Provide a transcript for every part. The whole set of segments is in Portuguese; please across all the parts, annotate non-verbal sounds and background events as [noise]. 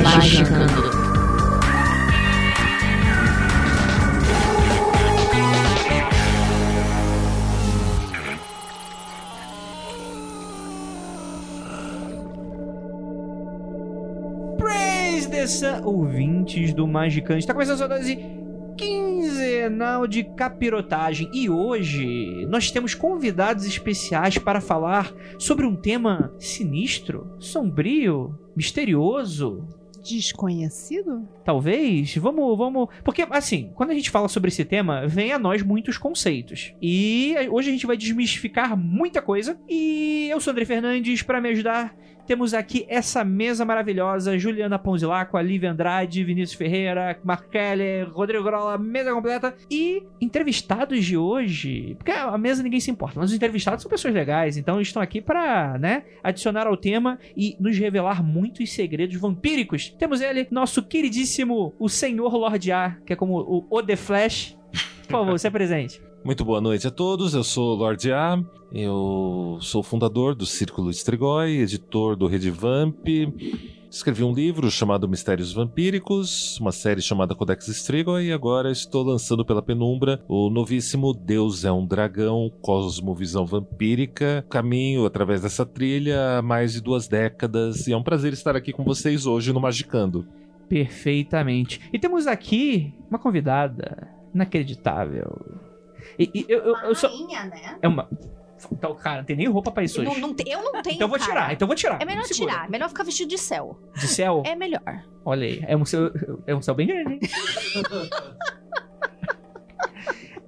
Magicando. Praise Sun, ouvintes do Magicante. Está começando a sua dose quinzenal de capirotagem e hoje nós temos convidados especiais para falar sobre um tema sinistro, sombrio, misterioso, Desconhecido? Talvez. Vamos, vamos. Porque, assim, quando a gente fala sobre esse tema, vem a nós muitos conceitos. E hoje a gente vai desmistificar muita coisa. E eu sou André Fernandes, para me ajudar. Temos aqui essa mesa maravilhosa: Juliana Ponzilaco, Lívia Andrade, Vinícius Ferreira, Mark Keller, Rodrigo Grola, mesa completa. E entrevistados de hoje. Porque a mesa ninguém se importa, mas os entrevistados são pessoas legais, então estão aqui para, né, adicionar ao tema e nos revelar muitos segredos vampíricos. Temos ele, nosso queridíssimo, o Senhor Lorde A, que é como o, o The Flash. Por favor, se apresente. Muito boa noite a todos, eu sou Lorde A, eu sou fundador do Círculo Strigoi, editor do Rede Vamp, escrevi um livro chamado Mistérios Vampíricos, uma série chamada Codex Strigoi e agora estou lançando pela Penumbra o novíssimo Deus é um Dragão, Cosmovisão Vampírica, caminho através dessa trilha há mais de duas décadas e é um prazer estar aqui com vocês hoje no Magicando. Perfeitamente. E temos aqui uma convidada inacreditável. E, e eu, eu, eu rainha, né? É uma. Então, cara, não tem nem roupa pra isso Não- hoje. não te- eu não tenho, Então eu vou cara. tirar, então eu vou tirar. É melhor tirar, melhor ficar vestido de céu. De céu? É melhor. Olha aí, é um céu, é um céu bem grande, hein? [laughs]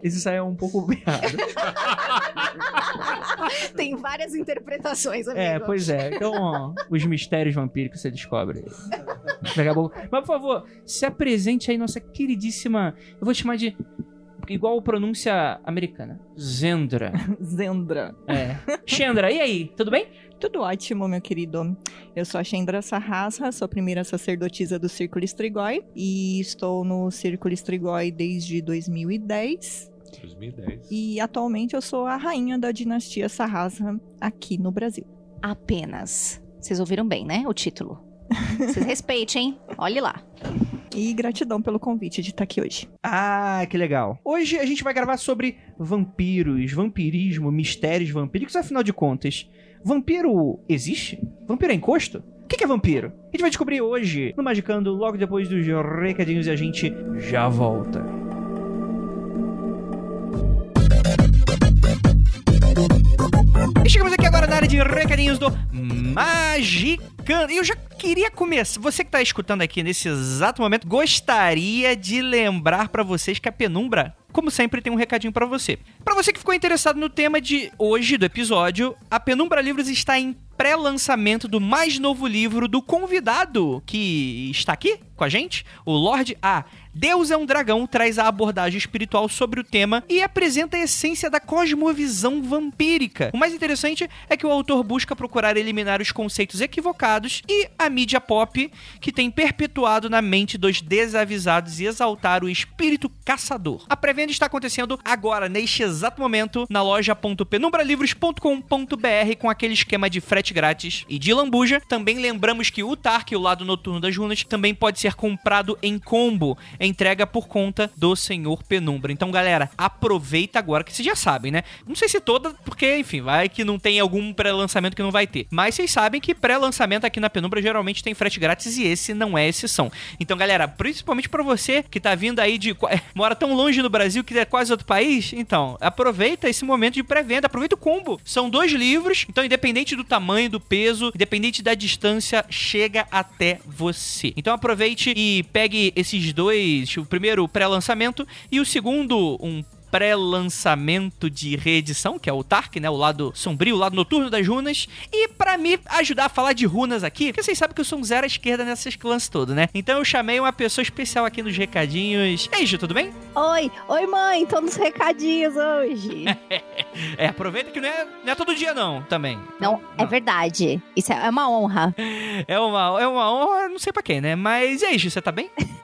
Esse céu é um pouco errado. [laughs] Tem várias interpretações, amigo. É, pois é. Então, ó, os mistérios vampíricos você descobre. Daqui a pouco. Mas, por favor, se apresente aí, nossa queridíssima. Eu vou chamar de. Igual pronúncia americana. Zendra. [laughs] Zendra. É. Chandra, e aí? Tudo bem? Tudo ótimo, meu querido. Eu sou a Chendra Sarrasa, sou a primeira sacerdotisa do Círculo Strigoi e estou no Círculo Strigoi desde 2010 2010. e atualmente eu sou a rainha da dinastia Sarrasa aqui no Brasil. Apenas. Vocês ouviram bem, né? O título. Vocês respeitem, hein? Olhe lá. E gratidão pelo convite de estar aqui hoje. Ah, que legal. Hoje a gente vai gravar sobre vampiros, vampirismo, mistérios vampíricos. Afinal de contas, vampiro existe? Vampiro é encosto? O que que é vampiro? A gente vai descobrir hoje no Magicando, logo depois dos recadinhos e a gente já volta. E chegamos aqui agora na área de recadinhos do Magicando. E eu já queria começar. Você que tá escutando aqui nesse exato momento, gostaria de lembrar pra vocês que a Penumbra, como sempre, tem um recadinho pra você. Pra você que ficou interessado no tema de hoje do episódio, a Penumbra Livros está em pré-lançamento do mais novo livro do convidado que está aqui com a gente, o Lorde A. Deus é um dragão traz a abordagem espiritual sobre o tema e apresenta a essência da cosmovisão vampírica. O mais interessante é que o autor busca procurar eliminar os conceitos equivocados e a mídia pop que tem perpetuado na mente dos desavisados e exaltar o espírito caçador. A pré-venda está acontecendo agora, neste exato momento, na loja.penumbralivros.com.br com aquele esquema de frete grátis e de lambuja. Também lembramos que o Tark, o lado noturno das runas, também pode ser comprado em combo, entrega por conta do Senhor Penumbra. Então, galera, aproveita agora, que vocês já sabem, né? Não sei se toda, porque, enfim, vai que não tem algum pré-lançamento que não vai ter. Mas vocês sabem que pré-lançamento aqui na Penumbra geralmente tem frete grátis e esse não é exceção. Então, galera, principalmente pra você que tá vindo aí de. [laughs] mora tão longe no Brasil que é quase outro país, então, aproveita esse momento de pré-venda, aproveita o combo. São dois livros, então, independente do tamanho, do peso, independente da distância, chega até você. Então, aproveite e pegue esses dois: o primeiro, pré-lançamento, e o segundo, um pré-lançamento de reedição, que é o Tark, né? O lado sombrio, o lado noturno das runas. E pra me ajudar a falar de runas aqui, porque vocês sabem que eu sou um zero à esquerda nessas clãs todo, né? Então eu chamei uma pessoa especial aqui nos recadinhos. E aí, Ju, tudo bem? Oi, oi mãe, tô nos recadinhos hoje. [laughs] É, aproveita que não é, não é todo dia, não, também. Não, é verdade. Isso é uma honra. [laughs] É uma, é uma honra, não sei pra quem, né? Mas e aí, Ju, você tá bem? [laughs]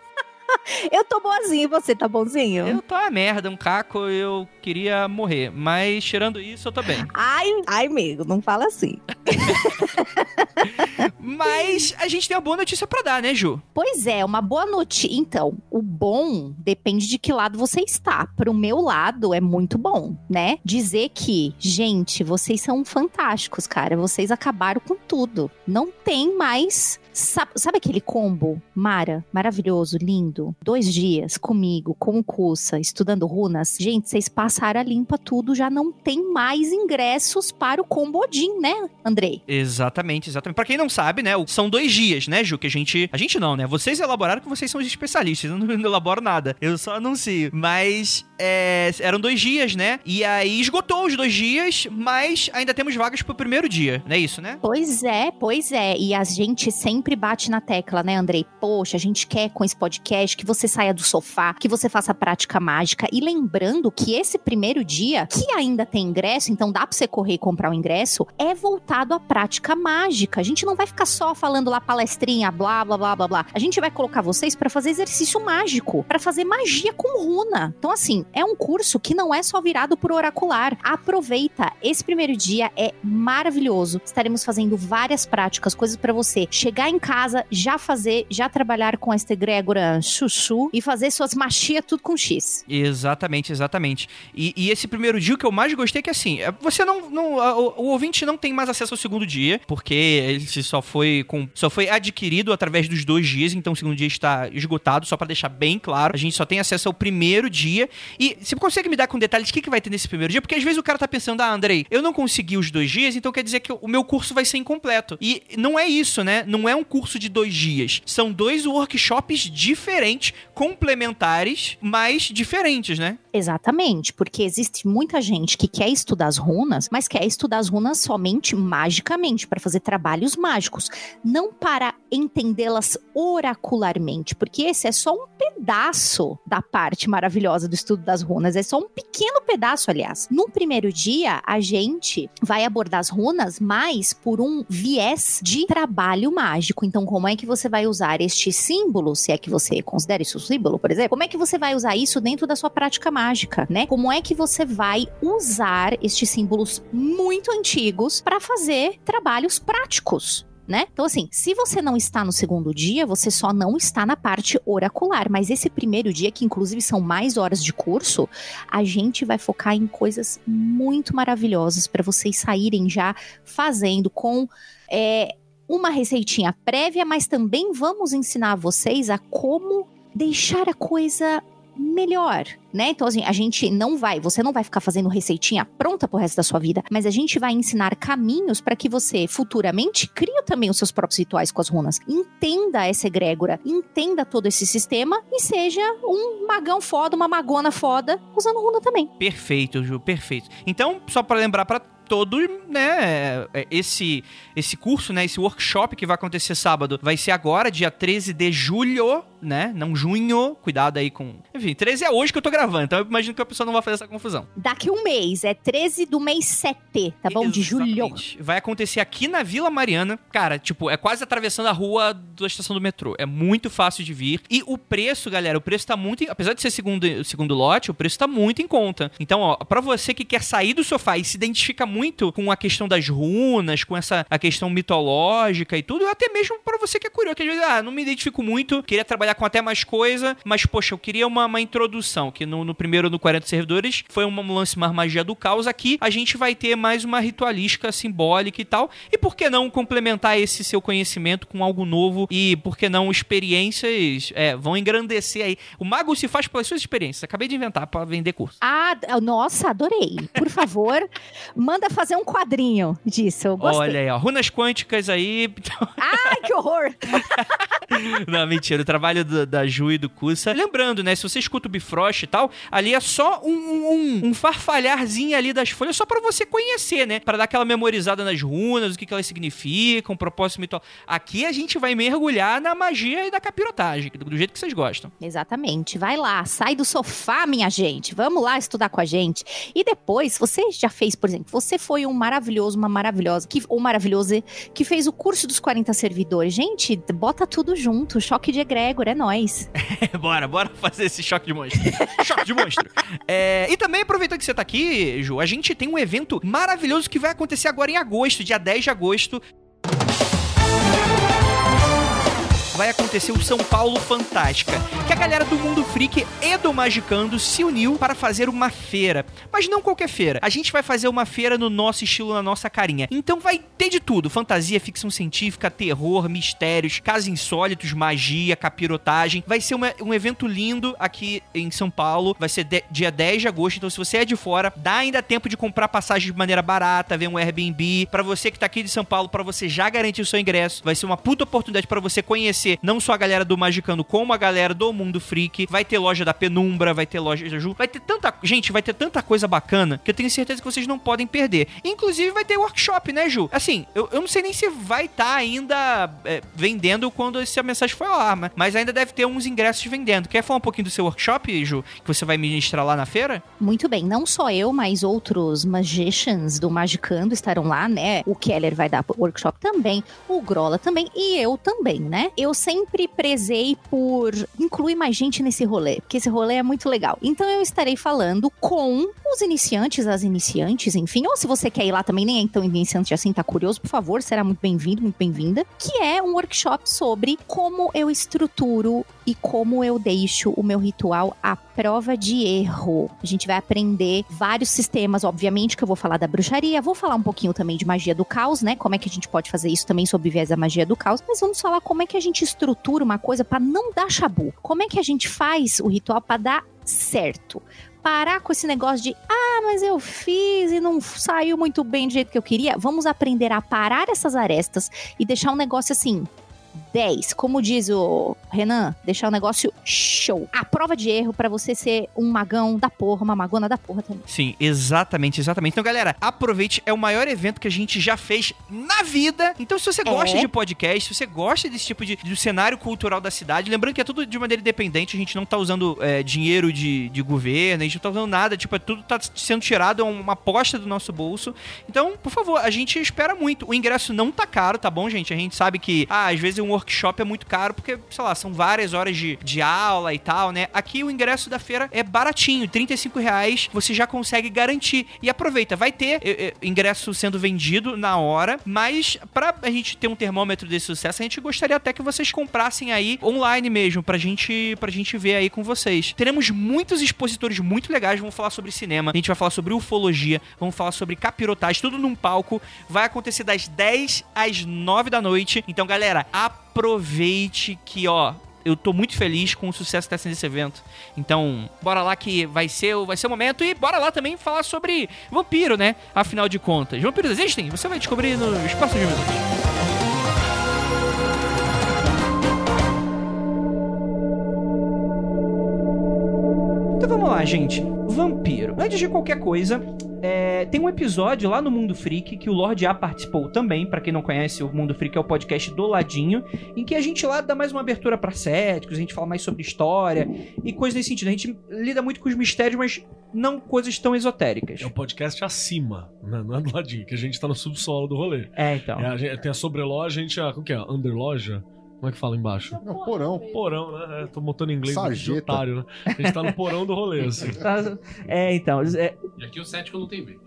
[laughs] Eu tô boazinho, você tá bonzinho? Eu tô uma merda, um caco, eu queria morrer. Mas tirando isso, eu tô bem. Ai, ai, amigo, não fala assim. [laughs] Mas a gente tem uma boa notícia pra dar, né, Ju? Pois é, uma boa notícia. Então, o bom depende de que lado você está. Pro meu lado é muito bom, né? Dizer que, gente, vocês são fantásticos, cara. Vocês acabaram com tudo. Não tem mais. Sabe, sabe aquele combo, Mara? Maravilhoso, lindo. Dois dias comigo, com o Cussa, estudando runas. Gente, vocês passaram a limpa tudo, já não tem mais ingressos para o combo Odin, né, Andrei? Exatamente, exatamente. Pra quem não sabe, né, são dois dias, né, Ju, que a gente... A gente não, né? Vocês elaboraram que vocês são os especialistas, eu não, não elaboro nada. Eu só anuncio. Mas é, eram dois dias, né? E aí esgotou os dois dias, mas ainda temos vagas pro primeiro dia, não é isso, né? Pois é, pois é. E a gente sempre bate na tecla, né, Andrei? Poxa, a gente quer com esse podcast que você saia do sofá, que você faça prática mágica. E lembrando que esse primeiro dia, que ainda tem ingresso, então dá pra você correr e comprar o ingresso, é voltado à prática mágica. A gente não vai ficar só falando lá palestrinha, blá, blá, blá, blá, blá. A gente vai colocar vocês pra fazer exercício mágico, pra fazer magia com runa. Então, assim, é um curso que não é só virado pro oracular. Aproveita, esse primeiro dia é maravilhoso. Estaremos fazendo várias práticas, coisas pra você chegar em casa, já fazer, já trabalhar com esta egrégora chuchu e fazer suas magias tudo com X. Exatamente, exatamente. E, e esse primeiro dia o que eu mais gostei é que assim, é, você não. não o, o ouvinte não tem mais acesso ao segundo dia, porque ele só foi com. Só foi adquirido através dos dois dias, então o segundo dia está esgotado, só pra deixar bem claro. A gente só tem acesso ao primeiro dia. E você consegue me dar com detalhes o que, que vai ter nesse primeiro dia? Porque às vezes o cara tá pensando, ah, Andrei, eu não consegui os dois dias, então quer dizer que o meu curso vai ser incompleto. E não é isso, né? Não é curso de dois dias. São dois workshops diferentes, complementares, mas diferentes, né? Exatamente, porque existe muita gente que quer estudar as runas, mas quer estudar as runas somente magicamente, para fazer trabalhos mágicos, não para entendê-las oracularmente, porque esse é só um pedaço da parte maravilhosa do estudo das runas, é só um pequeno pedaço, aliás. No primeiro dia, a gente vai abordar as runas mais por um viés de trabalho mágico. Então, como é que você vai usar este símbolo, se é que você considera isso um símbolo, por exemplo? Como é que você vai usar isso dentro da sua prática mágica, né? Como é que você vai usar estes símbolos muito antigos para fazer trabalhos práticos? Né? Então, assim, se você não está no segundo dia, você só não está na parte oracular. Mas esse primeiro dia, que inclusive são mais horas de curso, a gente vai focar em coisas muito maravilhosas para vocês saírem já fazendo com é, uma receitinha prévia, mas também vamos ensinar vocês a como deixar a coisa melhor, né? Então, assim, a gente não vai, você não vai ficar fazendo receitinha pronta pro resto da sua vida, mas a gente vai ensinar caminhos para que você futuramente crie também os seus próprios rituais com as runas. Entenda essa egrégora, entenda todo esse sistema e seja um magão foda, uma magona foda usando runa também. Perfeito, Ju, perfeito. Então, só pra lembrar pra todos, né, é, esse esse curso, né, esse workshop que vai acontecer sábado, vai ser agora, dia 13 de julho, né, não junho, cuidado aí com... Enfim, 13 é hoje que eu tô gravando, então eu imagino que a pessoa não vai fazer essa confusão. Daqui um mês, é 13 do mês 7, tá bom? De julho. Exatamente. Vai acontecer aqui na Vila Mariana. Cara, tipo, é quase atravessando a rua da estação do metrô. É muito fácil de vir. E o preço, galera, o preço tá muito. Apesar de ser segundo, segundo lote, o preço tá muito em conta. Então, ó, pra você que quer sair do sofá e se identifica muito com a questão das runas, com essa a questão mitológica e tudo, até mesmo pra você que é curioso, que às vezes, ah, não me identifico muito, queria trabalhar com até mais coisa, mas, poxa, eu queria uma, uma introdução, que no, no primeiro, no 40 servidores, foi um lance mais magia do caos. Aqui a gente vai ter mais uma ritualística simbólica e tal. E por que não complementar esse seu conhecimento com algo novo e por que não experiências é, vão engrandecer aí. O mago se faz pelas suas experiências. Acabei de inventar pra vender curso. Ah, nossa, adorei. Por favor, manda fazer um quadrinho disso. Eu gostei. Olha aí, ó. Runas quânticas aí. [laughs] Ai, que horror! [laughs] Não, mentira. O trabalho do- da Ju e do Kusa. Lembrando, né? Se você escuta o Bifrost e tal, ali é só um, um, um farfalharzinho ali das folhas, só pra você conhecer, né? Pra dar aquela memorizada nas runas, o que, que elas significam, propósito mito. Aqui a gente vai mergulhar na magia e da capirotagem, do, do jeito que vocês gostam. Exatamente. Vai lá, sai do sofá, minha gente. Vamos lá estudar com a gente. E depois, você já fez, por exemplo, você foi um maravilhoso, uma maravilhosa, que, ou maravilhoso que fez o curso dos 40 servidores. Gente, bota tudo junto. Choque de egrégor, é nóis. [laughs] bora, bora fazer esse choque de monstro. [laughs] choque de monstro. É, e também, aproveitando que você tá aqui, Ju, a gente tem um evento maravilhoso que vai acontecer agora em agosto, dia 10 de agosto. Vai acontecer o São Paulo Fantástica, que a galera do Mundo Freak e do Magicando se uniu para fazer uma feira. Mas não qualquer feira. A gente vai fazer uma feira no nosso estilo, na nossa carinha. Então vai ter de tudo: fantasia, ficção científica, terror, mistérios, casos insólitos, magia, capirotagem. Vai ser uma- um evento lindo aqui em São Paulo. Vai ser de- dia 10 de agosto. Então, se você é de fora, dá ainda tempo de comprar passagem de maneira barata, ver um Airbnb. Pra você que tá aqui de São Paulo, pra você já garantir o seu ingresso. Vai ser uma puta oportunidade pra você conhecer não só a galera do Magicano, como a galera do Mundo Freak. Vai ter loja da Penumbra, vai ter loja da Ju. Vai ter tanta. Gente, vai ter tanta coisa bacana que eu tenho certeza que vocês não podem perder. Inclusive, vai ter workshop, né, Ju? Assim, eu, eu não sei nem se vai estar ainda é, vendendo quando essa mensagem for ao ar, mas- mas ainda deve ter uns ingressos vendendo. Quer falar um pouquinho do seu workshop, Ju? Que você vai ministrar lá na feira? Muito bem, não só eu, mas outros magicians do Magicando estarão lá, né? O Keller vai dar workshop também, o Grola também e eu também, né? Eu sempre prezei por incluir mais gente nesse rolê, porque esse rolê é muito legal. Então eu estarei falando com os iniciantes, as iniciantes, enfim, ou se você quer ir lá também, nem é tão iniciante assim, tá curioso, por favor, será muito bem-vindo, muito bem-vinda, que é um workshop sobre como eu estruturo e como eu deixo o meu ritual à prova de erro. A gente vai aprender vários sistemas, obviamente, que eu vou falar da bruxaria, vou falar um pouquinho também de magia do caos, né? Como é que a gente pode fazer isso também sob viés da magia do caos, mas vamos falar como é que a gente estrutura uma coisa para não dar chabu. Como é que a gente faz o ritual para dar certo? Parar com esse negócio de, ah, mas eu fiz e não saiu muito bem do jeito que eu queria. Vamos aprender a parar essas arestas e deixar um negócio assim, 10. Como diz o Renan, deixar o negócio show. A prova de erro pra você ser um magão da porra, uma magona da porra também. Sim, exatamente, exatamente. Então, galera, aproveite, é o maior evento que a gente já fez na vida. Então, se você gosta de podcast, se você gosta desse tipo de, do cenário cultural da cidade, lembrando que é tudo de maneira independente, a gente não tá usando é, dinheiro de, de governo, a gente não tá usando nada, tipo, é tudo tá sendo tirado, é uma aposta do nosso bolso. Então, por favor, a gente espera muito. O ingresso não tá caro, tá bom, gente? A gente sabe que, ah, às vezes um workshop é muito caro, porque, sei lá, são várias horas de, de aula e tal, né? Aqui o ingresso da feira é baratinho, 35 reais, você já consegue garantir. E aproveita, vai ter eh, eh, ingresso sendo vendido na hora, mas pra a gente ter um termômetro desse sucesso, a gente gostaria até que vocês comprassem aí online mesmo, pra gente, pra gente ver aí com vocês. Teremos muitos expositores muito legais, vamos falar sobre cinema, a gente vai falar sobre ufologia, vamos falar sobre capirotagem, tudo num palco. Vai acontecer das 10 às 9 da noite. Então, galera, aproveite que, ó, eu tô muito feliz com o sucesso que tá sendo esse evento. Então, bora lá que vai ser, vai ser o momento. E bora lá também falar sobre vampiro, né? Afinal de contas. Vampiros existem? Você vai descobrir nos próximos minutos. Vamos lá, gente. Vampiro. Antes de qualquer coisa, é, tem um episódio lá no Mundo Freak que o Lorde A participou também. Pra quem não conhece, o Mundo Freak é o podcast do Ladinho, em que a gente lá dá mais uma abertura pra céticos, a gente fala mais sobre história e coisas nesse sentido. A gente lida muito com os mistérios, mas não coisas tão esotéricas. É o podcast acima, né? não é do ladinho, que a gente tá no subsolo do rolê. É, então. É, a gente- tem a sobreloja, a gente. A, como que é? Underloja? Como é que fala embaixo? Não, porão. Porão, né? É, tô montando em inglês de otário, né? A gente tá no porão do rolê, assim. [laughs] É, então. É, E aqui o cético não tem beijo.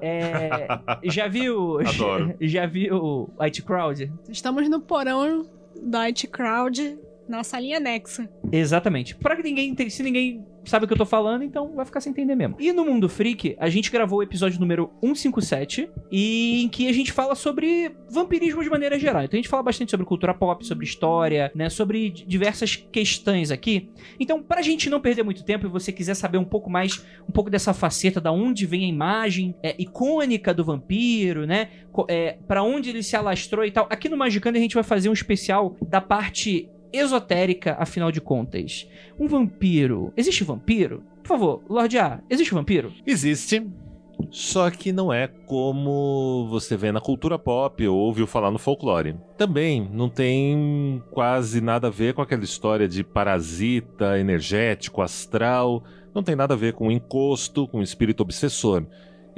é, já viu. [laughs] Adoro. [laughs] Já viu White Crowd? Estamos no porão da It Crowd Na salinha anexa. Exatamente. Pra que ninguém se ninguém sabe o que eu tô falando, então vai ficar sem entender mesmo. E no Mundo Freak, a gente gravou o episódio número 157, e em que a gente fala sobre vampirismo de maneira geral. Então a gente fala bastante sobre cultura pop, sobre história, né, sobre diversas questões aqui. Então, pra gente não perder muito tempo e você quiser saber um pouco mais, um pouco dessa faceta, da onde vem a imagem é, icônica do vampiro, né, é, para onde ele se alastrou e tal. Aqui no Magicando a gente vai fazer um especial da parte esotérica, afinal de contas. Um vampiro. Existe vampiro? Por favor, Lorde A, existe vampiro? Existe. Só que não é como você vê na cultura pop ou ouviu falar no folclore. Também não tem quase nada a ver com aquela história de parasita, energético, astral. Não tem nada a ver com encosto, com espírito obsessor.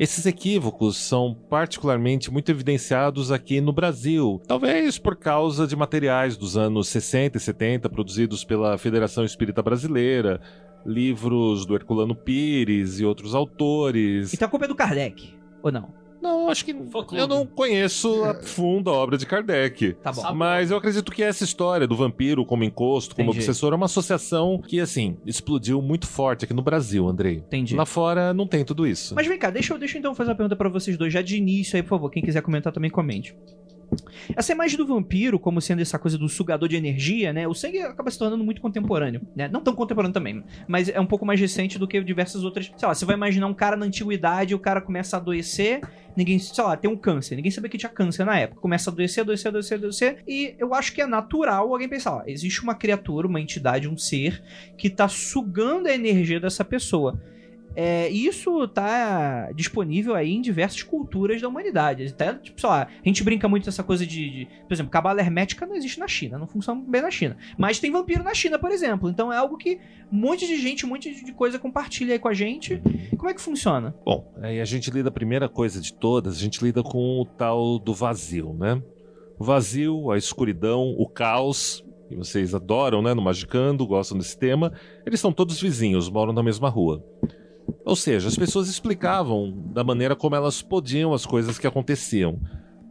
Esses equívocos são particularmente muito evidenciados aqui no Brasil, talvez por causa de materiais dos anos 60 e 70 produzidos pela Federação Espírita Brasileira, livros do Herculano Pires e outros autores. Então a culpa é do Kardec, ou não? Não, acho que eu não conheço a fundo a obra de Kardec. Tá bom. Mas eu acredito que essa história do vampiro como encosto, como Entendi. obsessor, é uma associação que, assim, explodiu muito forte aqui no Brasil, Andrei. Entendi. Lá fora não tem tudo isso. Mas vem cá, deixa eu, deixa eu então fazer uma pergunta pra vocês dois, já de início aí, por favor. Quem quiser comentar também comente. Essa imagem do vampiro como sendo essa coisa do sugador de energia, né? O sangue acaba se tornando muito contemporâneo, né? Não tão contemporâneo também, mas é um pouco mais recente do que diversas outras. Sei lá, você vai imaginar um cara na antiguidade, o cara começa a adoecer, ninguém, sei lá, tem um câncer, ninguém sabia que tinha câncer na época. Começa a adoecer, adoecer, adoecer, adoecer, e eu acho que é natural alguém pensar, ó, existe uma criatura, uma entidade, um ser que tá sugando a energia dessa pessoa. É, e isso tá disponível aí em diversas culturas da humanidade. Até, tipo, sei lá, a gente brinca muito dessa coisa de, de- Por exemplo, cabala hermética não existe na China, não funciona bem na China. Mas tem vampiro na China, por exemplo. Então é algo que um monte de gente, um monte de coisa compartilha aí com a gente. Como é que funciona? Bom, aí a gente lida, a primeira coisa de todas, a gente lida com o tal do vazio, né? O vazio, a escuridão, o caos, que vocês adoram, né? No Magicando, gostam desse tema. Eles são todos vizinhos, moram na mesma rua. Ou seja, as pessoas explicavam da maneira como elas podiam as coisas que aconteciam.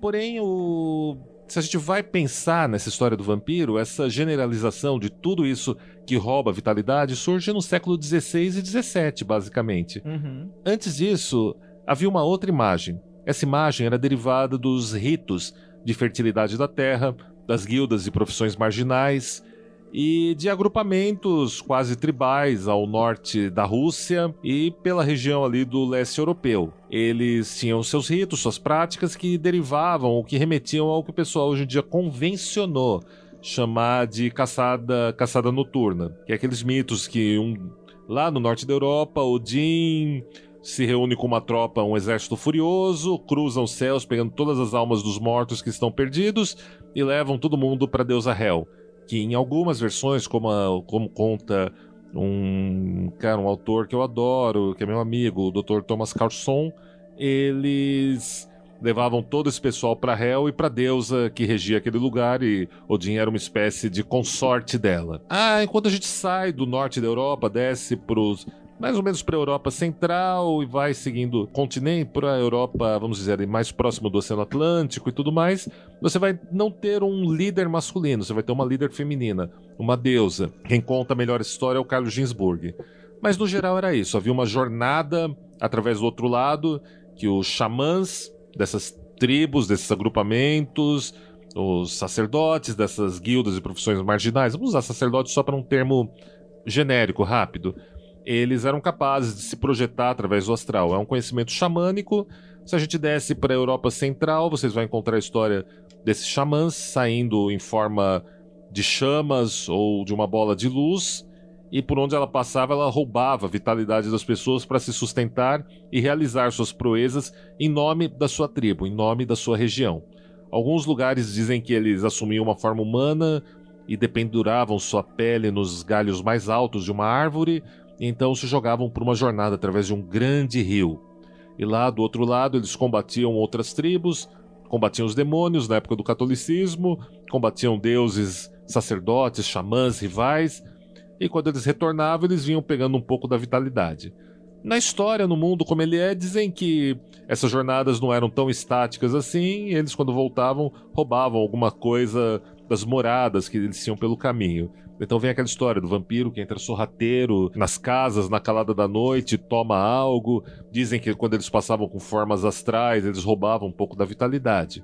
Porém, o... se a gente vai pensar nessa história do vampiro, essa generalização de tudo isso que rouba a vitalidade surge no século XVI e XVII, basicamente. Uhum. Antes disso, havia uma outra imagem. Essa imagem era derivada dos ritos de fertilidade da terra, das guildas e profissões marginais e de agrupamentos quase tribais ao norte da Rússia e pela região ali do leste europeu. Eles tinham seus ritos, suas práticas que derivavam ou que remetiam ao que o pessoal hoje em dia convencionou chamar de caçada, caçada noturna, que é aqueles mitos que um, lá no norte da Europa, Odin se reúne com uma tropa, um exército furioso, cruzam os céus pegando todas as almas dos mortos que estão perdidos e levam todo mundo para a deusa Hel, que em algumas versões, como, a- como conta um cara, um autor que eu adoro, que é meu amigo, o Dr. Thomas Carlson, eles levavam todo esse pessoal para Hel e para deusa que regia aquele lugar e Odin era uma espécie de consorte dela. Ah, enquanto a gente sai do norte da Europa, desce pros mais ou menos para a Europa Central e vai seguindo continente para a Europa, vamos dizer, mais próximo do Oceano Atlântico e tudo mais, você vai não ter um líder masculino, você vai ter uma líder feminina, uma deusa. Quem conta a melhor história é o Carlos Ginsburg. Mas no geral era isso, havia uma jornada através do outro lado que os xamãs dessas tribos, desses agrupamentos, os sacerdotes dessas guildas e profissões marginais, vamos usar sacerdote só para um termo genérico, rápido, eles eram capazes de se projetar através do astral. É um conhecimento xamânico. Se a gente desce para a Europa Central, vocês vão encontrar a história desses xamãs saindo em forma de chamas ou de uma bola de luz. E por onde ela passava, ela roubava a vitalidade das pessoas para se sustentar e realizar suas proezas em nome da sua tribo, em nome da sua região. Alguns lugares dizem que eles assumiam uma forma humana e dependuravam sua pele nos galhos mais altos de uma árvore, então se jogavam por uma jornada através de um grande rio. E lá do outro lado eles combatiam outras tribos, combatiam os demônios na época do catolicismo, combatiam deuses, sacerdotes, xamãs, rivais, e quando eles retornavam eles vinham pegando um pouco da vitalidade. Na história, no mundo como ele é, dizem que essas jornadas não eram tão estáticas assim, eles quando voltavam roubavam alguma coisa das moradas que eles tinham pelo caminho. Então vem aquela história do vampiro que entra sorrateiro nas casas na calada da noite, toma algo. Dizem que quando eles passavam com formas astrais, eles roubavam um pouco da vitalidade.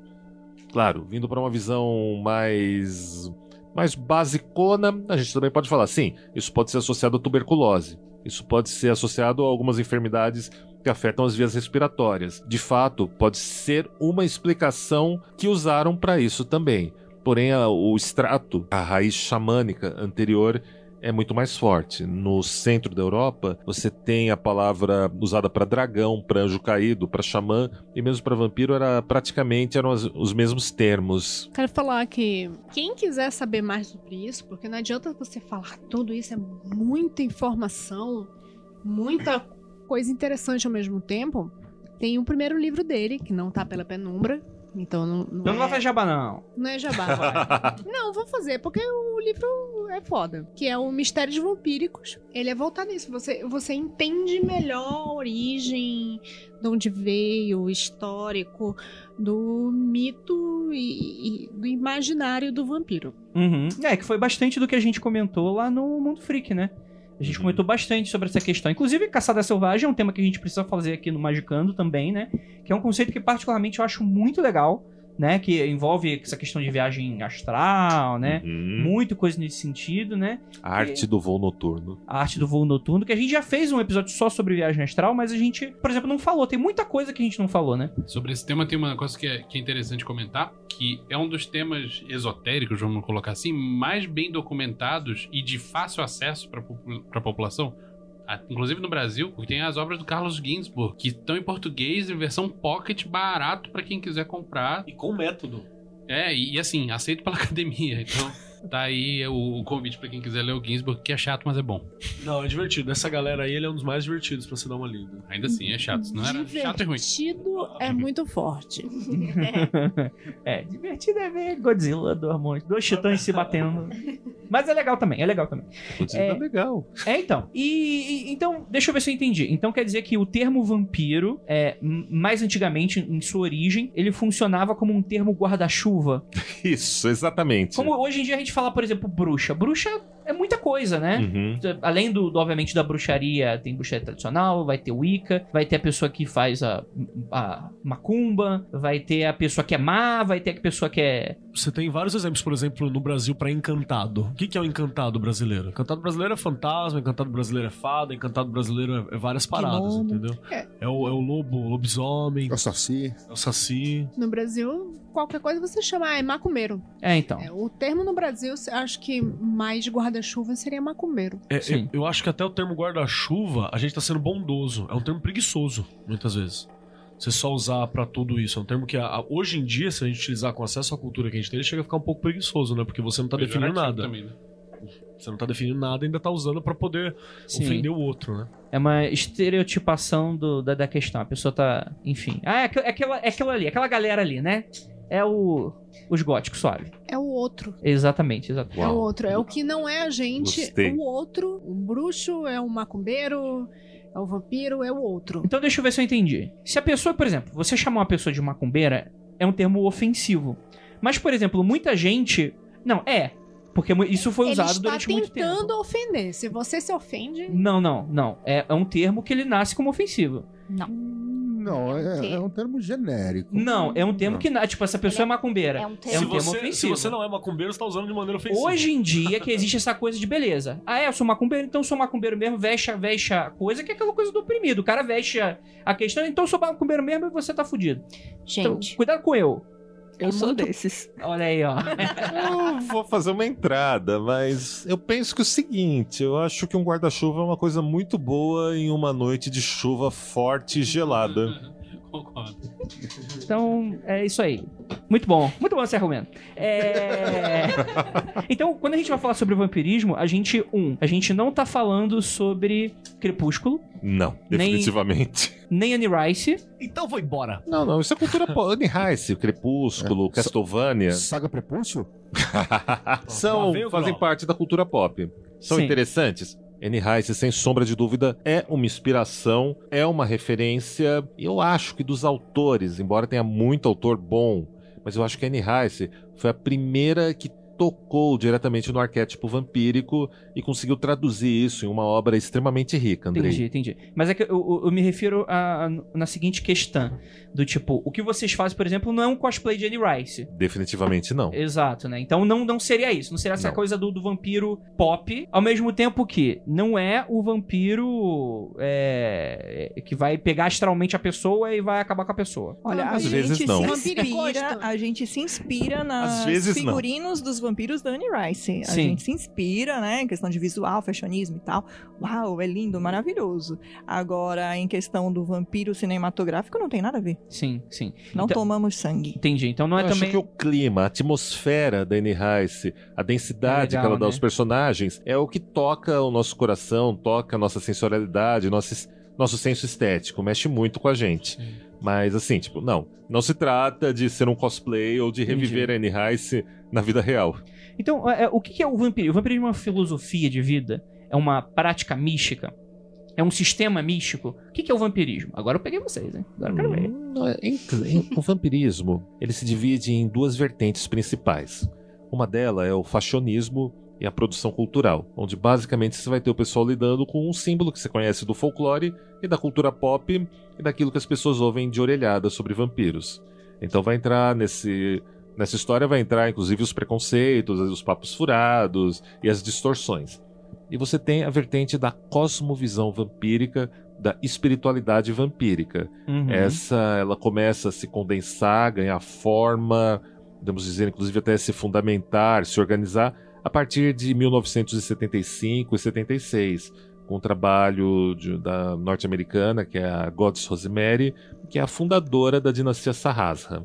Claro, vindo para uma visão mais mais basicona, a gente também pode falar, sim, isso pode ser associado à tuberculose. Isso pode ser associado a algumas enfermidades que afetam as vias respiratórias. De fato, pode ser uma explicação que usaram para isso também. Porém, a- o extrato, a raiz xamânica anterior é muito mais forte. No centro da Europa, você tem a palavra usada para dragão, para anjo caído, para xamã e mesmo para vampiro era praticamente eram as- os mesmos termos. Quero falar que quem quiser saber mais sobre isso, porque não adianta você falar tudo isso, é muita informação, muita coisa interessante ao mesmo tempo. Tem o primeiro livro dele, que não tá pela penumbra, então não, não Então não vai é, fazer jabá, não. não é jabá. vai. [laughs] não, vou fazer, porque o livro é foda. Que é o Mistérios Vampíricos. Ele é voltado nisso. Você, você entende melhor a origem, de onde veio, o histórico do mito e, e do imaginário do vampiro. Uhum. É, que foi bastante do que a gente comentou lá no Mundo Freak, né? A gente Uhum. comentou bastante sobre essa questão. Inclusive, caçada selvagem é um tema que a gente precisa fazer aqui no Magicando também, né? Que é um conceito que, particularmente, eu acho muito legal, né? Que envolve essa questão de viagem astral, né? Uhum. Muito coisa nesse sentido, né? A arte do voo noturno. A arte do voo noturno, que a gente já fez um episódio só sobre viagem astral, mas a gente, por exemplo, não falou. Tem muita coisa que a gente não falou, né? Sobre esse tema tem uma coisa que é, que é interessante comentar, que é um dos temas esotéricos, vamos colocar assim, mais bem documentados e de fácil acesso para a população. Inclusive no Brasil, porque tem as obras do Carlos Ginsburg, que estão em português em versão pocket barato para quem quiser comprar. E com método. É, e, e assim, aceito pela [laughs] academia. Então, tá aí o, o convite para quem quiser ler o Ginsburg, que é chato, mas é bom. Não, é divertido. Essa galera aí, ele é um dos mais divertidos pra você dar uma lida. Ainda assim, é chato. Não era chato e ruim. Divertido é muito forte. [laughs] é, divertido é ver Godzilla, dois monstros, dois titãs se batendo. Mas é legal também, é legal também. Godzilla É. é legal. É, então. E, então, deixa eu ver se eu entendi. Então quer dizer que o termo vampiro, é, mais antigamente, em sua origem, ele funcionava como um termo guarda-chuva. [laughs] Isso, exatamente. Como hoje em dia a gente fala, por exemplo, bruxa. Bruxa é muita coisa, né? Uhum. Além do, do, obviamente, da bruxaria, tem bruxaria tradicional, vai ter Wicca, vai ter a pessoa que faz a, a macumba, vai ter a pessoa que é má, vai ter a pessoa que é. Você tem vários exemplos, por exemplo, no Brasil pra encantado. O que, que é o encantado brasileiro? Encantado brasileiro é fantasma, encantado brasileiro é fada, encantado brasileiro é, é várias paradas, Gnomo. entendeu? É. É. o, é o lobo, o lobisomem, É o Saci. é o saci. No Brasil, qualquer coisa você chama, ah, é macumbeiro. É, então. É, o termo no Brasil, acho que mais de guarda-chuva seria macumbeiro. É, Sim. eu, eu acho que até o termo guarda-chuva, a gente tá sendo bondoso. É um termo preguiçoso, muitas vezes. Você só usar pra tudo isso. É um termo que, a- a- hoje em dia, se a gente utilizar com acesso à cultura que a gente tem, ele chega a ficar um pouco preguiçoso, né? Porque você não tá definindo nada. Também, né? Você não tá definindo nada e ainda tá usando pra poder Sim. ofender o outro, né? É uma estereotipação do- da, da questão. A pessoa tá. Enfim. Ah, é, aqu- é aquela, é aquela ali, aquela galera ali, né? É o. Os góticos, suave. É o outro. Exatamente, exatamente. É o Uau. outro. É o que não é a gente. Gostei. O outro. O bruxo é o macumbeiro. É o vampiro, é o outro. Então deixa eu ver se eu entendi. Se a pessoa, por exemplo, você chamar uma pessoa de macumbeira, é um termo ofensivo. Mas, por exemplo, muita gente. Não, é. Porque isso foi Ele usado está durante muito tentando tempo. ofender. Se você se ofende. Não, não, não. É, é um termo que ele nasce como ofensivo. Não. Não, é, é um termo genérico. Não, é um termo Não. que. Tipo, essa pessoa é macumbeira. É um É termo. um se, termo você, se ofensivo. você não é macumbeiro, você tá usando de maneira ofensiva. Hoje em dia que existe essa coisa de beleza. Ah, é, eu sou macumbeiro, então eu sou macumbeiro mesmo, veste, a- veste a coisa, que é aquela coisa do oprimido. O cara veste a, a questão, então eu sou macumbeiro mesmo e você tá fudido. Então, Gente, cuidado com eu. Eu É sou muito- desses. [laughs] Olha aí, ó. Eu vou fazer uma entrada, mas eu penso que é o seguinte: eu acho que um guarda-chuva é uma coisa muito boa em uma noite de chuva forte e gelada. Concordo. Então, é isso aí. Muito bom. Muito bom esse argumento. É... [laughs] então, quando a gente vai falar sobre vampirismo, a gente, um, a gente não tá falando sobre Crepúsculo, Não, Nem- definitivamente. nem Anne Rice. Então vou embora. Não, não, isso é cultura pop. Anne Rice, Crepúsculo, É. Castlevania. Saga Prepúcio? [laughs] São, fazem parte da cultura pop. São Sim. interessantes. Anne Rice, sem sombra de dúvida, é uma inspiração, é uma referência. Eu acho que dos autores, embora tenha muito autor bom, mas eu acho que Anne Rice foi a primeira que tocou diretamente no arquétipo vampírico e conseguiu traduzir isso em uma obra extremamente rica, Andrei. Entendi, entendi. Mas é que eu, eu- me refiro a, a- na seguinte questão: do tipo, o que vocês fazem, por exemplo, não é um cosplay de Anne Rice. Definitivamente não. Exato, né? Então não, não seria isso. Não seria essa Não. coisa do, do vampiro pop. Ao mesmo tempo que não é o vampiro é, é, que vai pegar astralmente a pessoa e vai acabar com a pessoa. Olha, a Às gente vezes se não. inspira, a gente se inspira nas vezes não. figurinos dos vampiros da Anne Rice. A Sim. gente se inspira, né, em questão de visual, fashionismo e tal. Uau, é lindo, maravilhoso. Agora, em questão do vampiro cinematográfico, não tem nada a ver. Sim, sim. Não Então- tomamos sangue. Entendi. Então não é Eu acho também. que o clima, a atmosfera da Anne Rice, a densidade É legal, que ela dá né? aos personagens, é o que toca o nosso coração, toca a nossa sensorialidade, nosso, nosso senso estético, mexe muito com a gente. Mas assim, tipo, não, não se trata de ser um cosplay ou de reviver a Anne Rice na vida real. Então, é, é, o que é o vampirismo? O vampirismo é uma filosofia de vida? É uma prática mística? É um sistema místico? O que é o vampirismo? Agora eu peguei vocês, hein? Agora eu quero ver. Não, é- o vampirismo ele se divide em duas vertentes principais. Uma delas é o fashionismo e a produção cultural, onde basicamente você vai ter o pessoal lidando com um símbolo que você conhece do folclore e da cultura pop e daquilo que as pessoas ouvem de orelhada sobre vampiros. Então vai entrar nesse nessa história vai entrar inclusive os preconceitos, os papos furados e as distorções. E você tem a vertente da cosmovisão vampírica, da espiritualidade vampírica. Uhum. Essa ela começa a se condensar, ganhar forma, podemos dizer inclusive até se fundamentar, se organizar a partir de 1975 e 76, com o trabalho de- da norte-americana, que é a Goddess Rosemary, que é a fundadora da dinastia Sarrasra.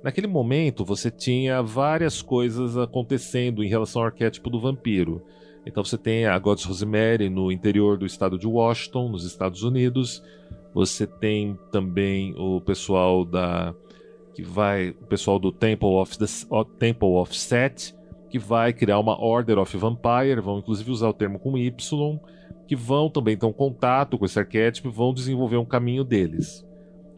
Naquele momento, você tinha várias coisas acontecendo em relação ao arquétipo do vampiro. Então você tem a Goddess Rosemary no interior do estado de Washington, nos Estados Unidos. Você tem também o pessoal da que vai, o pessoal do Temple of the, Temple of Set, que vai criar uma Order of Vampire, vão inclusive usar o termo com Y, que vão também ter um contato com esse arquétipo e vão desenvolver um caminho deles.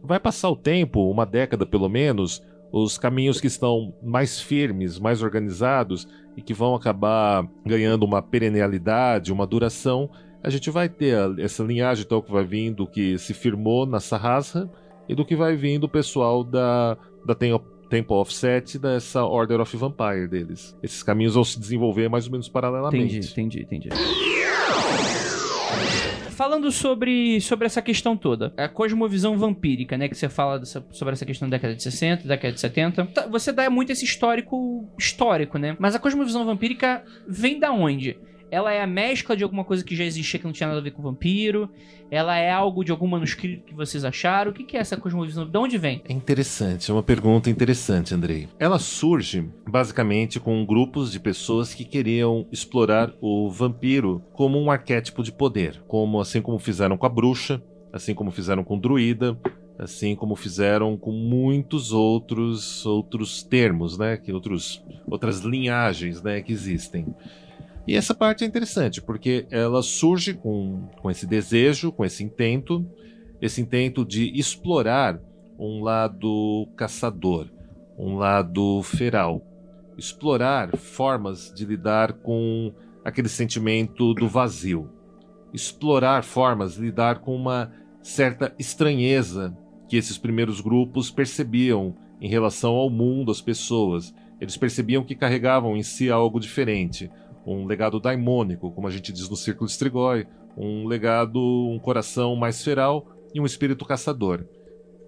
Vai passar o tempo, uma década pelo menos, os caminhos que estão mais firmes, mais organizados e que vão acabar ganhando uma perennialidade, uma duração, a gente vai ter essa linhagem então que vai vindo que se firmou na Sarrasra e do que vai vindo o pessoal da, da Temple of Set e dessa Order of Vampire deles. Esses caminhos vão se desenvolver mais ou menos paralelamente. Entendi, entendi, entendi. Falando sobre, sobre essa questão toda, a cosmovisão vampírica, né? Que você fala dessa- sobre essa questão da década de 60, década de 70. Tá, Você dá muito esse histórico histórico, né? Mas a cosmovisão vampírica vem da onde? Ela é a mescla de alguma coisa que já existia que não tinha nada a ver com vampiro? Ela é algo de algum manuscrito que vocês acharam? O que é essa cosmovisão? De onde vem? É interessante, é uma pergunta interessante, Andrei. Ela surge basicamente com grupos de pessoas que queriam explorar o vampiro como um arquétipo de poder, como assim como fizeram com a bruxa, assim como fizeram com o druida, assim como fizeram com muitos outros outros termos, né, que outros outras linhagens, né, que existem. E essa parte é interessante, porque ela surge com, com esse desejo, com esse intento, esse intento de explorar um lado caçador, um lado feral. Explorar formas de lidar com aquele sentimento do vazio. Explorar formas de lidar com uma certa estranheza que esses primeiros grupos percebiam em relação ao mundo, às pessoas. Eles percebiam que carregavam em si algo diferente, um legado daimônico, como a gente diz no Círculo Strigoi, um legado, um coração mais feral e um espírito caçador.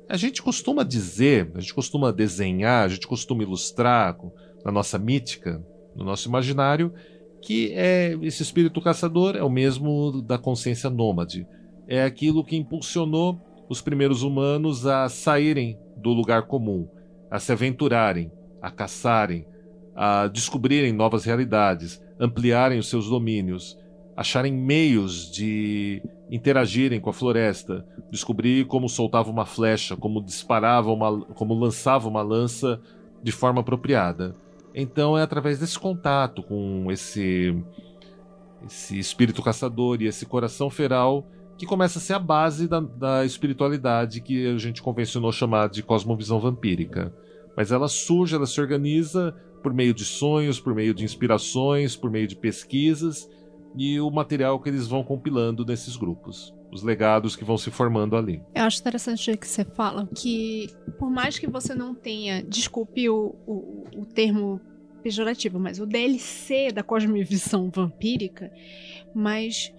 A gente costuma dizer, a gente costuma desenhar, a gente costuma ilustrar na nossa mítica, no nosso imaginário, que é esse espírito caçador é o mesmo da consciência nômade. É aquilo que impulsionou os primeiros humanos a saírem do lugar comum, a se aventurarem, a caçarem, a descobrirem novas realidades, ampliarem os seus domínios, acharem meios de interagirem com a floresta, descobrir como soltava uma flecha, como disparava uma, como lançava uma lança de forma apropriada. Então é através desse contato com esse esse espírito caçador e esse coração feral que começa a ser a base da, da espiritualidade que a gente convencionou chamar de cosmovisão vampírica. Mas ela surge, ela se organiza por meio de sonhos, por meio de inspirações, por meio de pesquisas e o material que eles vão compilando nesses grupos. Os legados que vão se formando ali. Eu acho interessante o que você fala, que por mais que você não tenha, desculpe o, o, o termo pejorativo, mas o DLC da cosmovisão vampírica, mas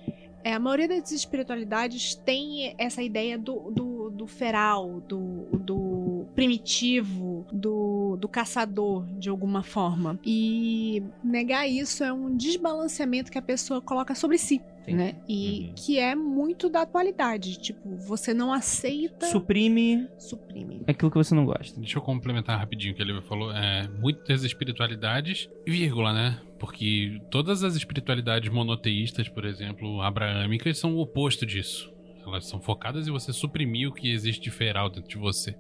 é, a maioria das espiritualidades tem essa ideia do, do, do feral, do, do primitivo, do, do caçador, de alguma forma. E negar isso é um desbalanceamento que a pessoa coloca sobre si. Né? E Uhum. que é muito da atualidade. Tipo, você não aceita. Suprime Suprime. aquilo que você não gosta. Deixa eu complementar rapidinho o que ele falou. É, muitas espiritualidades, vírgula, né? Porque todas as espiritualidades monoteístas, por exemplo, abraâmicas, são o oposto disso. Elas são focadas em você suprimir o que existe de feral dentro de você.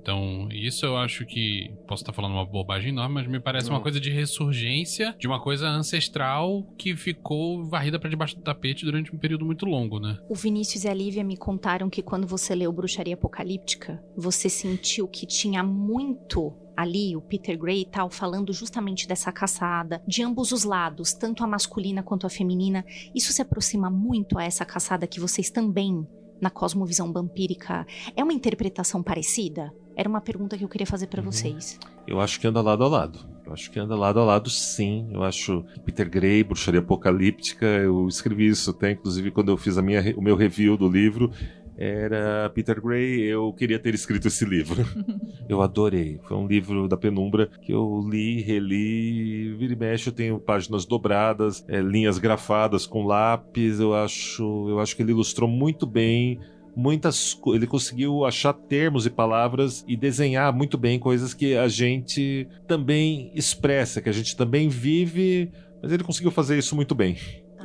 Então, isso eu acho que. Posso estar falando uma bobagem enorme, mas me parece Não. uma coisa de ressurgência de uma coisa ancestral que ficou varrida pra debaixo do tapete durante um período muito longo, né? O Vinícius e a Lívia me contaram que quando você leu Bruxaria Apocalíptica, você sentiu que tinha muito ali, o Peter Gray e tal, falando justamente dessa caçada, de ambos os lados, tanto a masculina quanto a feminina. Isso se aproxima muito a essa caçada que vocês também, na cosmovisão vampírica, é uma interpretação parecida? Era uma pergunta que eu queria fazer pra vocês. Eu acho que anda lado a lado. Eu acho que anda lado a lado, sim. Eu acho que Peter Gray, Bruxaria Apocalíptica, eu escrevi isso até, inclusive, quando eu fiz a minha, o meu review do livro. Era Peter Gray, eu queria ter escrito esse livro. [laughs] eu adorei. Foi um livro da penumbra que eu li, reli. Vira e mexe, eu tenho páginas dobradas, é, linhas grafadas com lápis. Eu acho, eu acho que ele ilustrou muito bem muitas ele conseguiu achar termos e palavras e desenhar muito bem coisas que a gente também expressa, que a gente também vive, mas ele conseguiu fazer isso muito bem.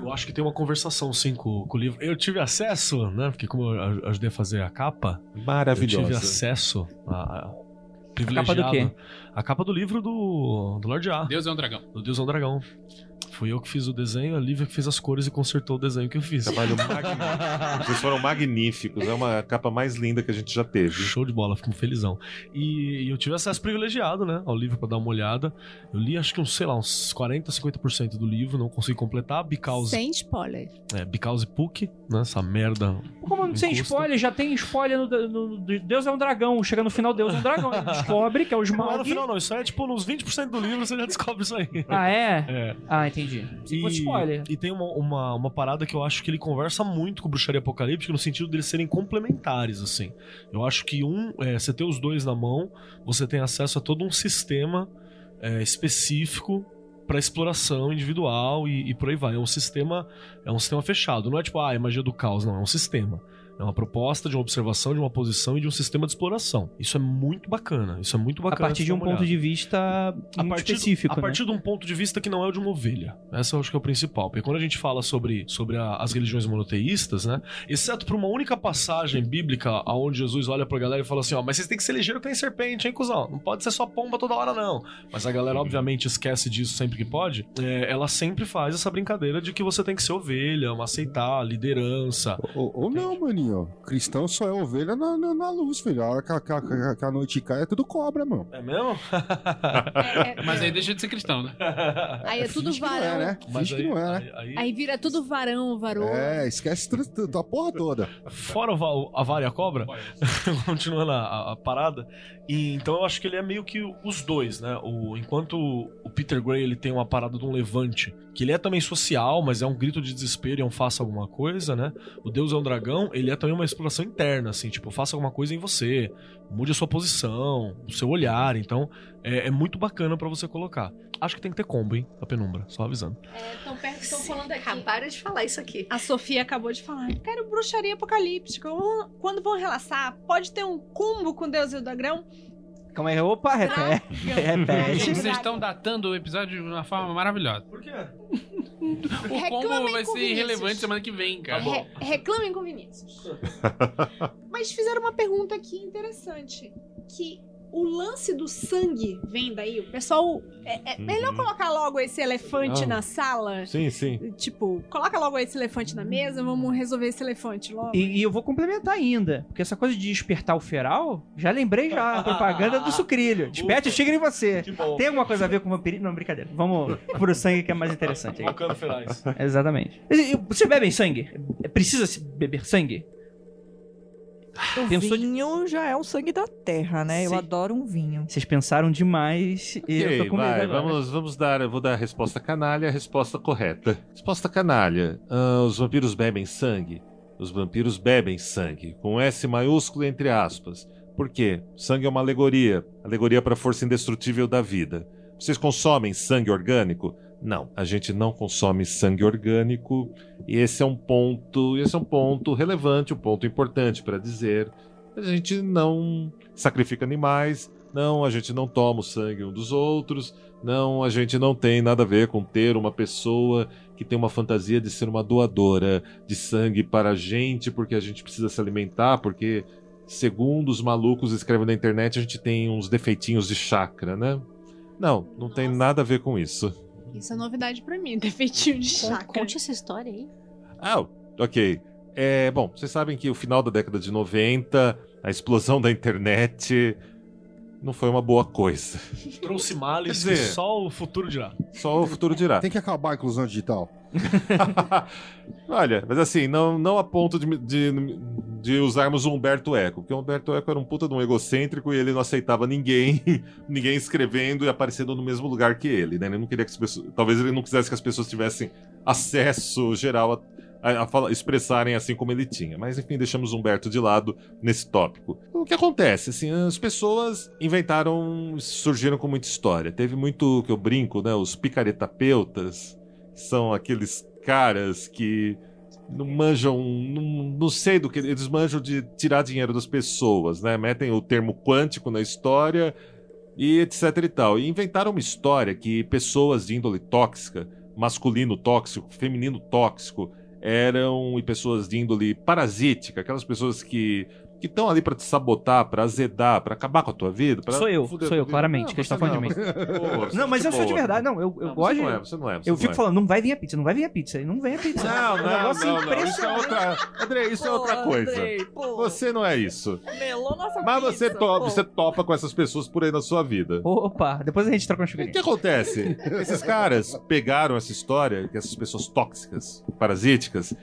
Eu acho que tem uma conversação, sim, com, com o livro. Eu tive acesso, né? Porque como eu aj- ajudei a fazer a capa, Maravilhosa. eu tive acesso a... a capa do privilegiado. quê? A capa do livro do, do Lord A. Deus é um dragão. Do Deus é um Dragão. Fui eu que fiz o desenho, a Lívia que fez as cores e consertou o desenho que eu fiz. Trabalho [laughs] magnífico. Vocês foram magníficos. É uma capa mais linda que a gente já teve. Show de bola, fico felizão. E, e eu tive acesso privilegiado, né, ao livro pra dar uma olhada. Eu li acho que uns, sei lá, uns 40, 50% do livro, não consegui completar. Because, Sem spoiler. é, because Puck, né, essa merda. Como sem Encosta. spoiler, já tem spoiler no, no- no- Deus é um dragão. Chega no final, Deus é um dragão. Ele [laughs] descobre que é o Não não. Isso aí é tipo nos 20% do livro você já descobre isso aí. Ah, é? É. Ah, entendi. E, spoiler. e tem uma, uma, uma parada que eu acho que ele conversa muito com Bruxaria Apocalíptica no sentido deles serem complementares, assim. Eu acho que um, é, você ter os dois na mão, você tem acesso a todo um sistema é, específico para exploração individual e, e por aí vai. É um sistema, é um sistema fechado. Não é tipo, ah, é magia do caos, não. É um sistema. É uma proposta de uma observação, de uma posição e de um sistema de exploração. Isso é muito bacana. Isso é muito A bacana. partir você de um ponto de vista a muito partir, específico, a né? partir de um ponto de vista que não é o de uma ovelha. Essa eu acho que é o principal. Porque quando a gente fala sobre, sobre a- as religiões monoteístas, né? Exceto por uma única passagem bíblica onde Jesus olha pra galera e fala assim: ó, mas vocês têm que ser ligeiro que tem serpente, hein, cuzão? Não pode ser só pomba toda hora, não. Mas a galera, obviamente, esquece disso sempre que pode. É, ela sempre faz essa brincadeira de que você tem que ser ovelha, uma aceitar, liderança. Ou, ou não, maninho. Cristão só é ovelha na, na, na luz, filho. A hora que a, que a- que a- noite cai é tudo cobra, mano. É mesmo? [laughs] Mas aí deixa de ser cristão, né? Aí é tudo Finge que não varão. é, né? Mas Finge que não é, né? aí- Aí vira tudo varão, varou. É, esquece tudo, tudo, a porra toda. Fora o, a vara e a cobra, [laughs] continuando a- a parada. E, então eu acho que ele é meio que os dois, né? O, enquanto o Peter Gray ele tem uma parada de um levante, que ele é também social, mas é um grito de desespero e é um faça alguma coisa, né? O Deus é um dragão, ele é também uma exploração interna, assim, tipo, faça alguma coisa em você, mude a sua posição, o seu olhar. Então é, é muito bacana pra você colocar. Acho que tem que ter combo, hein? A penumbra, só avisando. Estão estão falando aqui. Acabaram de falar isso aqui. A Sofia acabou de falar. Quero bruxaria apocalíptica. Quando vão relaxar, pode ter um combo com Deus e o Calma aí, opa, repete. repete. Vocês estão datando o episódio de uma forma maravilhosa. Por quê? O Reclamem combo vai com ser Vinícius. irrelevante semana que vem, cara. Re- reclamem com Vinícius. [laughs] Mas fizeram uma pergunta aqui interessante. Que o lance do sangue vem daí? O pessoal. É, é melhor colocar logo esse elefante Ah. na sala? Sim, sim. Tipo, coloca logo esse elefante na mesa, vamos resolver esse elefante logo. E, e eu vou complementar ainda, porque essa coisa de despertar o feral, já lembrei já, a propaganda do sucrilho. [laughs] Desperte o tigre em você. Tem alguma coisa a ver com vampirismo? Não, brincadeira. Vamos pro sangue que é mais interessante aí. Colocando ferais. Exatamente. E- e Vocês bebem sangue? É- Precisa se beber sangue? O Pensou de- vinho já é o sangue da terra, né? Eu Sim. adoro um vinho. Vocês pensaram demais e eu Ok, tô com medo vai, agora. vamos, vamos dar, eu vou dar a resposta canalha, a resposta correta. Resposta canalha. Ah, os vampiros bebem sangue? Os vampiros bebem sangue, com S maiúsculo entre aspas. Por quê? Sangue é uma alegoria, alegoria para a força indestrutível da vida. Vocês consomem sangue orgânico? Não, a gente não consome sangue orgânico e esse é um ponto, esse é um ponto relevante, um ponto importante para dizer. A gente não sacrifica animais, não, a gente não toma o sangue um dos outros, não, a gente não tem nada a ver com ter uma pessoa que tem uma fantasia de ser uma doadora de sangue para a gente, porque a gente precisa se alimentar, porque, segundo os malucos escrevem na internet, a gente tem uns defeitinhos de chakra, né? Não, não tem nada a ver com isso. Isso é novidade pra mim, [laughs] defeitinho de Con- chakra. Conte essa história aí. Ah, ok. É, bom, vocês sabem que o final da década de 90, a explosão da internet, não foi uma boa coisa. Trouxe males Quer que dizer- só o futuro dirá. Só o futuro dirá. Tem que acabar a inclusão digital. [laughs] Olha, mas assim, não, não a ponto de, de, de usarmos o Humberto Eco, porque o Humberto Eco era um puta de um egocêntrico e ele não aceitava ninguém, [laughs] ninguém escrevendo e aparecendo no mesmo lugar que ele, né? Ele não queria que as pessoas. Talvez ele não quisesse que as pessoas tivessem acesso geral a, a, a expressarem assim como ele tinha. Mas enfim, deixamos Humberto de lado nesse tópico. O que acontece? Assim, as pessoas inventaram, surgiram com muita história. Teve muito que eu brinco, né? Os picaretapeutas são aqueles caras que não manjam, não, não sei do que, eles manjam de tirar dinheiro das pessoas, né? Metem o termo quântico na história e etc e tal. E inventaram uma história que pessoas de índole tóxica, masculino tóxico, feminino tóxico, eram pessoas de índole parasítica, aquelas pessoas que que estão ali pra te sabotar, pra azedar, pra acabar com a tua vida. pra Sou eu, sou eu, vida. claramente, Não, que estão você falando de não, mim. [laughs] você- Pô, você Não, mas é eu sou de verdade. Não, eu, eu Não, gosto você não de- é, você não é, você eu não fico é. falando, não vai vir a pizza, não vai vir a pizza. E não vem a pizza. Não, É um não, negócio não, não. Isso é impressionante. outra. André, isso é outra coisa. Andrei, pô. Você não é isso. Melou nossa Mas você, pizza, to- pô. você topa com essas pessoas por aí na sua vida. Opa, depois a gente troca umas O que figurinhas. acontece? Esses caras pegaram essa história, que essas pessoas tóxicas, parasíticas,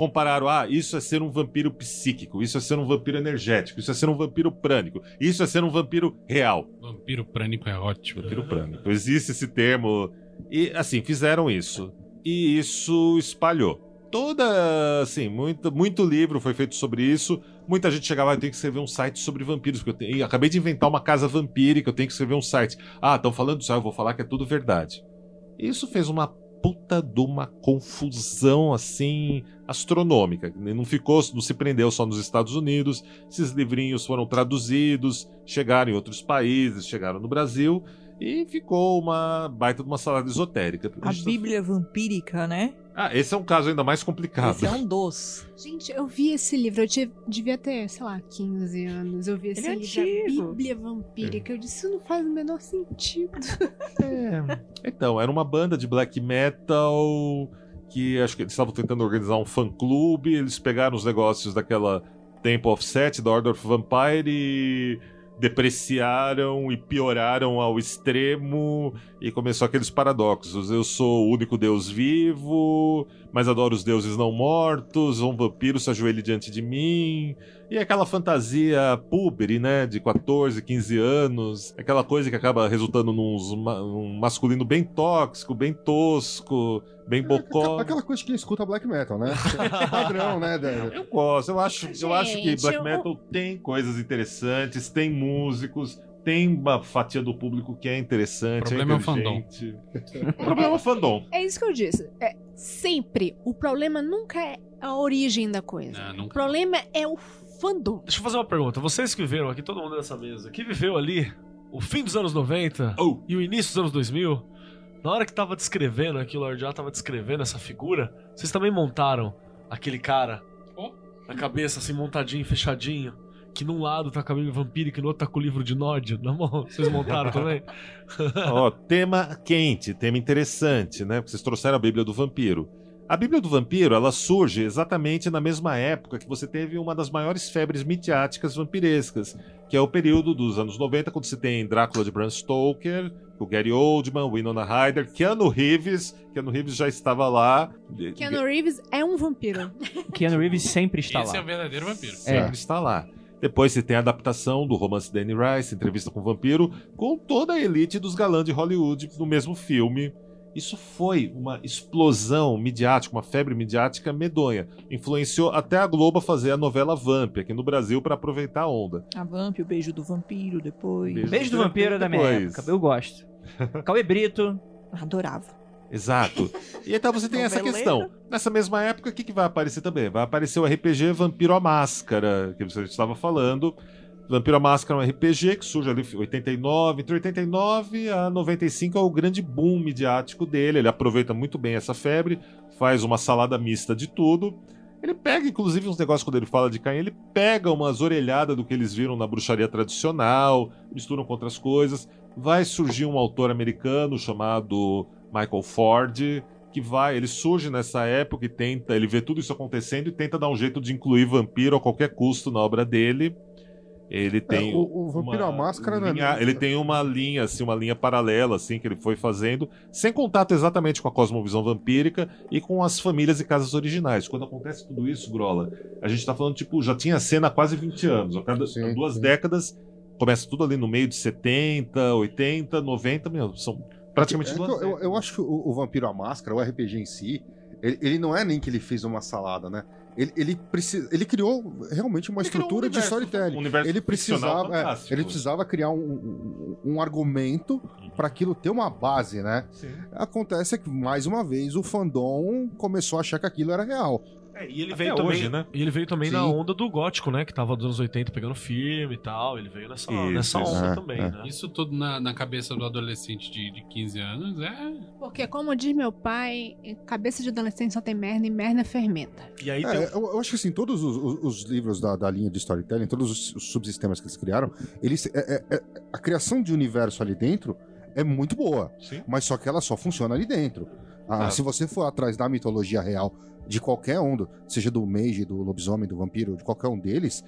compararam, ah, isso é ser um vampiro psíquico, isso é ser um vampiro energético, isso é ser um vampiro prânico, isso é ser um vampiro real. Vampiro prânico é ótimo. Vampiro prânico. Existe esse termo. E, assim, fizeram isso. E isso espalhou. Toda, assim, muito, muito livro foi feito sobre isso. Muita gente chegava, ah, eu tenho que escrever um site sobre vampiros, porque eu tenho, acabei de inventar uma casa vampírica, eu tenho que escrever um site. Ah, estão falando disso, ah, eu vou falar que é tudo verdade. Isso fez uma puta de uma confusão, assim, astronômica. Não ficou, não se prendeu só nos Estados Unidos. Esses livrinhos foram traduzidos, chegaram em outros países, chegaram no Brasil e ficou uma baita de uma salada esotérica. A Bíblia vampírica, né? Ah, esse é um caso ainda mais complicado. Esse é um dos. Gente, eu vi esse livro, eu tinha- devia ter, sei lá, 15 anos. Eu vi esse Ele é livro, antigo. a Bíblia Vampírica. Eu disse, isso não faz o menor sentido. [laughs] Então, era uma banda de black metal que acho que eles estavam tentando organizar um fã-clube. Eles pegaram os negócios daquela Temple of Set, da Order of Vampire e depreciaram e pioraram ao extremo e começou aqueles paradoxos. Eu sou o único deus vivo, mas adoro os deuses não mortos, um vampiro se ajoelhe diante de mim. E aquela fantasia púbere, né, de 14, 15 anos, aquela coisa que acaba resultando num um masculino bem tóxico, bem tosco, bem bocó. Aquela coisa de quem escuta black metal, né? [laughs] Padrão, né? da- Eu gosto, eu acho, eu acho que Gente, black eu- metal tem coisas interessantes, tem músicos, tem uma fatia do público que é interessante. O problema é o fandom. o [laughs] problema é o fandom. É isso que eu disse. É, sempre, o problema nunca é a origem da coisa. Não, O problema é o fandom. Deixa eu fazer uma pergunta. Vocês que viveram aqui, todo mundo nessa mesa, que viveu ali o fim dos anos 90 Oh. e o início dos anos 2000, na hora que tava descrevendo aqui, o Lord A tava descrevendo essa figura, vocês também montaram aquele cara Oh. na cabeça, assim, montadinho, fechadinho, que num lado tá com a Bíblia vampírica e no outro tá com o livro de Nod na mão. Vocês montaram também? [laughs] Ó, tema quente, tema interessante, né? Porque vocês trouxeram a Bíblia do Vampiro. A Bíblia do Vampiro, ela surge exatamente na mesma época que você teve uma das maiores febres midiáticas vampirescas, que é o período dos anos 90, quando você tem Drácula de Bram Stoker, o Gary Oldman, Winona Ryder, Keanu Reeves, Keanu Reeves já estava lá. Keanu Reeves é um vampiro. Keanu Reeves sempre está Esse lá. é o verdadeiro vampiro. sempre está lá. Depois você tem a adaptação do romance Danny Rice, Entrevista com o Vampiro, com toda a elite dos galãs de Hollywood no mesmo filme. Isso foi uma explosão midiática, uma febre midiática medonha. Influenciou até a Globo a fazer a novela Vamp aqui no Brasil para aproveitar a onda. A Vamp, o beijo do vampiro depois. Beijo Beijo do vampiro é da minha época. Eu gosto. [laughs] Cauê Brito. Adorava. Exato. [laughs] E então você tem essa questão. Nessa mesma época, o que, que vai aparecer também? Vai aparecer o RPG Vampiro à Máscara, que você estava falando. Vampiro à Máscara é um RPG que surge ali em 89, entre 89 a 95 é o grande boom midiático dele. Ele aproveita muito bem essa febre, faz uma salada mista de tudo. Ele pega, inclusive, uns negócios quando ele fala de Caim, ele pega umas orelhadas do que eles viram na bruxaria tradicional, misturam com outras coisas. Vai surgir um autor americano chamado Michael Ford, que vai, ele surge nessa época e tenta, ele vê tudo isso acontecendo e tenta dar um jeito de incluir vampiro a qualquer custo na obra dele. Ele tem É, o, o Vampiro à Máscara, né? linha- ele tem uma linha, assim, uma linha paralela, assim, que ele foi fazendo, sem contato exatamente com a cosmovisão vampírica e com as famílias e casas originais. Quando acontece tudo isso, Grola, a gente tá falando, tipo, já tinha cena há quase 20 anos. A cada Sim, duas sim. décadas, começa tudo ali no meio de 70, 80, 90, meu, são praticamente É duas eu, eu- eu acho que o, o Vampiro à Máscara, o RPG em si, ele, ele não é nem que ele fez uma salada, né? Ele, ele, precisa, ele criou realmente uma Ele criou um estrutura de universo- storytelling. universo ele precisava, é, ele precisava criar um, um, um argumento para aquilo ter uma base, né? Acontece que, mais uma vez, o fandom começou a achar que aquilo era real. É, e ele Até veio também, hoje, né? E ele veio também Sim. na onda do gótico, né? Que tava dos anos 80 pegando firme e tal. Ele veio nessa, Isso, nessa onda É, também, é. né? Isso tudo na, na cabeça do adolescente de, de 15 anos é. Porque, como diz meu pai, cabeça de adolescente só tem merda e merda fermenta. E aí É, tem eu, eu acho que assim, todos os, os- os livros da, da linha de storytelling, todos os, os subsistemas que eles criaram, eles, é- é- é- a criação de universo ali dentro é muito boa. Sim. Mas só que ela só funciona ali dentro. Ah, Ah. Se você for atrás da mitologia real de qualquer um, do- seja do mage, do lobisomem, do vampiro, de qualquer um deles,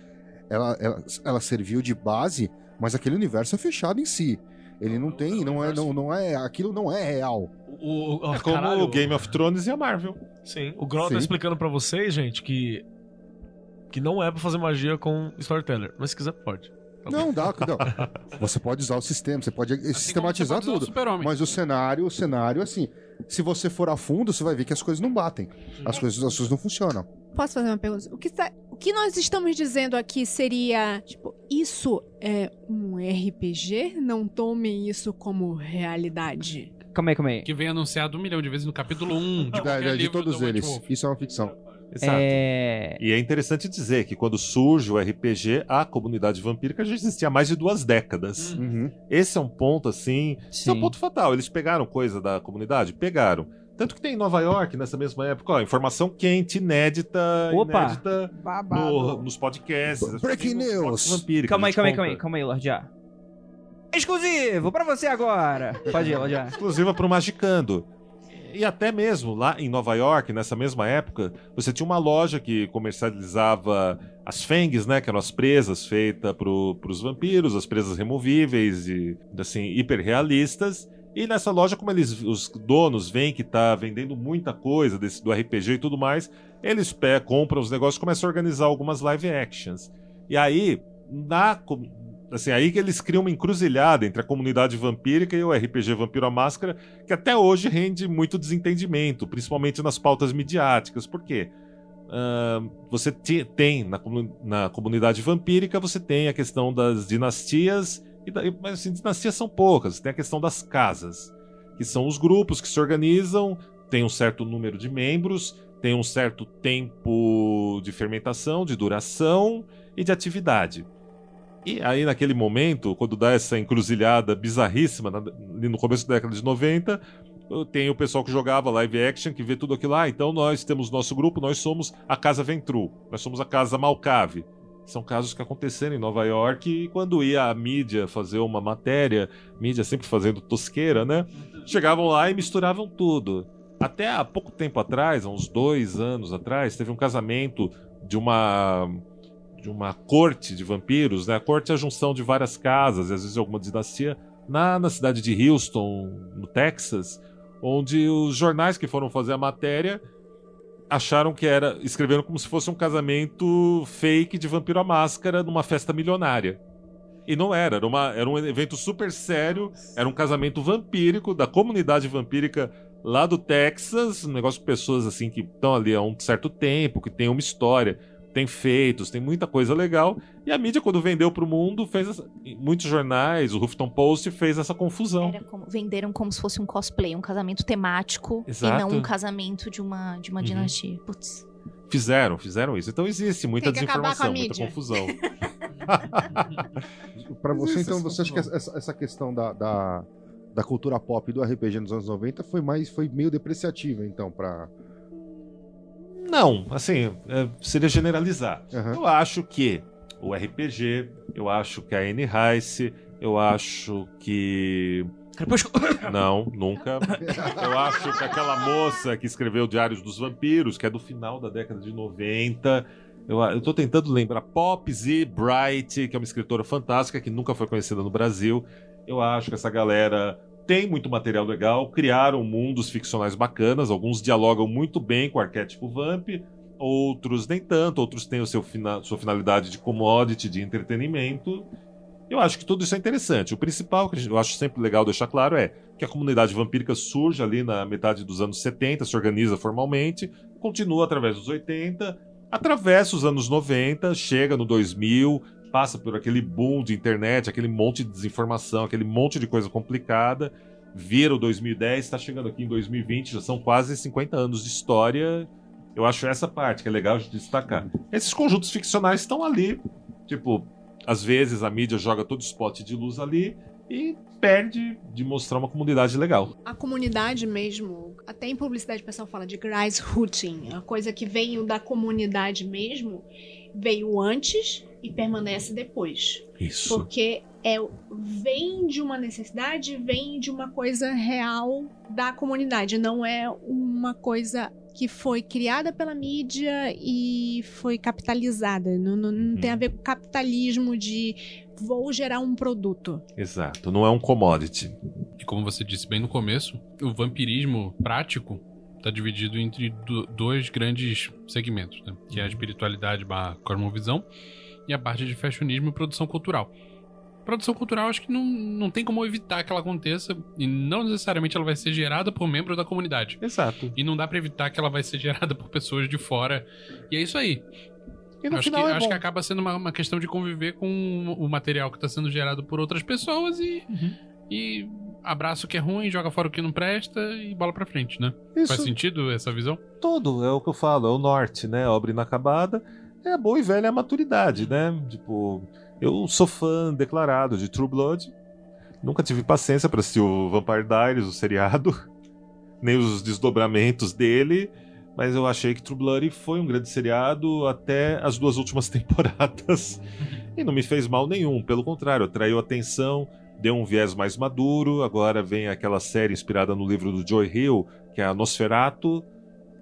ela, ela, ela serviu de base, mas aquele universo é fechado em si. Ele não tem, não é, não, não é, aquilo não é real. o, o, É como caralho, o Game of Thrones e a Marvel. Sim, o Grol tá explicando pra vocês, gente, que que não é pra fazer magia com storyteller, mas se quiser pode. Tá. Não, dá, [laughs] não. Você pode usar o sistema, você pode Assim sistematizar você pode usar o tudo. Super-Homem. Mas o cenário, o cenário, assim, se você for a fundo, você vai ver que as coisas não batem. As coisas, as coisas não funcionam. Posso fazer uma pergunta? O que, tá- o que nós estamos dizendo aqui seria, tipo, isso é um RPG? Não tomem isso como realidade. Calma aí, calma aí. Que vem anunciado um milhão de vezes no capítulo 1 de da- [laughs] de todos eles. Isso é uma ficção. Exato. É... E é interessante dizer que quando surge o RPG, a comunidade vampírica já existia há mais de duas décadas. Uhum. Esse é um ponto, assim. Esse é um ponto fatal. Eles pegaram coisa da comunidade? Pegaram. Tanto que tem em Nova York, nessa mesma época, ó, informação quente, inédita, Opa! inédita Babado. no- nos podcasts. Breaking Nos news! blogs vampíricos, Calma aí, calma aí, calma aí, calma aí, Lorde A. Exclusivo pra você agora. Pode ir, Lorde A. exclusiva para o Magicando. E até mesmo lá em Nova York, nessa mesma época, você tinha uma loja que comercializava as fangs, né? Que eram as presas feitas para os vampiros, as presas removíveis e assim, hiperrealistas. E nessa loja, como eles, os donos veem que tá vendendo muita coisa desse, do RPG e tudo mais, eles pé, compram os negócios e começam a organizar algumas live actions. E aí, na, assim, aí que eles criam uma encruzilhada entre a comunidade vampírica e o RPG Vampiro à Máscara, que até hoje rende muito desentendimento, principalmente nas pautas midiáticas. Por quê? Ah, você ti- tem na, na comunidade vampírica, você tem a questão das dinastias, e da- mas assim, dinastias são poucas, tem a questão das casas, que são os grupos que se organizam, tem um certo número de membros, tem um certo tempo de fermentação, de duração e de atividade. E aí, naquele momento, quando dá essa encruzilhada bizarríssima, no começo da década de 90, tem o pessoal que jogava live action, que vê tudo aquilo. Ah, então nós temos nosso grupo, nós somos a Casa Ventru, nós somos a Casa Malcave. São casos que aconteceram em Nova York e quando ia a mídia fazer uma matéria, mídia sempre fazendo tosqueira, né? Chegavam lá e misturavam tudo. Até há pouco tempo atrás, há uns dois anos atrás, teve um casamento de uma de uma corte de vampiros, né? A corte é a junção de várias casas, e às vezes alguma dinastia, na, na cidade de Houston, no Texas, onde os jornais que foram fazer a matéria acharam que era. escreveram como se fosse um casamento fake de vampiro à máscara numa festa milionária. E não era, era, uma, era um evento super sério, era um casamento vampírico da comunidade vampírica lá do Texas, um negócio de pessoas assim que estão ali há um certo tempo, que tem uma história, tem feitos, tem muita coisa legal. E a mídia, quando vendeu pro mundo, fez essa- muitos jornais, o Huffington Post fez essa confusão. Era como- venderam como se fosse um cosplay, um casamento temático Exato. e não um casamento de uma, de uma Uhum. dinastia. Putz. Fizeram, fizeram isso. Então existe muita Tem que acabar com a desinformação, muita confusão. [laughs] Pra você, então, é você acha que essa, essa questão da, da, da cultura pop e do RPG nos anos 90 foi mais foi meio depreciativa, então, pra. Não, assim, é, seria generalizar. Aham. Eu acho que o RPG, eu acho que a Anne Rice, eu acho que. [coughs] Não, nunca. Eu acho que aquela moça que escreveu Diários dos Vampiros, que é do final da década de 90. Eu, eu tô tentando lembrar. Pop Z. Bright, que é uma escritora fantástica que nunca foi conhecida no Brasil. Eu acho que essa galera tem muito material legal, criaram mundos ficcionais bacanas, alguns dialogam muito bem com o arquétipo Vamp, outros nem tanto, outros têm o seu sua finalidade de commodity, de entretenimento. Eu acho que tudo isso é interessante. O principal que eu acho sempre legal deixar claro é que a comunidade vampírica surge ali na metade dos anos 70, se organiza formalmente, continua através dos 80, atravessa os anos 90, chega no 2000, passa por aquele boom de internet, aquele monte de desinformação, aquele monte de coisa complicada, vira o 2010, está chegando aqui em 2020, já são quase 50 anos de história. Eu acho essa parte que é legal de destacar. Esses conjuntos ficcionais estão ali, tipo, às vezes a mídia joga todo spot de luz ali e perde de mostrar uma comunidade legal. A comunidade mesmo, até em publicidade o pessoal fala de grassrooting, a coisa que veio da comunidade mesmo, veio antes e permanece depois. Isso. Porque é, vem de uma necessidade, vem de uma coisa real da comunidade, não é uma coisa que foi criada pela mídia e foi capitalizada. Não, não- não tem a ver com capitalismo de vou gerar um produto. Exato, não é um commodity. E como você disse bem no começo, o vampirismo prático está dividido entre do- dois grandes segmentos, né? Que é a espiritualidade barra cosmovisão e a parte de fashionismo e produção cultural. Produção cultural acho que não, não tem como evitar que ela aconteça e não necessariamente ela vai ser gerada por membros da comunidade. Exato. E não dá pra evitar que ela vai ser gerada por pessoas de fora. E é isso aí. E no acho final que, é acho bom. que acaba sendo uma, uma questão de conviver com o material que está sendo gerado por outras pessoas e, Uhum. e abraça o que é ruim, joga fora o que não presta e bola pra frente, né? Isso. Faz sentido essa visão? Todo, é o que eu falo, é o norte, né? Obra inacabada é a boa e velha maturidade, né? Tipo, eu sou fã declarado de True Blood. Nunca tive paciência pra assistir o Vampire Diaries, o seriado, [laughs] nem os desdobramentos dele, mas eu achei que True Blood foi um grande seriado até as duas últimas [laughs] temporadas. E não me fez mal nenhum, pelo contrário, atraiu atenção, deu um viés mais maduro. Agora vem aquela série inspirada no livro do Joy Hill, que é a Nosferatu.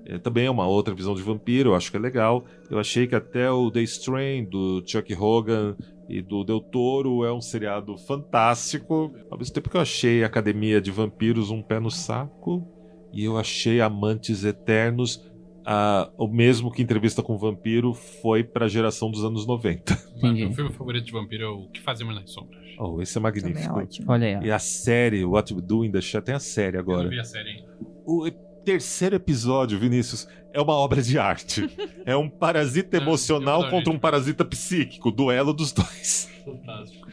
É, também é uma outra visão de vampiro, eu acho que é legal. Eu achei que até o The Strain, do Chuck Hogan e do Del Toro, é um seriado fantástico. Ao mesmo tempo que eu achei Academia de Vampiros um pé no saco, e eu achei Amantes Eternos ah, o mesmo que Entrevista com o Vampiro foi pra geração dos anos 90. Meu filme favorito de vampiro é o Que Fazemos nas Sombras. Oh, esse é magnífico. Olha aí. ó. E a série, What We Do in the Shadows, tem a série Eu agora. não vi a série ainda. O terceiro episódio, Vinícius, é uma obra de arte. é um parasita É, [laughs] emocional eu contra um parasita psíquico. Duelo dos dois. Fantástico.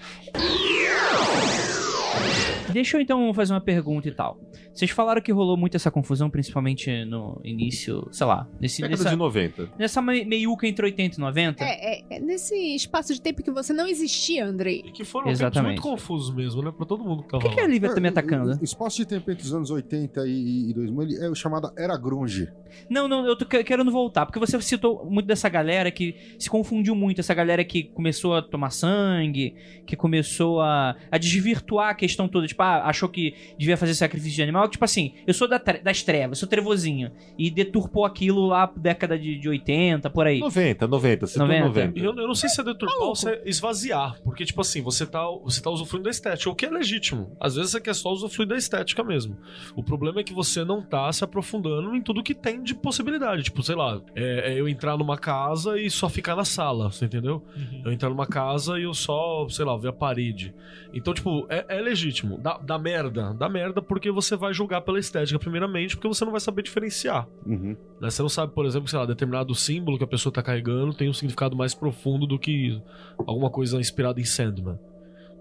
Deixa eu então fazer uma pergunta e tal. Vocês falaram que rolou muito essa confusão, principalmente no início, sei lá, nesse, Década nessa, de 90. nessa me- meiuca entre 80 e 90. É, é, é nesse espaço de tempo que você não existia, Andrei. E que foram Exatamente. tempos muito confusos mesmo, né? Pra todo mundo que tava Por que, que a. Lívia tá me atacando? O, o espaço de tempo entre os anos 80 e, e 2000 ele é o chamado Era Grunge. Não, não, eu tô que- querendo voltar, porque você citou muito dessa galera que se confundiu muito, essa galera que começou a tomar sangue, que começou a, a desvirtuar a questão toda, tipo, ah, achou que devia fazer sacrifício de animal, tipo assim, eu sou da tre- das trevas, sou trevozinho, e deturpou aquilo lá década de, de 80, por aí. 90, 90, você 90. 90. E Eu, eu não sei se é deturpar ou se é esvaziar. Porque, tipo assim, você tá, você tá usufruindo da estética, o que é legítimo. Às vezes você quer só usufruir da estética mesmo. O problema é que você não tá se aprofundando em tudo que tem de possibilidade. Tipo, sei lá, é, é eu entrar numa casa e só ficar na sala, você entendeu? Eu entrar numa casa e eu só, sei lá, ver a parede. Então, tipo, é, é legítimo. Dá, dá merda. Dá merda porque você vai julgar pela estética, primeiramente, porque você não vai saber diferenciar. Uhum. Né? Você não sabe, por exemplo, sei lá, determinado símbolo que a pessoa tá carregando tem um significado mais profundo do que alguma coisa inspirada em Sandman.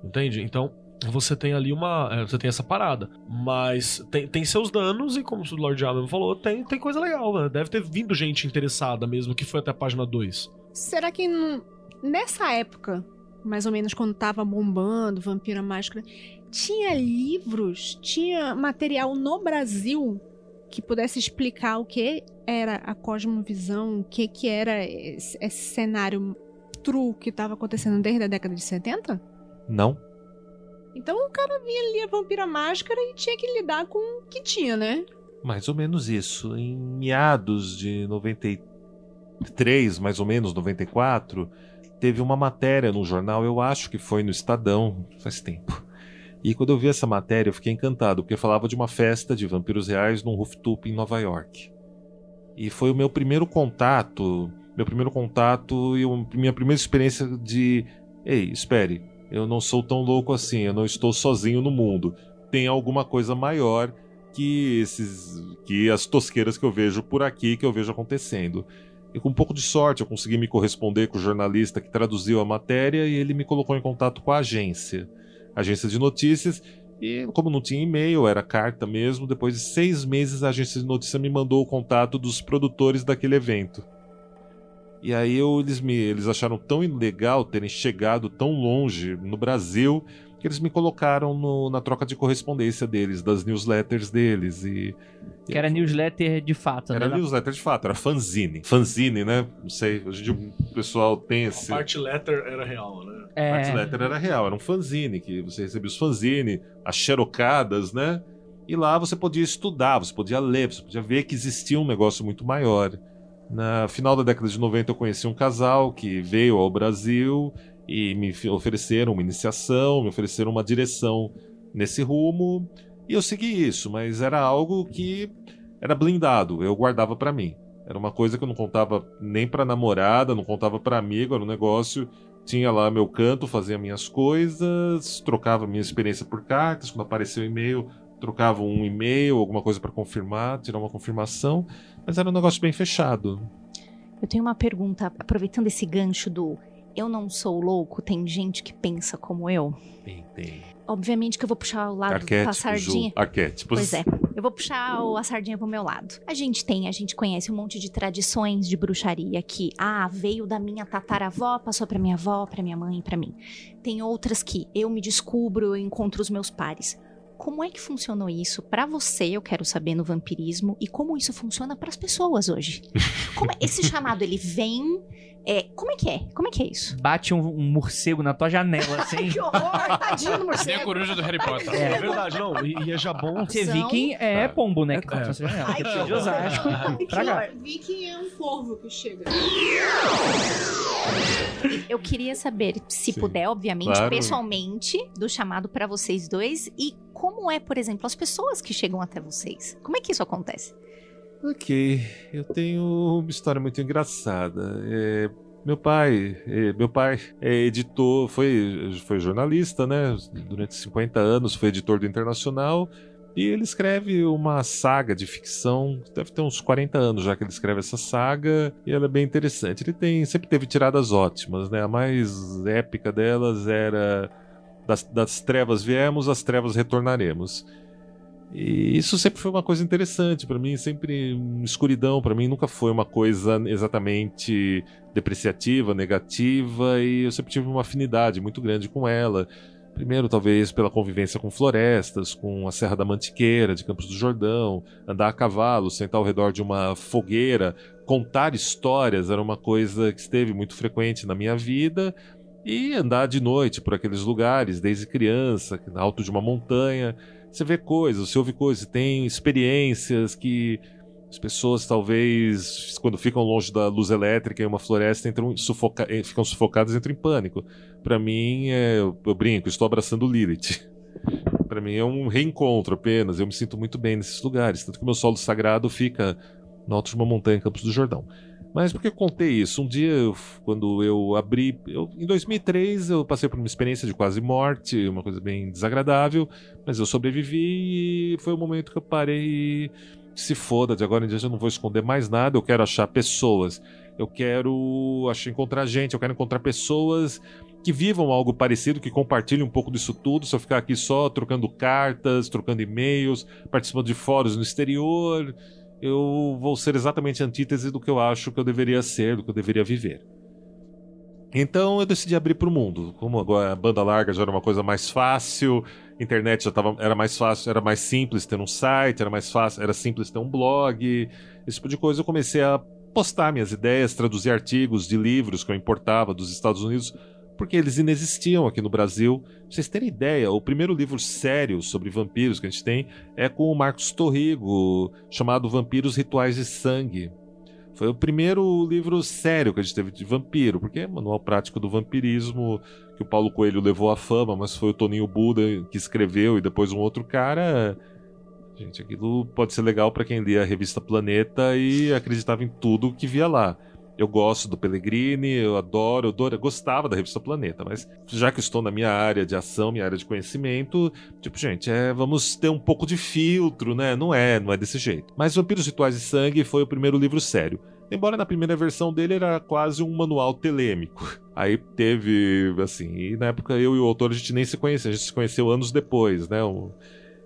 Entende? Então, você tem ali uma. é, você tem essa parada. Mas tem, tem seus danos, e como o Lord Allen falou, tem, tem coisa legal, né? Deve ter vindo gente interessada mesmo, que foi até a página 2. Será que nessa época, mais ou menos quando tava bombando Vampira Máscara, tinha livros, tinha material no Brasil que pudesse explicar o que era a cosmovisão, o que que era esse, esse cenário true que tava acontecendo desde a década de 70? Não. Então o cara via ali a Vampira Máscara e tinha que lidar com o que tinha, né? Mais ou menos isso. Em meados de 93, mais ou menos 94, teve uma matéria no jornal, eu acho que foi no Estadão, faz tempo. E quando eu vi essa matéria, eu fiquei encantado, porque falava de uma festa de vampiros reais num rooftop em Nova York. E foi o meu primeiro contato, meu primeiro contato e minha primeira experiência de, ei, espere, eu não sou tão louco assim, eu não estou sozinho no mundo. Tem alguma coisa maior que esses que as tosqueiras que eu vejo por aqui, que eu vejo acontecendo. E com um pouco de sorte eu consegui me corresponder com o jornalista que traduziu a matéria e ele me colocou em contato com a agência, agência de notícias. E como não tinha e-mail, era carta mesmo, depois de seis meses a agência de notícia me mandou o contato dos produtores daquele evento. E aí eu- eles, me, eles acharam tão ilegal terem chegado tão longe no Brasil que eles me colocaram no- na troca de correspondência deles, das newsletters deles. E, Que era newsletter de fato, era né? newsletter de fato, era fanzine. Fanzine, né? Não sei, hoje em dia o pessoal tem A esse. parte letter era real, né? É. A newsletter era real, era um fanzine, que você recebia os fanzine, as xerocadas, né? E lá você podia estudar, você podia ler, você podia ver que existia um negócio muito maior. Na final da década de 90 eu conheci um casal que veio ao Brasil e me ofereceram uma iniciação, me ofereceram uma direção nesse rumo, e eu segui isso, mas era algo que era blindado, eu guardava pra mim. Era uma coisa que eu não contava nem pra namorada, não contava pra amigo, era um negócio tinha lá meu canto, fazia minhas coisas, trocava minha experiência por cartas, quando apareceu o e-mail, trocava um e-mail, alguma coisa pra confirmar, tirar uma confirmação, mas era um negócio bem fechado. Eu tenho uma pergunta, aproveitando esse gancho do eu não sou louco, tem gente que pensa como eu. Tem, tem. Obviamente que eu vou puxar o lado da sardinha. Ju, arquétipos. Pois é. Eu vou puxar o- a sardinha pro meu lado. A gente tem, a gente conhece um monte de tradições de bruxaria que, ah, veio da minha tataravó, passou pra minha avó, pra minha mãe, pra mim. Tem outras que eu me descubro, eu encontro os meus pares. Como é que funcionou isso pra você? Eu quero saber no vampirismo e como isso funciona pras pessoas hoje. Como é- esse chamado ele vem? É, como é que é? Como é que é isso? Bate um, um morcego na tua janela, [laughs] assim. que horror, tadinho do Nem a morcego. coruja do Harry Potter. É, É. verdade, não. E, e é já bom. Você viking é pombo, né? Que É. na sua janela. Ai, que De Osasco. pra cá. Viking é um corvo que chega. Eu queria saber, se Sim, puder, obviamente, claro. pessoalmente, do chamado pra vocês dois e como é, por exemplo, as pessoas que chegam até vocês. Como é que isso acontece? Ok, eu tenho uma história muito engraçada. É, meu pai, é, meu pai é editor, foi, foi jornalista, né? Durante 50 anos, foi editor do Internacional. E ele escreve uma saga de ficção, deve ter uns 40 anos já que ele escreve essa saga, e ela é bem interessante. Ele tem, sempre teve tiradas ótimas, né? A mais épica delas era das, das trevas viemos, às trevas retornaremos. E isso sempre foi uma coisa interessante para mim, sempre escuridão para mim nunca foi uma coisa exatamente depreciativa, negativa e eu sempre tive uma afinidade muito grande com ela. Primeiro, talvez pela convivência com florestas, com a Serra da Mantiqueira, de Campos do Jordão, andar a cavalo, sentar ao redor de uma fogueira, contar histórias era uma coisa que esteve muito frequente na minha vida. E andar de noite por aqueles lugares, desde criança, alto de uma montanha. Você vê coisas, você ouve coisas, tem experiências que as pessoas talvez, quando ficam longe da luz elétrica em uma floresta, entram sufoca eh, ficam sufocadas entram em pânico. Para mim, é, eu, brinco, estou abraçando Lilith. [laughs] Para mim é um reencontro apenas. Eu me sinto muito bem nesses lugares. Tanto que meu solo sagrado fica no alto de uma montanha em Campos do Jordão. Mas por que eu contei isso? Um dia, eu- quando eu abri. Eu, em 2003, eu passei por uma experiência de quase morte, uma coisa bem desagradável, mas eu sobrevivi e foi o momento que eu parei. Se foda, de agora em diante eu não vou esconder mais nada, eu quero achar pessoas. Eu quero achar, encontrar gente, eu quero encontrar pessoas que vivam algo parecido, que compartilhem um pouco disso tudo. Se eu ficar aqui só trocando cartas, trocando e-mails, participando de fóruns no exterior, eu vou ser exatamente a antítese do que eu acho que eu deveria ser, do que eu deveria viver. Então eu decidi abrir para o mundo. Como agora a banda larga já era uma coisa mais fácil, internet já tava, era mais fácil, era mais simples ter um site, era mais fácil, era simples ter um blog, esse tipo de coisa. Eu comecei a postar minhas ideias, traduzir artigos de livros que eu importava dos Estados Unidos, porque eles inexistiam aqui no Brasil. Pra vocês terem ideia, o primeiro livro sério sobre vampiros que a gente tem é com o Marcos Torrigo, chamado Vampiros Rituais de Sangue. Foi o primeiro livro sério que a gente teve de vampiro, porque é manual prático do vampirismo que o Paulo Coelho levou à fama, mas foi o Toninho Buda que escreveu e depois um outro cara. Gente, aquilo pode ser legal para quem lia a revista Planeta e acreditava em tudo que via lá. Eu gosto do Pellegrini, eu adoro, eu adoro, eu gostava da revista Planeta, mas já que estou na minha área de ação, minha área de conhecimento, tipo, gente, é, vamos ter um pouco de filtro, né? Não é, não é desse jeito. Mas Vampiros Rituais de Sangue foi o primeiro livro sério. Embora na primeira versão dele era quase um manual telêmico. [laughs] Aí teve, assim, e na época eu e o autor a gente nem se conhecia, a gente se conheceu anos depois, né?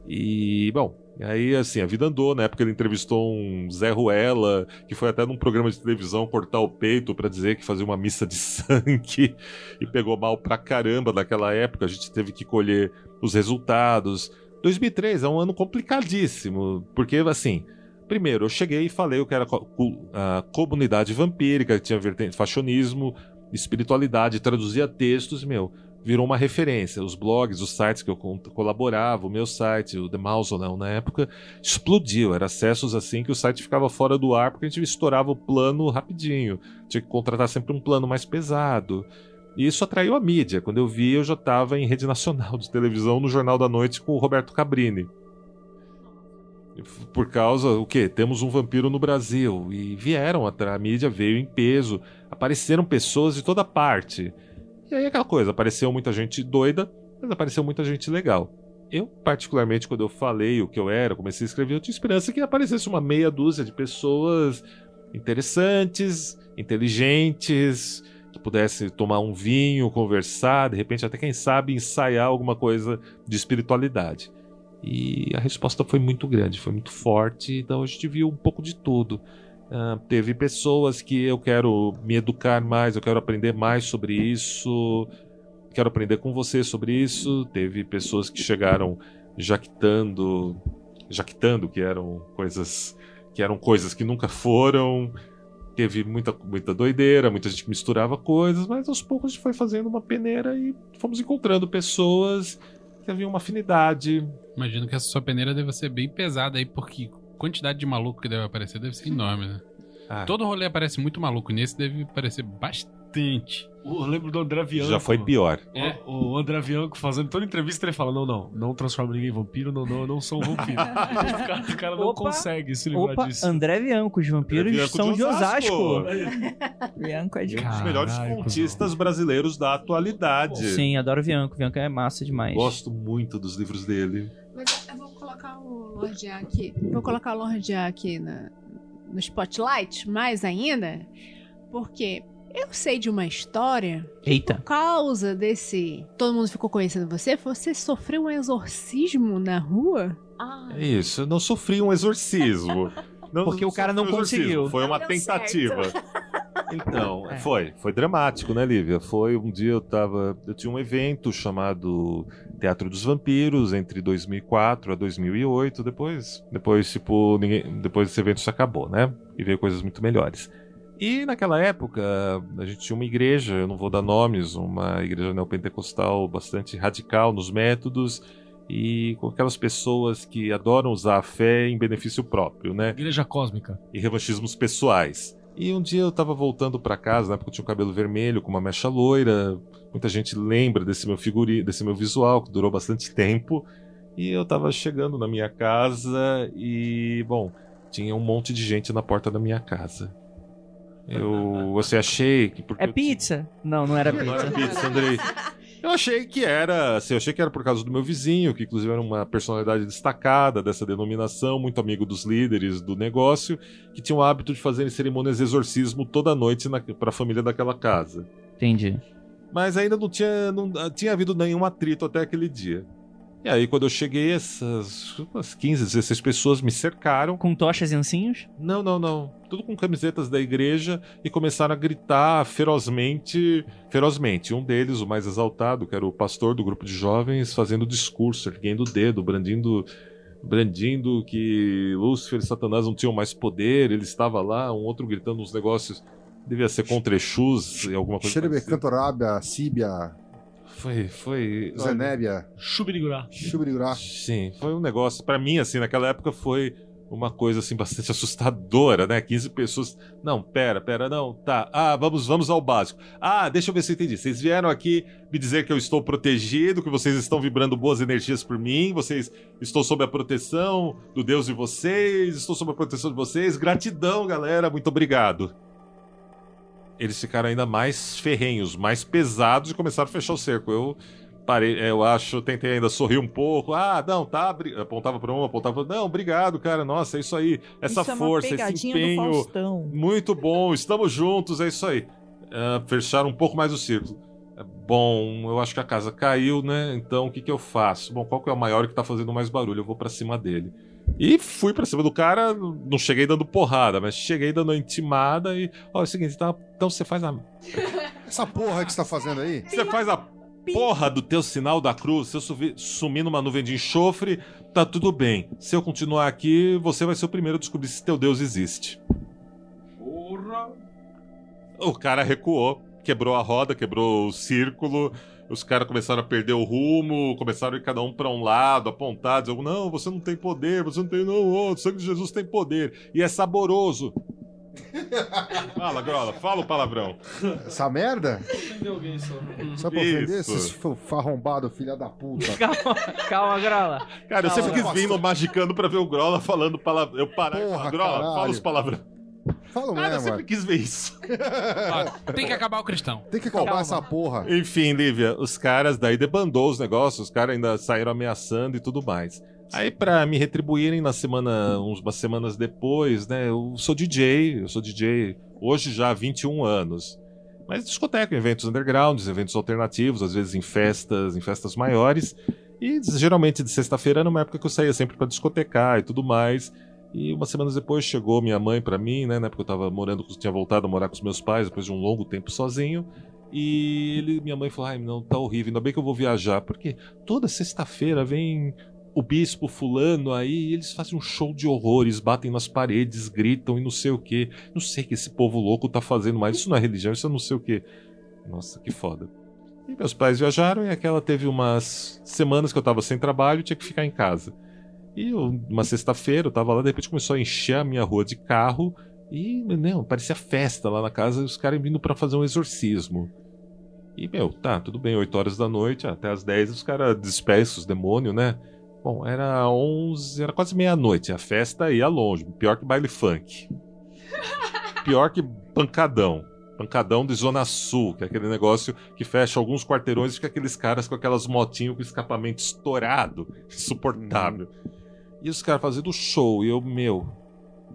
E, bom, aí assim, a vida andou. Na época ele entrevistou um Zé Ruela, que foi até num programa de televisão cortar o peito pra dizer que fazia uma missa de [laughs] sangue e pegou mal pra caramba naquela época. A gente teve que colher os resultados. 2003 é um ano complicadíssimo, porque assim. Primeiro, eu cheguei e falei que era a comunidade vampírica, que tinha vertente fashionismo, espiritualidade, traduzia textos, e, meu, virou uma referência. Os blogs, os sites que eu colaborava, o meu site, o The Mausoleum na época, explodiu. Era acessos assim que o site ficava fora do ar porque a gente estourava o plano rapidinho. Tinha que contratar sempre um plano mais pesado. E isso atraiu a mídia. Quando eu vi, eu já estava em rede nacional de televisão no Jornal da Noite com o Roberto Cabrini. Por causa, o quê? Temos um vampiro no Brasil. E vieram, a, a mídia veio em peso. Apareceram pessoas de toda parte. E aí aquela coisa, apareceu muita gente doida, mas apareceu muita gente legal. Eu, particularmente, quando eu falei o que eu era, comecei a escrever, eu tinha esperança que aparecesse uma meia dúzia de pessoas interessantes, inteligentes, que pudesse tomar um vinho, conversar, de repente até quem sabe ensaiar alguma coisa de espiritualidade. E a resposta foi muito grande, foi muito forte, então a gente viu um pouco de tudo. Ah, teve pessoas que eu quero me educar mais, eu quero aprender mais sobre isso, quero aprender com você sobre isso. Teve pessoas que chegaram jactando, jactando que eram coisas que eram coisas que nunca foram. Teve muita, muita doideira, muita gente misturava coisas, mas aos poucos a gente foi fazendo uma peneira e fomos encontrando pessoas que haviam uma afinidade. Imagino que essa sua peneira deve ser bem pesada aí, porque quantidade de maluco que deve aparecer deve ser enorme, né? Ah. Todo rolê aparece muito maluco, nesse deve aparecer bastante. Eu lembro do André Bianco. Já foi pior. É. O, o André Bianco fazendo toda entrevista, ele fala: Não, não, não transforma ninguém em vampiro, não, não, eu não sou um vampiro. [laughs] o cara, o cara não Opa, consegue se livrar Opa, disso. André Bianco, os vampiros Bianco são de de Osasco. Osasco. [laughs] Bianco é de Um dos melhores contistas brasileiros da atualidade. Sim, adoro Bianco. Bianco é massa demais. Gosto muito dos livros dele. Mas eu vou colocar o Lord A aqui. Vou colocar o Lord A aqui na- no spotlight, mais ainda, porque eu sei de uma história. Eita. Por causa desse. Todo mundo ficou conhecendo você. Você sofreu um exorcismo na rua? É isso, eu não sofri um exorcismo. [laughs] Não- Porque o cara não conseguiu. Foi Não uma tentativa. [laughs] Então, É. foi, foi dramático, né, Lívia? Foi um dia eu tava, eu tinha um evento chamado Teatro dos Vampiros entre 2004 a 2008, depois, depois tipo, ninguém, depois esse evento se acabou, né? E veio coisas muito melhores. E naquela época, a gente tinha uma igreja, eu não vou dar nomes, uma igreja neopentecostal bastante radical nos métodos e com aquelas pessoas que adoram usar a fé em benefício próprio, né? Igreja cósmica. e revanchismos pessoais. E um dia eu tava voltando pra casa, né, porque eu tinha o cabelo vermelho com uma mecha loira. Muita gente lembra desse meu figuri, desse meu visual que durou bastante tempo. E eu tava chegando na minha casa e, bom, tinha um monte de gente na porta da minha casa. Eu, você achei que É pizza? Não, não era não pizza. era pizza, Andrei. Eu achei que era, assim, eu achei que era por causa do meu vizinho, que inclusive era uma personalidade destacada dessa denominação, muito amigo dos líderes do negócio, que tinha o hábito de fazer cerimônias de exorcismo toda noite para a família daquela casa. Entendi. Mas ainda não tinha, não tinha havido nenhum atrito até aquele dia. E aí, quando eu cheguei, essas umas 15, 16 pessoas me cercaram. Com tochas e ancinhos? Não, não, não. Tudo com camisetas da igreja e começaram a gritar ferozmente. Ferozmente. Um deles, o mais exaltado, que era o pastor do grupo de jovens, fazendo discurso, erguendo o dedo, brandindo. Brandindo que Lúcifer e Satanás não tinham mais poder, ele estava lá, um outro gritando uns negócios. Devia ser contra Exus e alguma coisa. Xerebe. Cantorábia, Síbia, Foi, foi. Zenébia, Chubirigurá. Chubrigurá. Sim, foi um negócio. Pra mim, assim, naquela época foi uma coisa assim [laughs] bastante assustadora, né? 15 pessoas. Não, pera, pera, não. Tá. Ah, vamos, vamos ao básico. Ah, deixa eu ver se eu entendi. Vocês vieram aqui me dizer que eu estou protegido, que vocês estão vibrando boas energias por mim, vocês estou sob a proteção do Deus de vocês, estou sob a proteção de vocês. Gratidão, galera. Muito obrigado. Eles ficaram ainda mais ferrenhos, mais pesados e começaram a fechar o cerco. Eu parei, é, eu acho, tentei ainda sorrir um pouco. Ah, não, tá. Apontava pra um, apontava pra Não, obrigado, cara. Nossa, é isso aí. Essa Isso é força, esse pegadinha do empenho. Muito bom, estamos juntos, é isso aí. Ah, fecharam um pouco mais o círculo. É, Bom, eu acho que a casa caiu, né? Então o que, que eu faço? Bom, qual que é o maior que tá fazendo mais barulho? Eu vou pra cima dele. E fui pra cima do cara, não cheguei dando porrada, mas cheguei dando uma intimada e. Ó, é o seguinte, tá, então você faz a. [laughs] Essa porra que você tá fazendo aí? Você faz a porra do teu sinal da cruz. Se eu sumir numa nuvem de enxofre, tá tudo bem. Se eu continuar aqui, você vai ser o primeiro a descobrir se teu Deus existe. Porra! O cara recuou, quebrou a roda, quebrou o círculo. Os caras começaram a perder o rumo, começaram a ir cada um pra um lado, apontar, dizer, não, você não tem poder, você não tem, não, o sangue de Jesus tem poder. E é saboroso. [laughs] fala, Grola, fala o palavrão. Essa merda? alguém só. Pra ofender Isso. esses f- farrombado, filha da puta. [laughs] Calma, calma, Grola. Cara, eu sempre Calma. quis vir no Magicando pra ver o Grola falando palavrão. Eu parar e Porra, falar, Grola, caralho. fala os palavrões. Fala Cara, eu mesmo, sempre quis ver isso. [laughs] Ó, tem que acabar o cristão. Tem que acabar Calma. essa porra. Enfim, Lívia, os caras daí debandou os negócios, os caras ainda saíram ameaçando e tudo mais. Aí, pra me retribuírem na semana, uns- umas semanas depois, né? Eu sou DJ, eu sou DJ hoje já há 21 anos. Mas discoteca em eventos undergrounds, eventos alternativos, às vezes em festas, em festas maiores. E geralmente de sexta-feira era uma época que eu saía sempre pra discotecar e tudo mais. E umas semanas depois chegou minha mãe pra mim, né? Época eu tava morando, tinha voltado a morar com os meus pais depois de um longo tempo sozinho. E ele, minha mãe falou: ai, não, tá horrível, ainda bem que eu vou viajar. Porque toda sexta-feira vem o bispo fulano aí, eles fazem um show de horrores, batem nas paredes, gritam e não sei o que. Não sei o que esse povo louco tá fazendo mais. Isso não é religião, isso é não sei o que. Nossa, que foda. E meus pais viajaram e aquela teve umas semanas que eu tava sem trabalho tinha que ficar em casa. E uma sexta-feira eu tava lá, de repente começou a encher a minha rua de carro e, não, parecia festa lá na casa, os caras vindo pra fazer um exorcismo. E, meu, tá, tudo bem, 8 horas da noite, até as 10 os caras despeçam os demônios, né? Bom, era 11, era quase meia-noite, a festa ia longe, pior que baile funk. Pior que pancadão. Pancadão de Zona Sul, que é aquele negócio que fecha alguns quarteirões e fica aqueles caras com aquelas motinhos com escapamento estourado, insuportável. E os caras fazendo show, e eu, meu.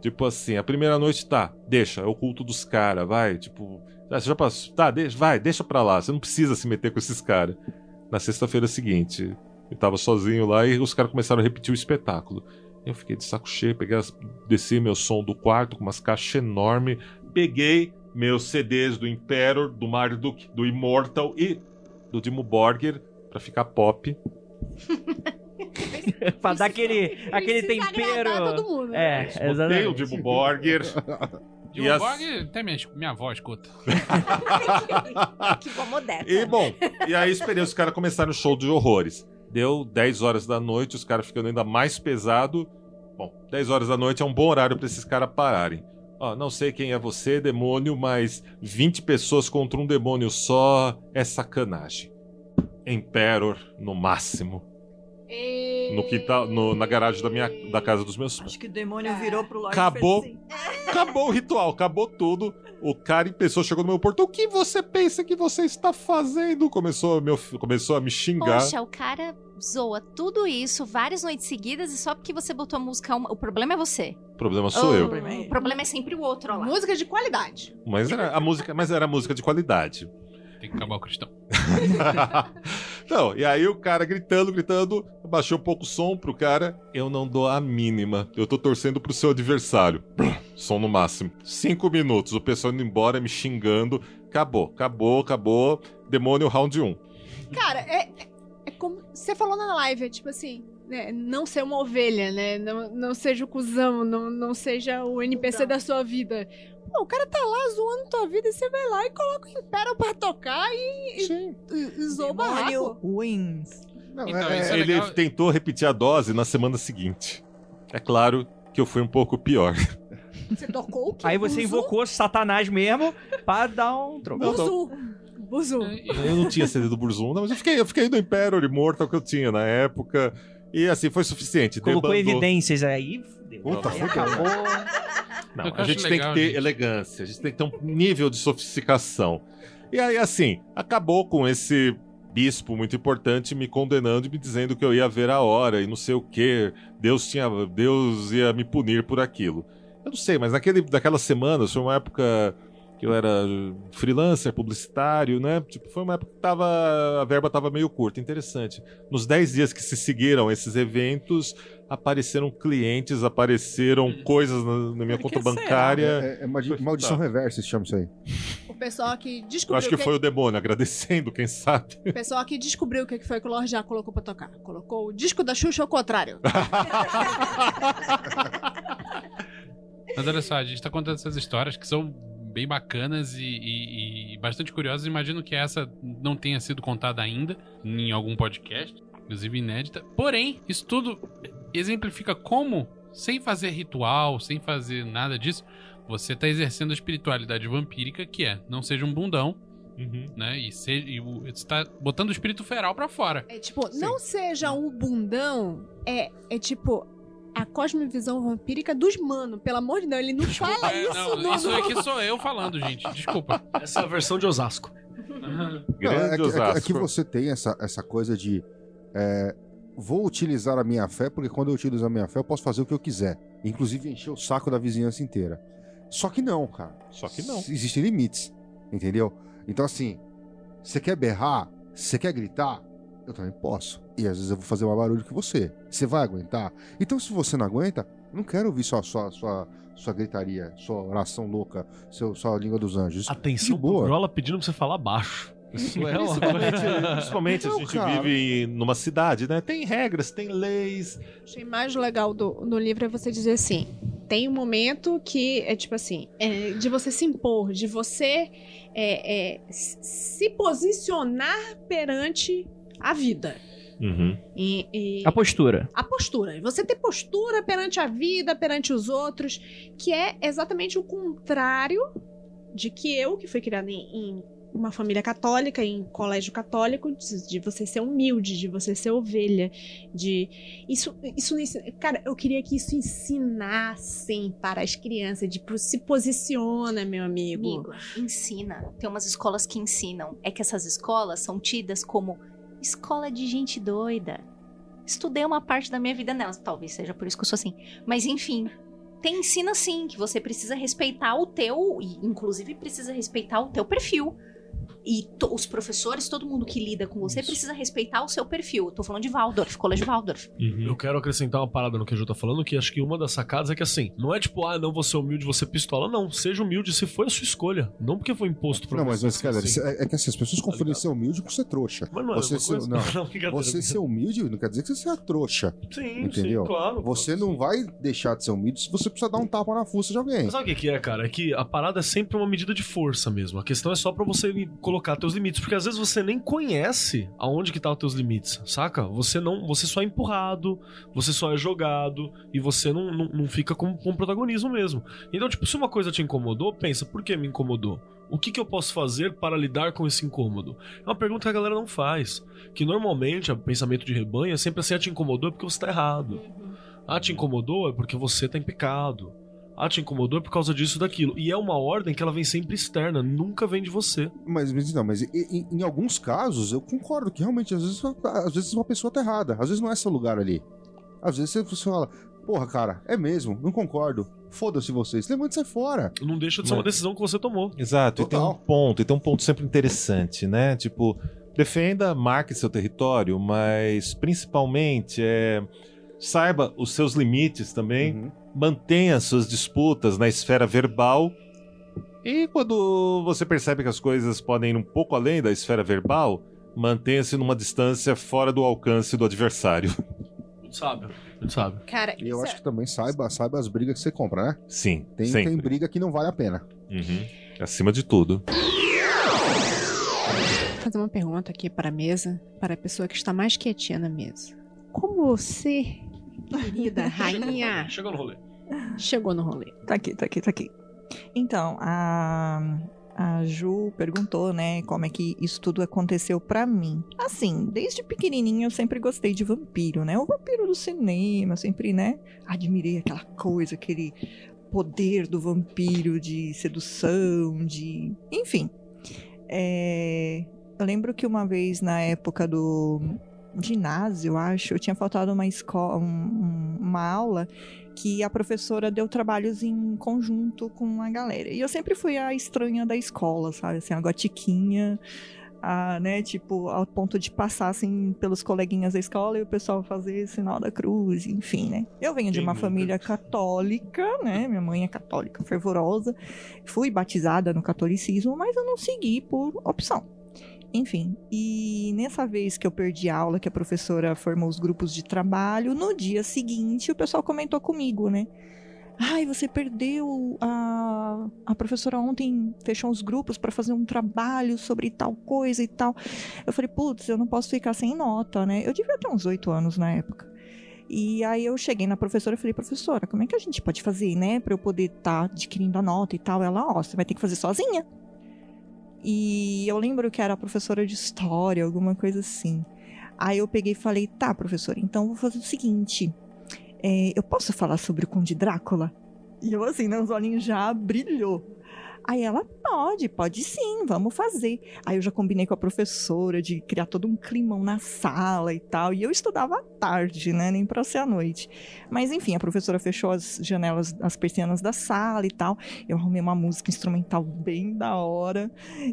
Tipo assim, a primeira noite tá, deixa, é o culto dos caras, vai, tipo. Ah, você já passou? Tá, deixa, vai, deixa pra lá, você não precisa se meter com esses caras. Na sexta-feira seguinte, Eu tava sozinho lá e os caras começaram a repetir o espetáculo. Eu fiquei de saco cheio, peguei as, desci meu som do quarto com umas caixas enormes, peguei meus CDs do Imperor, do Marduk, do Immortal e do Dimo Borger pra ficar pop. [laughs] pra dar aquele, aquele tempero. todo mundo, É, né? O exatamente. Dimo Borger. Dimo E as- até minha, minha avó escuta. [laughs] que bom moderno. E bom, e aí esperei os caras começarem o show de horrores. Deu 10 horas da noite, os caras ficando ainda mais pesado. Bom, 10 horas da noite é um bom horário pra esses caras pararem. Ó, não sei quem é você, demônio, mas 20 pessoas contra um demônio só é sacanagem. Emperor no máximo. No quintal, no- na garagem da minha da casa dos meus pais. Acho que o demônio virou pro Lorde Acabou. fez Acabou o ritual, acabou tudo. O cara em pessoa chegou no meu portão. O que você pensa que você está fazendo? Começou a, meu, começou a me xingar. Poxa, o cara zoa tudo isso várias noites seguidas e só porque você botou a música. uma- O problema é você. O problema sou eu. O problema é sempre o outro, ó lá. Música de qualidade. Mas era a música, mas era música de qualidade. Acabar o cristão. [laughs] Não, e aí o cara gritando, gritando, abaixou um pouco o som pro cara. Eu não dou a mínima. Eu tô torcendo pro seu adversário. Som no máximo. Cinco minutos, o pessoal indo embora, me xingando. Acabou, acabou, acabou. Demônio round 1. Cara, é, é- é como você falou na live, é tipo assim, né, não ser uma ovelha, né? Não, não seja o cuzão, não, não seja o NPC da sua vida. O cara tá lá zoando tua vida e você vai lá e coloca o Império pra tocar e, e, e, e o Demônio barraco. wins. Então, É, é ele legal. tentou repetir a dose na semana seguinte. É claro que eu fui um pouco pior. Você tocou o quê? Aí você Buzu? invocou Satanás mesmo pra dar um troco. Não, não. Buzu. Buzu. Eu não tinha CD do Burzum, não, mas eu fiquei, eu fiquei no Imperial Immortal que eu tinha na época. E assim, foi suficiente. Colocou Debandou. evidências aí. fudeu. Puta, Aí fudeu. acabou. Não, a gente legal, tem que ter gente. elegância, a gente tem que ter um nível de sofisticação. E aí, assim, acabou com esse bispo muito importante me condenando e me dizendo que eu ia ver a hora e não sei o que. Deus tinha, Deus ia me punir por aquilo. Eu não sei, mas naquele, naquelas semanas foi uma época que eu era freelancer, publicitário, né? Tipo, foi uma época que tava, a verba tava meio curta, interessante. Nos 10 dias que se seguiram esses eventos, apareceram clientes, apareceram coisas na, na minha conta será? bancária. É, é maldi- maldição reversa, se chama isso aí. O pessoal que Eu descobriu acho que que- foi o demônio agradecendo, quem sabe. O pessoal que descobriu o que que foi que o Lorde já colocou pra tocar. Colocou o disco da Xuxa ao contrário. [laughs] Mas olha só, a gente tá contando essas histórias que são bem bacanas e, e- e bastante curiosas. Imagino que essa não tenha sido contada ainda em algum podcast, inclusive inédita. Porém, isso tudo exemplifica como, sem fazer ritual, sem fazer nada disso, você tá exercendo a espiritualidade vampírica, que é não seja um bundão, né? E, seja, e você tá botando o espírito feral pra fora. É tipo, não seja um bundão, é, é tipo a cosmovisão vampírica dos mano. Pelo amor de Deus, ele não fala É, isso. não, no- isso aqui sou eu falando, gente. Desculpa. Essa é a versão de Osasco. Não, Grande é, que, é que- é Osasco. que você tem essa, essa coisa de. é, vou utilizar a minha fé, porque quando eu utilizo a minha fé, eu posso fazer o que eu quiser. Inclusive encher o saco da vizinhança inteira. Só que não, cara. Só que não. Existem limites. Entendeu? Então, assim, você quer berrar? Você quer gritar? Eu também posso. E às vezes eu vou fazer mais barulho que você. Você vai aguentar? Então, se você não aguenta, eu não quero ouvir sua, sua, sua, sua gritaria, sua oração louca, seu, sua língua dos anjos. Atenção. Grola pedindo pra você falar baixo. Isso é Principalmente, [laughs] principalmente Não, a gente cara. vive numa cidade, né? Tem regras, tem leis. Achei mais legal do, do livro é você dizer assim: tem um momento que é tipo assim, é de você se impor, de você é, é, se posicionar perante a vida. Uhum. E, e- A postura. a postura. Você ter postura perante a vida, perante os outros, que é exatamente o contrário de que eu, que fui criada em, em uma família católica, em colégio católico, de, de você ser humilde, de você ser ovelha, de isso, isso cara, eu queria que isso ensinassem para as crianças, de se posiciona, meu amigo. Amigo, ensina. Tem umas escolas que ensinam. É que essas escolas são tidas como escola de gente doida. Estudei uma parte da minha vida nelas. Talvez seja por isso que eu sou assim. Mas enfim. Tem ensina sim que você precisa respeitar o teu, e inclusive precisa respeitar o teu perfil. E to- os professores, todo mundo que lida com você precisa respeitar o seu perfil. Eu tô falando de Waldorf, colégio Waldorf. Eu quero acrescentar uma parada no que a Ju tá falando, que acho que uma das sacadas é que assim, não é tipo, ah, não, você é humilde, você pistola. Não, seja humilde se foi a sua escolha. Não porque foi imposto pra Não, mas, você. mas cara, assim. é, é que assim, as pessoas confundem ser humilde com ser trouxa. Mas não é você ser, coisa? não, [laughs] Não, você ser humilde não quer dizer que você seja trouxa. Sim, entendeu? sim, claro. Você não vai deixar de ser humilde se você precisar dar um tapa na fuça de alguém. Mas sabe o que que é, cara? É que a parada é sempre uma medida de força mesmo. A questão é só pra você li- colocar teus limites, porque às vezes você nem conhece aonde que tá os teus limites, saca? Você não, você só é empurrado, você só é jogado e você não, não, não fica com, com protagonismo mesmo. Então, tipo, se uma coisa te incomodou, pensa, por que me incomodou? O que, que eu posso fazer para lidar com esse incômodo? É uma pergunta que a galera não faz. Que normalmente, o pensamento de rebanho é sempre assim, ah, te incomodou é porque você tá errado. Ah, te incomodou é porque você tá em pecado. Ah, te incomodou é por causa disso e daquilo. E é uma ordem que ela vem sempre externa, nunca vem de você. Mas, mas não, mas e- e- em, alguns casos eu concordo que realmente às vezes, às vezes uma pessoa tá errada. Às vezes não é seu lugar ali. Às vezes você fala, porra, cara, é mesmo, não concordo. Foda-se vocês, levante e sai fora. Não deixa de ser uma Mas- decisão que você tomou. Exato, e tem um ponto, e tem um ponto sempre interessante, né? Tipo, defenda, marque seu território, mas principalmente é, saiba os seus limites também, mantenha suas disputas na esfera verbal. E quando você percebe que as coisas podem ir um pouco além da esfera verbal, mantenha-se numa distância fora do alcance do adversário. [laughs] Muito sábio, muito sábio. Cara, E eu acho é- que também saiba, saiba as brigas que você compra, né? Sim, Tem, sempre. tem briga que não vale a pena. Uhum. Acima de tudo. Vou fazer uma pergunta aqui para a mesa, para a pessoa que está mais quietinha na mesa. Como você, [laughs] querida rainha, Chegou no rolê. Chegou no rolê? Tá aqui, tá aqui, tá aqui. Então, a, a Ju perguntou, né, como é que isso tudo aconteceu pra mim. Assim, desde pequenininha eu sempre gostei de vampiro, né? O vampiro do cinema, sempre, né, admirei aquela coisa, aquele poder do vampiro de sedução, de... Enfim. É, Eu lembro que uma vez, na época do ginásio, eu acho, eu tinha faltado uma escola, uma aula que a professora deu trabalhos em conjunto com a galera. E eu sempre fui a estranha da escola, sabe? Assim, a gotiquinha, a, né? Tipo, ao ponto de passar, assim, pelos coleguinhas da escola e o pessoal fazer sinal da cruz, enfim, né? Eu venho de uma nunca? família católica, né? Minha mãe é católica, fervorosa. Fui batizada no catolicismo, mas eu não segui por opção. Enfim, e nessa vez que eu perdi a aula, que a professora formou os grupos de trabalho, no dia seguinte o pessoal comentou comigo, né? Ai, você perdeu a, a professora ontem fechou os grupos para fazer um trabalho sobre tal coisa e tal. Eu falei, putz, eu não posso ficar sem nota, né? Eu devia ter uns oito anos na época. E aí eu cheguei na professora e falei, professora, como é que a gente pode fazer, né, para eu poder estar adquirindo a nota e tal? Ela, ó, você vai ter que fazer sozinha. E eu lembro que era professora de história, alguma coisa assim. Aí eu peguei e falei, tá, professora, então vou fazer o seguinte. é, eu posso falar sobre o Conde Drácula? E eu assim, né, os olhinhos já brilhou. Aí ela, pode, pode sim, vamos fazer. Aí eu já combinei com a professora de criar todo um climão na sala e tal. E eu estudava à tarde, né? Nem pra ser à noite. Mas enfim, a professora fechou as janelas, as persianas da sala e tal. Eu arrumei uma música instrumental bem da hora.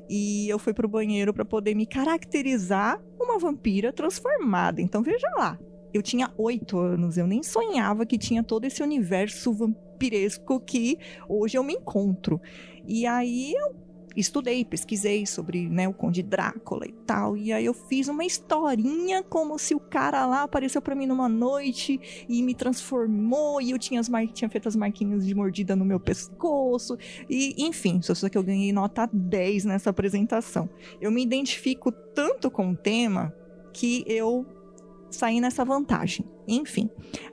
E eu fui pro banheiro pra poder me caracterizar uma vampira transformada. Então veja lá. Eu tinha oito anos, eu nem sonhava que tinha todo esse universo vampiresco que hoje eu me encontro. E aí eu estudei, pesquisei sobre né, o Conde Drácula e tal. E aí eu fiz uma historinha como se o cara lá apareceu pra mim numa noite e me transformou. E eu tinha, as mar... tinha feito as marquinhas de mordida no meu pescoço. E enfim, só que eu ganhei nota 10 nessa apresentação. Eu me identifico tanto com o tema que eu saí nessa vantagem. Enfim.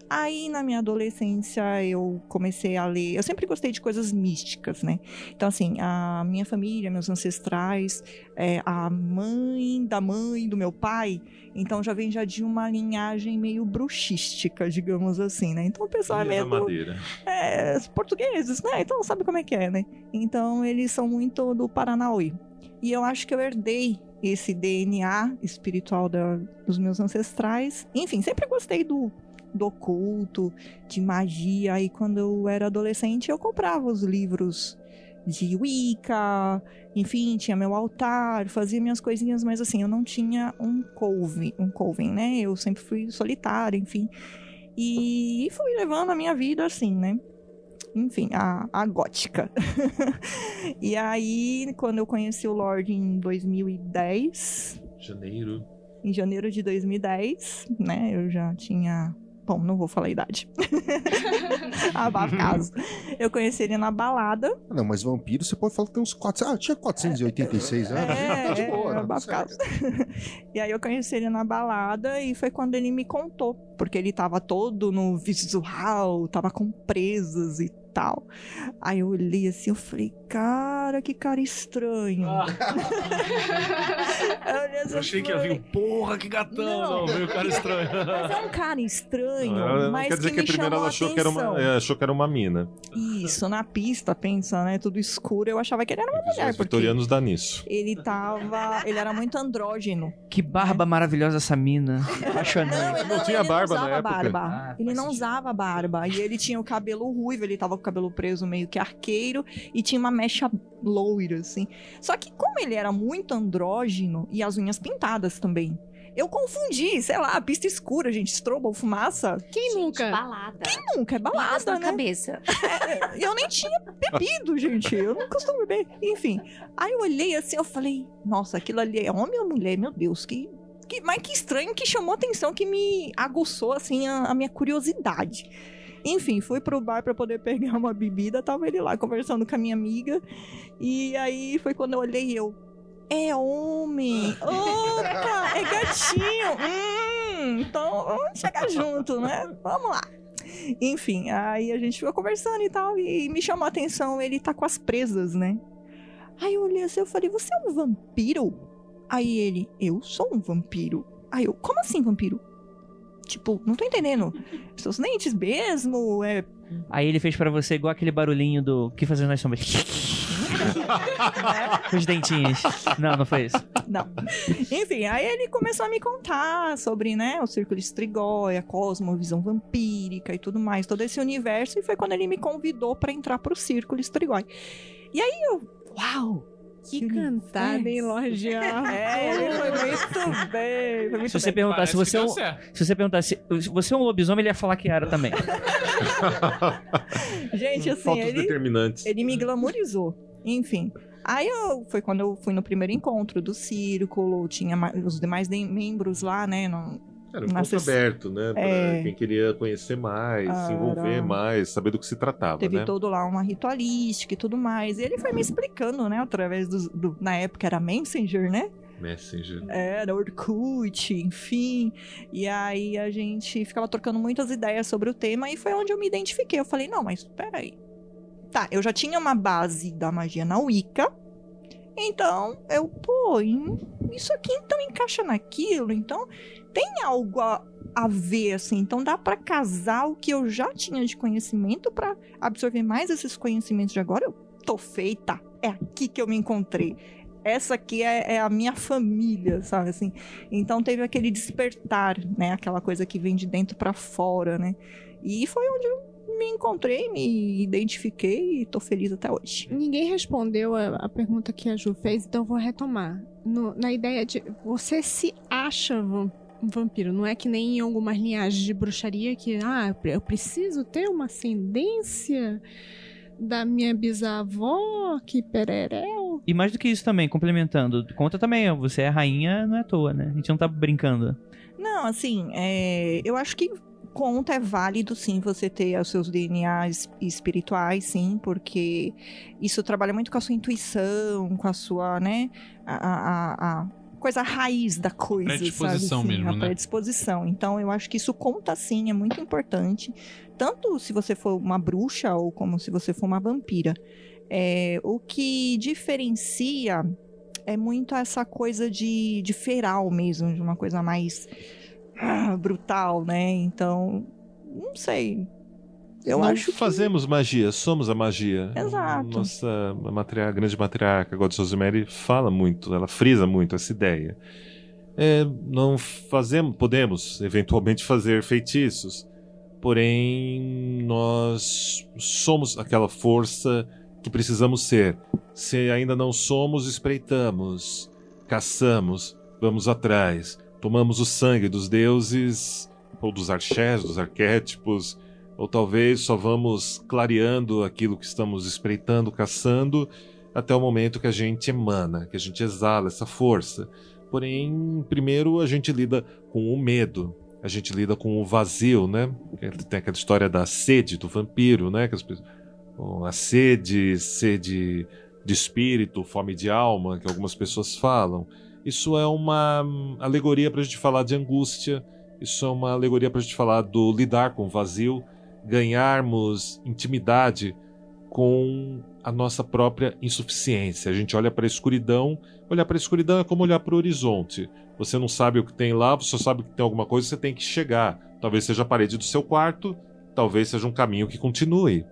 Aí na minha adolescência eu comecei a ler. Eu sempre gostei de coisas místicas, né? Então, assim, a minha família, meus ancestrais, é, a mãe da mãe do meu pai, então já vem já de uma linhagem meio bruxística, digamos assim, né? Então o pessoal é Ilha meio. Madeira. É, portugueses, né? Então sabe como é que é, né? Então eles são muito do Paranauê. E eu acho que eu herdei esse DNA espiritual da- dos meus ancestrais. Enfim, sempre gostei do, do oculto, de magia. E quando eu era adolescente, eu comprava os livros de Wicca, enfim, tinha meu altar, fazia minhas coisinhas, mas assim, eu não tinha um coven, um coven, né? Eu sempre fui solitária, enfim. E fui levando a minha vida assim, né? Enfim, a, a gótica. [laughs] e aí, quando eu conheci o Lorde em 2010, Janeiro. em janeiro de 2010, né? Eu já tinha. Bom, não vou falar a idade. [laughs] Abafa caso. Eu conheci ele na balada. Ah, Não, mas vampiro você pode falar que tem uns 400. Ah, tinha 486 anos. É, [laughs] tá de é, boa, é abafa caso. [laughs] E aí eu conheci ele na balada e foi quando ele me contou. Porque ele tava todo no visual, tava com presas e tal. Aí eu olhei assim, eu falei, cara, que cara estranho. [laughs] eu olhei assim, Eu achei que ia falei, vir, porra, que gatão. Não, veio o cara estranho. Mas é um cara estranho, Não, não mas quer dizer que que, me primeiro chamou ela a achou que, era uma, atenção. é, achou que era uma mina. Isso, na pista, pensa, né? Tudo escuro. Eu achava que ele era uma mulher, Os vitorianos dá nisso. ele tava. Ele era muito andrógeno. Que barba maravilhosa essa mina. Apaixonante. ele Não tinha ele barba não na usava época. barba. Ah, ele não sentido. usava barba. E ele tinha o cabelo ruivo, ele tava com cabelo preso meio que arqueiro e tinha uma mecha loira, assim. Só que, como ele era muito andrógeno e as unhas pintadas também. Eu confundi, sei lá, pista escura, gente, strobo, fumaça. Quem nunca? Balada. Nunca, é Balada balada, na né? cabeça. É, eu nem tinha bebido, gente. Eu não costumo beber. Enfim. Aí eu olhei assim, eu falei, nossa, aquilo ali é homem ou mulher? Meu Deus, que. que mas que estranho que chamou atenção, que me aguçou, assim, a, a minha curiosidade. Enfim, fui pro bar pra poder pegar uma bebida, tava ele lá conversando com a minha amiga. E aí foi quando eu olhei eu. É homem! Opa! É gatinho! Hum, então vamos chegar junto, né? Vamos lá. Enfim, aí a gente ficou conversando e tal, e me chamou a atenção, ele tá com as presas, né? Aí eu olhei assim, eu falei, você é um vampiro? Aí ele, eu sou um vampiro. Aí eu, como assim vampiro? Tipo, não tô entendendo. Seus dentes mesmo? É. Aí ele fez pra você igual aquele barulhinho do que fazendo nas sombras. [laughs] Os dentinhos. Não, não foi isso. Não. Enfim, aí ele começou a me contar sobre, né, o Círculo de Strigoi, a cosmovisão vampírica e tudo mais, todo esse universo, e foi quando ele me convidou pra entrar pro Círculo Strigoi. E aí eu, uau! Que cantada, hein, Lorde? [laughs] É, ele foi muito bem. Foi muito Se você bem. perguntar se você que é um, se você perguntar se, você é um lobisomem, ele ia falar que era também. [laughs] Gente, assim, Falta os ele, determinantes. ele me glamorizou. Enfim. Aí eu, foi quando eu fui no primeiro encontro do círculo, tinha os demais de- membros lá, né? no- Era um sess- aberto, né? Pra É. quem queria conhecer mais, se Era. envolver mais, saber do que se tratava, Teve né? todo lá uma ritualística e tudo mais. E ele foi me explicando, né? Através do, do- Na época era Messenger, né? Messenger. Era Orkut, enfim. E aí a gente ficava trocando muitas ideias sobre o tema e foi onde eu me identifiquei. Eu falei, não, mas peraí. Tá, eu já tinha uma base da magia na Wicca. Então, eu, pô, isso aqui então encaixa naquilo. Então, tem algo a, a ver, assim. Então, dá pra casar o que eu já tinha de conhecimento pra absorver mais esses conhecimentos de agora. Eu tô feita. É aqui que eu me encontrei. Essa aqui é, é a minha família, sabe assim? Então teve aquele despertar, né? Aquela coisa que vem de dentro pra fora, né? E foi onde eu me encontrei, me identifiquei e tô feliz até hoje. Ninguém respondeu a, a pergunta que a Ju fez, então vou retomar. No- na ideia de você se acha vam- um vampiro, não é que nem em algumas linhagens de bruxaria que, ah, eu pre- eu preciso ter uma ascendência da minha bisavó, que pereréu. E mais do que isso também, complementando, conta também, ó, você é rainha, não é à toa, né? A gente não tá brincando. Não, assim, é, eu acho que conta é válido sim você ter os seus DNAs espirituais, sim, porque isso trabalha muito com a sua intuição, com a sua, né, a- a- a coisa raiz da coisa, predisposição sabe? mesmo, a né? predisposição. Então, eu acho que isso conta sim, é muito importante, tanto se você for uma bruxa ou como se você for uma vampira. É, o que diferencia é muito essa coisa de, de feral mesmo, de uma coisa mais ah, brutal, né? Então, não sei. Eu não acho que fazemos magia, somos a magia. Exato. Nossa matriarca, grande matriarca, God Rosemary, fala muito, ela frisa muito essa ideia. É, não fazemos, podemos eventualmente fazer feitiços, porém nós somos aquela força que precisamos ser. Se ainda não somos, espreitamos, caçamos, vamos atrás, tomamos o sangue dos deuses ou dos archés, dos arquétipos, ou talvez só vamos clareando aquilo que estamos espreitando, caçando, até o momento que a gente emana, que a gente exala essa força. Porém, primeiro a gente lida com o medo, a gente lida com o vazio, né? Tem aquela história da sede do vampiro, né? Que as pessoas, a sede, sede de espírito, fome de alma, que algumas pessoas falam. Isso é uma alegoria para a gente falar de angústia, isso é uma alegoria para a gente falar do lidar com o vazio, ganharmos intimidade com a nossa própria insuficiência. A gente olha para a escuridão, olhar para a escuridão é como olhar para o horizonte. Você não sabe o que tem lá, você só sabe que tem alguma coisa, você tem que chegar. Talvez seja a parede do seu quarto, talvez seja um caminho que continue.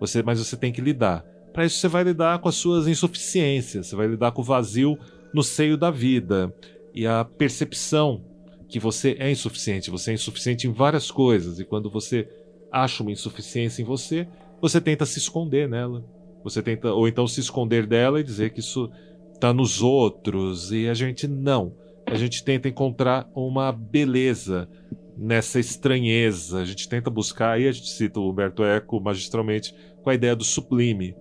Você, mas você tem que lidar. Para isso você vai lidar com as suas insuficiências, você vai lidar com o vazio no seio da vida e a percepção que você é insuficiente. Você é insuficiente em várias coisas e quando você acha uma insuficiência em você, você tenta se esconder nela. Você tenta ou então se esconder dela e dizer que isso está nos outros e a gente não. A gente tenta encontrar uma beleza nessa estranheza. A gente tenta buscar, aí a gente cita o Humberto Eco magistralmente com a ideia do sublime.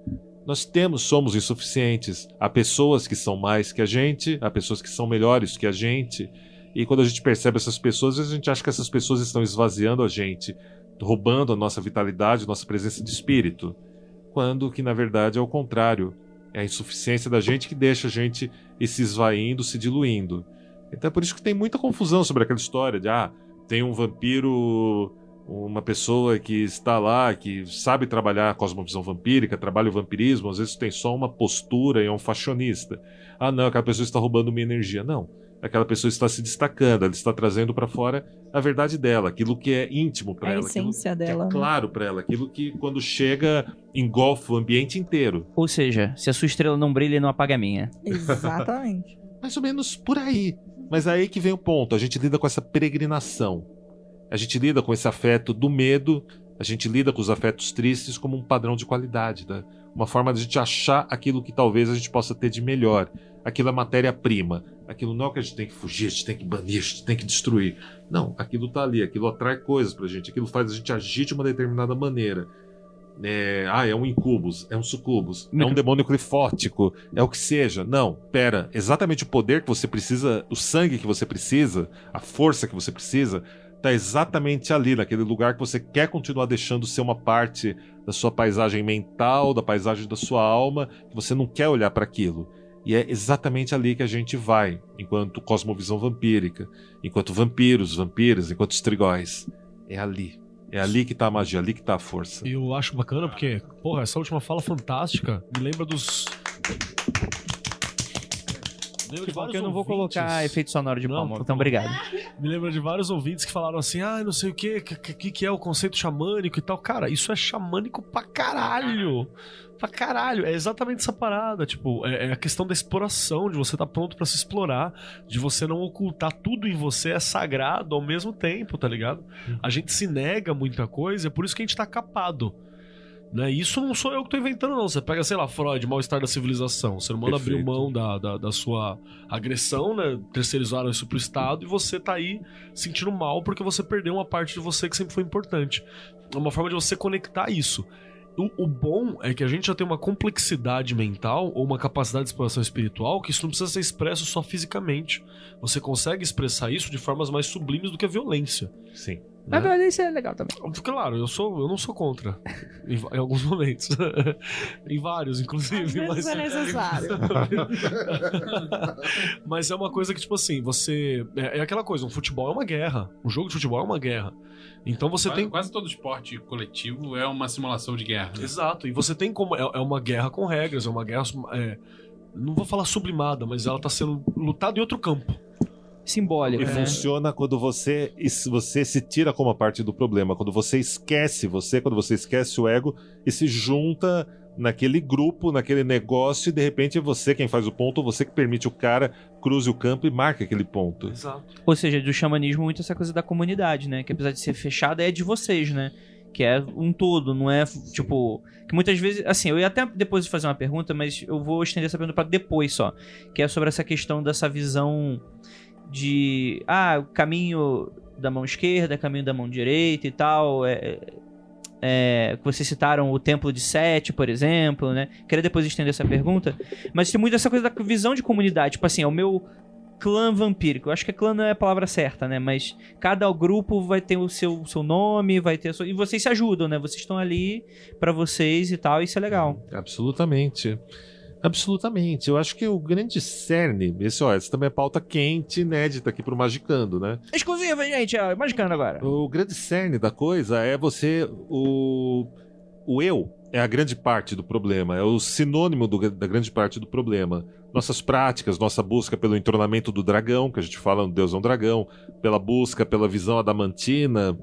Nós temos, somos insuficientes. Há pessoas que são mais que a gente, há pessoas que são melhores que a gente. E quando a gente percebe essas pessoas, a gente acha que essas pessoas estão esvaziando a gente, roubando a nossa vitalidade, nossa presença de espírito. Quando que na verdade é o contrário. É a insuficiência da gente que deixa a gente se esvaindo, se diluindo. Então é por isso que tem muita confusão sobre aquela história de ah, tem um vampiro, uma pessoa que está lá, que sabe trabalhar a cosmovisão vampírica, trabalha o vampirismo, às vezes tem só uma postura e é um fashionista. Ah, não, aquela pessoa está roubando minha energia. Não. Aquela pessoa está se destacando, ela está trazendo para fora a verdade dela, aquilo que é íntimo para A ela, essência aquilo dela, que é claro para ela, aquilo que quando chega engolfa o ambiente inteiro. Ou seja, se a sua estrela não brilha, não apaga a minha. [laughs] Exatamente. Mais ou menos por aí. Mas aí que vem o ponto. A gente lida com essa peregrinação. A gente lida com esse afeto do medo. A gente lida com os afetos tristes como um padrão de qualidade. Né? Uma forma de a gente achar aquilo que talvez a gente possa ter de melhor. Aquilo é matéria-prima. Aquilo não é que a gente tem que fugir, a gente tem que banir, a gente tem que destruir. Não, aquilo tá ali, aquilo atrai coisas pra gente, aquilo faz a gente agir de uma determinada maneira. É, ah, é um incubus, é um sucubus, é um demônio clifótico, é o que seja. Não, pera, exatamente o poder que você precisa, o sangue que você precisa, a força que você precisa, tá exatamente ali, naquele lugar que você quer continuar deixando ser uma parte da sua paisagem mental, da paisagem da sua alma, que você não quer olhar para aquilo. E é exatamente ali que a gente vai, enquanto cosmovisão vampírica, enquanto vampiros, vampiras, enquanto estrigóis. É ali. É ali que tá a magia, ali que tá a força. E eu acho bacana porque, porra, essa última fala fantástica me lembra dos. Lembra de vários eu não vou ouvintes- colocar efeito sonoro de Não, palma, tá então bom. obrigado. Me lembra de vários ouvintes que falaram assim: ah, não sei o que, que, que, que é o conceito xamânico e tal. Cara, isso é xamânico pra caralho. Pra caralho. É exatamente essa parada. Tipo, é, é a questão da exploração, de você estar pronto pra se explorar, de você não ocultar tudo em você é sagrado ao mesmo tempo, tá ligado? A gente se nega muita coisa, é por isso que a gente tá capado. Né? Isso não sou eu que tô inventando, não. Você pega, sei lá, Freud, mal-estar da civilização. O ser humano abriu mão da, da, da sua agressão, né? Terceirizaram isso pro Estado e você tá aí sentindo mal porque você perdeu uma parte de você que sempre foi importante. É uma forma de você conectar isso. O, bom é que a gente já tem uma complexidade mental ou uma capacidade de exploração espiritual que isso não precisa ser expresso só fisicamente. Você consegue expressar isso de formas mais sublimes do que a violência. Sim. A violência é legal também. Claro, eu sou, eu não sou contra. Em, em alguns momentos. [laughs] em vários, inclusive. Às mas... é necessário. [laughs] mas é uma coisa que, tipo assim, você. É, é aquela coisa, um futebol é uma guerra. Um jogo de futebol é uma guerra. Então você quase, tem. quase todo esporte coletivo é uma simulação de guerra. né? Exato, e você tem como. É, é uma guerra com regras, é uma guerra. é, não vou falar sublimada, mas ela tá sendo lutada em outro campo. Simbólico. E né? funciona quando você, você se tira como parte do problema, quando você esquece você, quando você esquece o ego e se junta naquele grupo, naquele negócio, e de repente é você quem faz o ponto, você que permite o cara cruze o campo e marque aquele ponto. Exato. Ou seja, do xamanismo muito essa coisa da comunidade, né? Que apesar de ser fechada, é de vocês, né? Que é um todo, não é tipo. Que muitas vezes. Assim, eu ia até depois fazer uma pergunta, mas eu vou estender essa pergunta pra depois só. Que é sobre essa questão dessa visão de. Ah, caminho da mão esquerda, caminho da mão direita e tal. É, é, que vocês citaram o Templo de Sete, por exemplo, né? Queria depois estender essa pergunta. Mas tem muito essa coisa da visão de comunidade. Tipo assim, é o meu clã vampírico. Eu acho que clã não é a palavra certa, né? Mas cada grupo vai ter o seu, seu nome, vai ter sua... E vocês se ajudam, né? Vocês estão ali pra vocês e tal, isso é legal. Absolutamente. Absolutamente. Eu acho que o grande cerne, esse, ó, essa também é pauta quente, inédita aqui pro Magicando, né? Exclusiva, gente, ó, Magicando agora. O grande cerne da coisa é você. O, o eu é a grande parte do problema, é o sinônimo do- da grande parte do problema. Nossas práticas, nossa busca pelo entornamento do dragão, que a gente fala no Deus é um dragão, pela busca pela visão adamantina,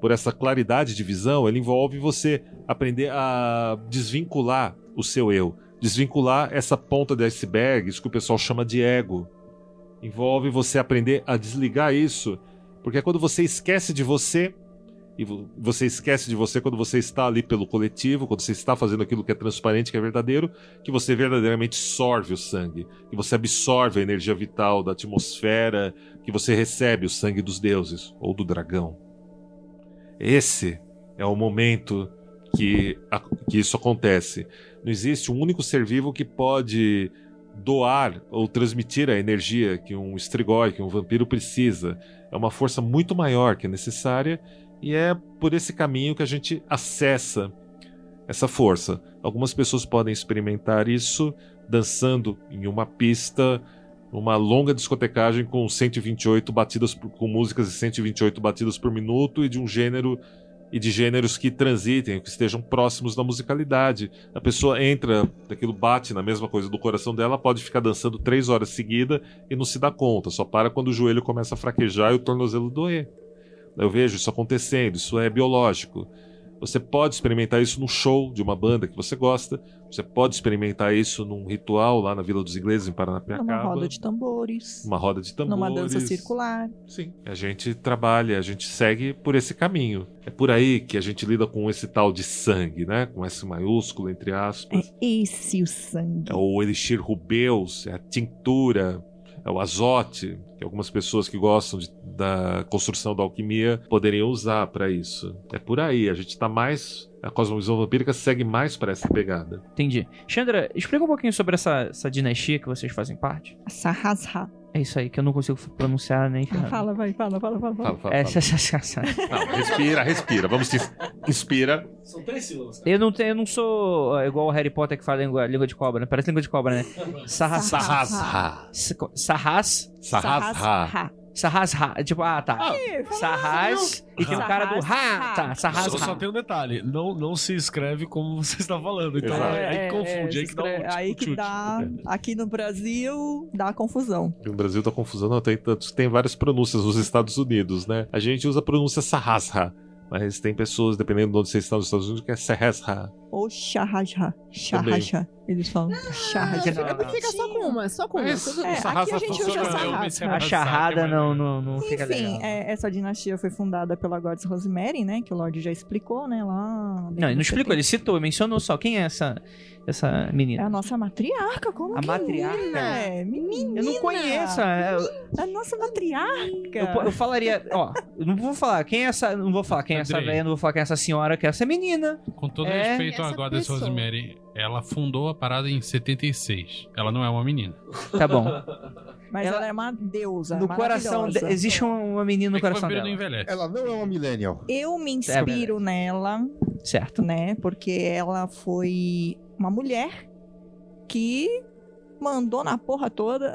por essa claridade de visão, ele envolve você aprender a desvincular o seu eu, desvincular essa ponta do iceberg, isso que o pessoal chama de ego. Envolve você aprender a desligar isso, porque é quando você esquece de você e vo- você esquece de você quando você está ali pelo coletivo, quando você está fazendo aquilo que é transparente, que é verdadeiro, que você verdadeiramente sorve o sangue, que você absorve a energia vital da atmosfera, que você recebe o sangue dos deuses ou do dragão. Esse é o momento que, que isso acontece. Não existe um único ser vivo que pode doar ou transmitir a energia que um estrigói, que um vampiro precisa. É uma força muito maior que é necessária e é por esse caminho que a gente acessa essa força. Algumas pessoas podem experimentar isso dançando em uma pista, uma longa discotecagem com 128 batidas por, com músicas de 128 batidas por minuto e de um gênero e de gêneros que transitem, que estejam próximos da musicalidade. A pessoa entra, aquilo bate na mesma coisa do coração dela, pode ficar dançando três horas seguida e não se dá conta, só para quando o joelho começa a fraquejar e o tornozelo doer. Eu vejo isso acontecendo, isso é biológico. Você pode experimentar isso num show de uma banda que você gosta, você pode experimentar isso num ritual lá na Vila dos Ingleses, em Paranapiacaba. Numa roda de tambores. Uma roda de tambores. Numa dança circular. Sim. A gente trabalha, a gente segue por esse caminho. É por aí que a gente lida com esse tal de sangue, né? Com S maiúsculo, entre aspas. É esse o sangue. É o elixir rubeus, é a tintura, é o azote, que algumas pessoas que gostam de- da construção da alquimia poderiam usar para isso. É por aí, a gente tá mais. A cosmovisão vampírica segue mais para essa pegada. Entendi. Chandra, explica um pouquinho sobre essa, essa dinastia que vocês fazem parte. Sahasra. É isso aí, que eu não consigo pronunciar nem. Fala, vai, fala, fala, fala. Fala, fala, É, fala. essa- essa- essa- Não, respira, respira. Vamos se inspira. São três sílabas. Eu não, tenho, eu não sou igual o Harry Potter que fala língua, língua de cobra, né? Parece língua de cobra, né? Sarras. Sahasra. Sarras. Sahasra. Sarras. Tipo, ah, tá. Sarras. E tem o cara do Ha. Tá, Sarras. Só, só tem um detalhe, não, não se escreve como você está falando. Então é, aí que confunde, se aí que dá um escreve- aí chute. que dá. Aqui no Brasil dá confusão. No Brasil tá confusão, não, tem, tantos- tem várias pronúncias nos Estados Unidos, né? A gente usa a pronúncia Sahasra, mas tem pessoas, dependendo de onde você está nos Estados Unidos, que é Sahasra. Ou Shahajha. Shahajha. Eles falam Shahajha. Fica, fica só com uma, só com uma. Mas- Tudo É, aqui a gente usa pensei- A charrada não, não, não fica Enfim, é, essa dinastia foi fundada pela Goddess Rosemary, né? Que o Lorde já explicou, né? Lá. Não, ele não explicou, ele citou, mencionou só. Quem é essa, essa É a menina? nossa matriarca, como A que matriarca? É, menina. Eu não conheço. é, Eu, A nossa matriarca. eu, eu falaria, ó, eu não vou falar quem é essa, não vou falar quem é essa velha, não vou falar quem é essa senhora, que é essa menina. Com todo É, respeito essa Goddess pessoa. Rosemary, ela fundou a parada em 76. Ela não é uma menina. Tá bom. [laughs] Mas Ela- ela, é uma deusa. No coração, de- existe um- uma menina no É coração não dela. envelhece. Ela não é uma millennial. Eu me inspiro nela, Certo. né? Porque ela foi uma mulher que mandou na porra toda,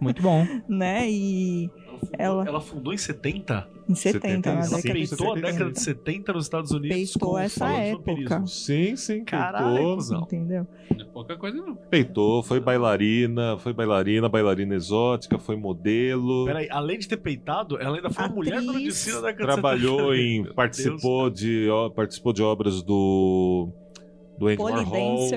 Muito bom. [laughs] né? E Ela, Ela- fundou em 70? em 70, na 75, década de Peitou a 70. década de 70 nos Estados Unidos. Peitou essa época. Sim, sim, Caralho, peitou. Entendeu? Não é pouca coisa, não. Peitou, foi bailarina, foi bailarina, bailarina exótica, foi modelo. Peraí, além de ter peitado, ela ainda foi uma mulher Atriz. da medicina da década de Trabalhou 70. em. Participou de, ó, participou de obras do. do Andy Warhol.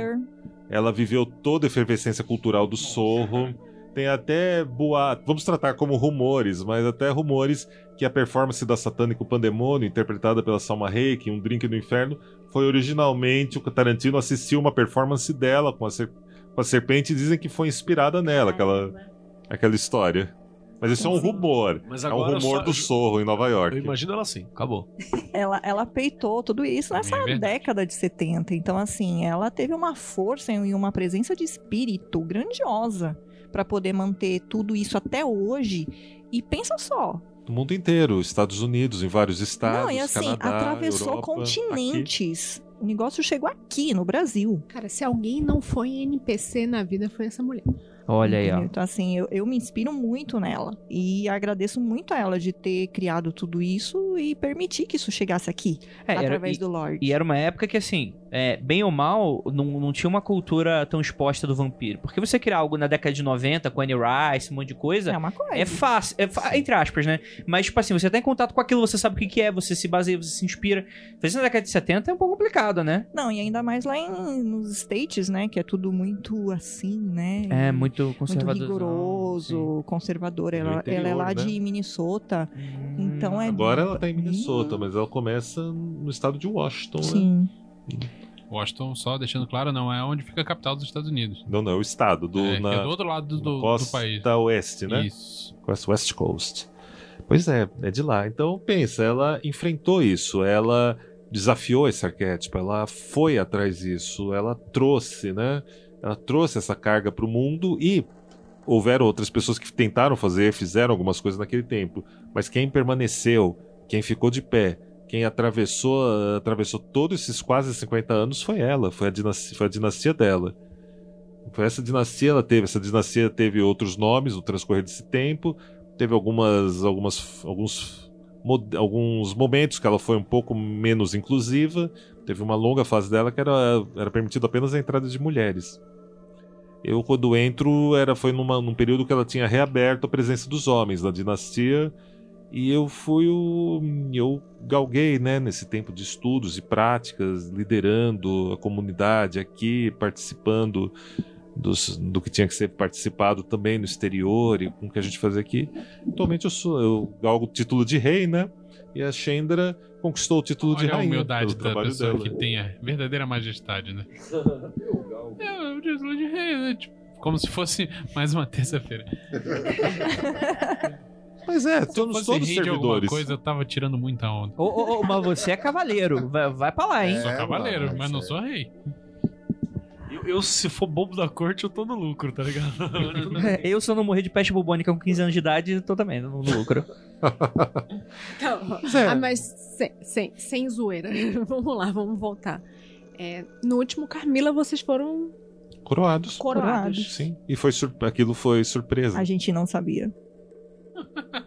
Ela viveu toda a efervescência cultural do Sorro. Tem até boato, vamos tratar como rumores, mas até rumores que a performance da Satânico Pandemônio, interpretada pela Salma Hayek em Um Drink no Inferno, foi originalmente o Tarantino assistiu uma performance dela com a, ser- com a serpente e dizem que foi inspirada nela, aquela, aquela história. Mas isso é um rumor. Mas é um rumor só- do Sorro em Nova York. Eu imagino ela assim, acabou. [laughs] Ela, ela peitou tudo isso nessa É década de 70. Então, assim, ela teve uma força e uma presença de espírito grandiosa pra poder manter tudo isso até hoje. E pensa só, No mundo inteiro, Estados Unidos, em vários estados, não, e assim, Canadá, atravessou Europa, continentes. O negócio chegou aqui, no Brasil. Cara, se alguém não foi NPC na vida, foi essa mulher. Olha aí, ó. Então, assim, eu, eu me inspiro muito nela. E agradeço muito a ela de ter criado tudo isso e permitir que isso chegasse aqui, É, era- através e- do Lorde. E era uma época que, assim, é, bem ou mal, não, não tinha uma cultura tão exposta do vampiro. Porque você criar algo na década de 90, com Annie Rice, um monte de coisa, É uma coisa. é fácil, é entre aspas, né? Mas, tipo assim, você tá em contato com aquilo, você sabe o que, que é, você se baseia, você se inspira. Fazer na década de 70 é um pouco complicado, né? Não, e ainda mais lá em, nos States, né? Que é tudo muito assim, né? É, muito muito conservador. rigoroso, conservador. Ela, interior, ela é lá né? de Minnesota. Então é. Agora ela tá em Minnesota, mas ela começa no estado de Washington, né? Sim. Washington, só deixando claro, não é onde fica a capital dos Estados Unidos. Não, não, é o estado, do, é, que na, é do outro lado do, do, do costa país. oeste, né? Isso. West, West Coast. Pois é, é de lá. Então, pensa, ela enfrentou isso, ela desafiou esse arquétipo, ela foi atrás disso, ela trouxe, né? Ela trouxe essa carga para o mundo e houveram outras pessoas que tentaram fazer, fizeram algumas coisas naquele tempo, mas quem permaneceu, quem ficou de pé, quem atravessou, atravessou todos esses quase 50 anos foi ela, foi a dinastia, foi a dinastia dela. Foi essa dinastia, ela teve, essa dinastia teve outros nomes no transcorrer desse tempo, teve algumas, algumas, alguns, alguns momentos que ela foi um pouco menos inclusiva, teve uma longa fase dela que era, era permitido apenas a entrada de mulheres. Eu, quando entro, era, foi numa, num período que ela tinha reaberto a presença dos homens na dinastia, e eu fui o. Eu galguei, né, nesse tempo de estudos e práticas, liderando a comunidade aqui, participando dos, do que tinha que ser participado também no exterior e com o que a gente fazia aqui. Atualmente eu sou. Eu galgo o título de rei, né? E a Shendra conquistou o título de Olha a rainha. humildade pelo da pessoa dela. que tem a verdadeira majestade, né? [laughs] É, o título de rei, né? Tipo, como se fosse mais uma terça-feira. [laughs] Mas é, todos rei de alguma servidores. coisa, eu tava tirando muita onda. Ô, ô, ô, mas você é cavaleiro. Vai, vai pra lá, hein? sou É, cavaleiro, mano, mas não isso sou rei. Eu, eu, se for bobo da corte, eu tô no lucro, tá ligado? [laughs] Eu, se eu não morrer de peste bubônica com 15 anos de idade, tô também no lucro. [laughs] Então, é. ah, mas sem, sem, sem zoeira. [laughs] vamos lá, vamos voltar. É, no último Carmila, vocês foram Coroados. coroados. Sim. E foi sur- aquilo foi surpresa. A gente não sabia.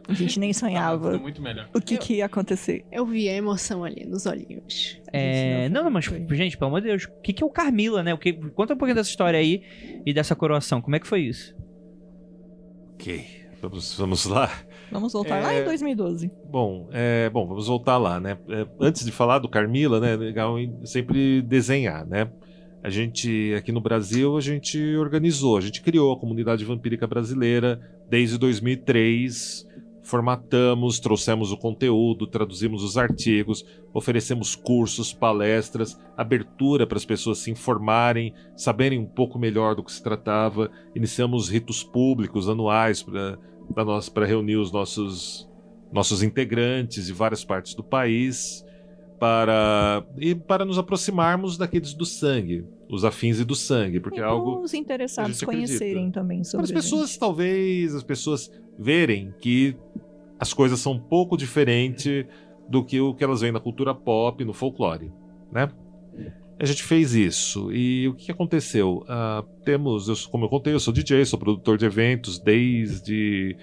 A gente nem Ah, [laughs] sonhava ficou muito melhor. o que, que ia acontecer. Eu vi a emoção ali nos olhinhos. É, não, não, mas, gente, pelo amor de Deus, o que, que é o Carmila, né? O que, conta um pouquinho dessa história aí e dessa coroação. Como é que foi isso? Ok. Vamos, vamos lá. Vamos voltar É. lá em 2012. Bom, é, bom, vamos voltar lá, né? É, antes de falar do Carmila, né? É legal em- sempre desenhar, né? A gente, aqui no Brasil, a gente organizou, a gente criou a comunidade vampírica brasileira desde 2003. Formatamos, trouxemos o conteúdo, traduzimos os artigos, oferecemos cursos, palestras, abertura para as pessoas se informarem, saberem um pouco melhor do que se tratava. Iniciamos ritos públicos anuais para para nós para reunir os nossos nossos integrantes de várias partes do país para e para nos aproximarmos daqueles do sangue, os afins e do sangue, porque e é algo os interessados conhecerem também para sobre as a pessoas gente. talvez as pessoas verem que as coisas são um pouco diferentes do que o que elas veem na cultura pop, no folclore, né? A gente fez isso e o que aconteceu? Ah, temos, eu, como eu contei, eu sou DJ, sou produtor de eventos desde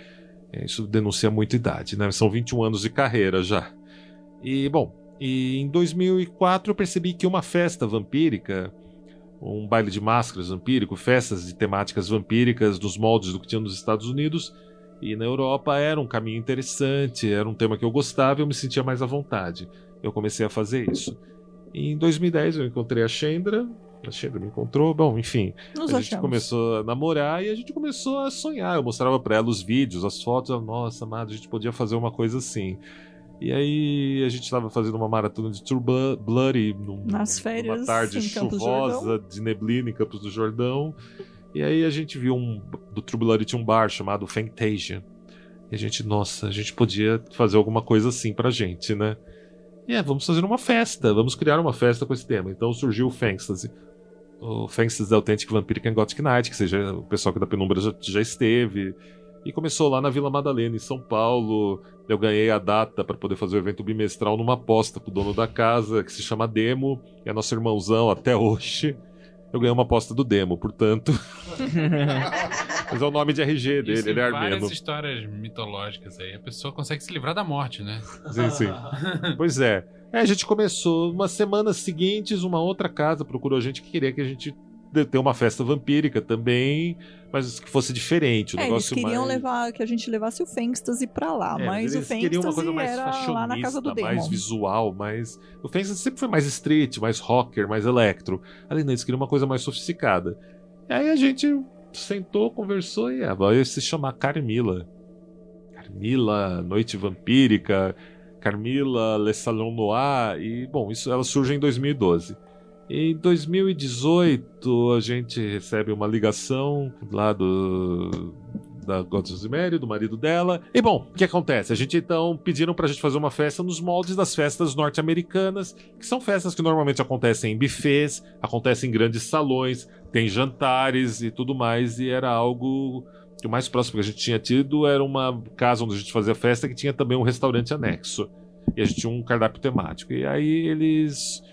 é, isso denuncia muito idade, né? São 21 anos de carreira já. E bom, e em 2004 eu percebi que uma festa vampírica, um baile de máscaras vampírico, festas de temáticas vampíricas nos moldes do que tinha nos Estados Unidos e na Europa era um caminho interessante, era um tema que eu gostava e eu me sentia mais à vontade. Eu comecei a fazer isso. E em 2010 eu encontrei a Shendra A Sheila me encontrou, bom, enfim. Nos a gente achamos. começou a namorar e a gente começou a sonhar. Eu mostrava pra ela os vídeos, as fotos. Ela, Nossa, amado, a gente podia fazer uma coisa assim. E aí a gente tava fazendo uma maratona de True Blo- Blood num- Nas férias numa tarde chuvosa de neblina em Campos do Jordão. E aí a gente viu um do True Blood tinha um bar chamado Fantasia. E a gente, nossa, a gente podia fazer alguma coisa assim pra gente, né? É, vamos fazer uma festa, vamos criar uma festa com esse tema. Então surgiu o Fantasy. O Fantasy Authentic Vampiric and Gothic Night, que seja o pessoal que da Penumbra já, já esteve. E começou lá na Vila Madalena, em São Paulo. Eu ganhei a data para poder fazer o evento bimestral numa aposta com o dono da casa, que se chama Demo, é nosso irmãozão até hoje. Eu ganhei uma aposta do Demo, portanto. [laughs] Mas é o nome de RG dele, Isso ele é em várias armeno. histórias mitológicas aí. A pessoa consegue se livrar da morte, né? Sim, sim. [laughs] pois é. É, a gente começou umas semanas seguintes, uma outra casa procurou a gente que queria que a gente ter uma festa vampírica também, mas que fosse diferente. O É, eles negócio queriam mais... levar que a gente levasse o Fantasy pra lá, É, mas o eles uma Fantasy coisa mais era lá na casa do mais Demon. visual, mais. O Fantasy sempre foi mais street, mais rocker, mais electro. Além disso, queriam uma coisa mais sofisticada. E aí a gente sentou, conversou e ah, vai se chamar Carmila. Carmila, Noite Vampírica, Carmila, Le Salon Noir. E, bom, isso ela surge em 2012. Em 2018, a gente recebe uma ligação lá do da Godzimeri, do marido dela. E bom, o que acontece? A gente então pediram pra gente fazer uma festa nos moldes das festas norte-americanas, que são festas que normalmente acontecem em buffets, acontecem em grandes salões, tem jantares e tudo mais, e era algo que o mais próximo que a gente tinha tido era uma casa onde a gente fazia festa que tinha também um restaurante anexo. E a gente tinha um cardápio temático. E aí eles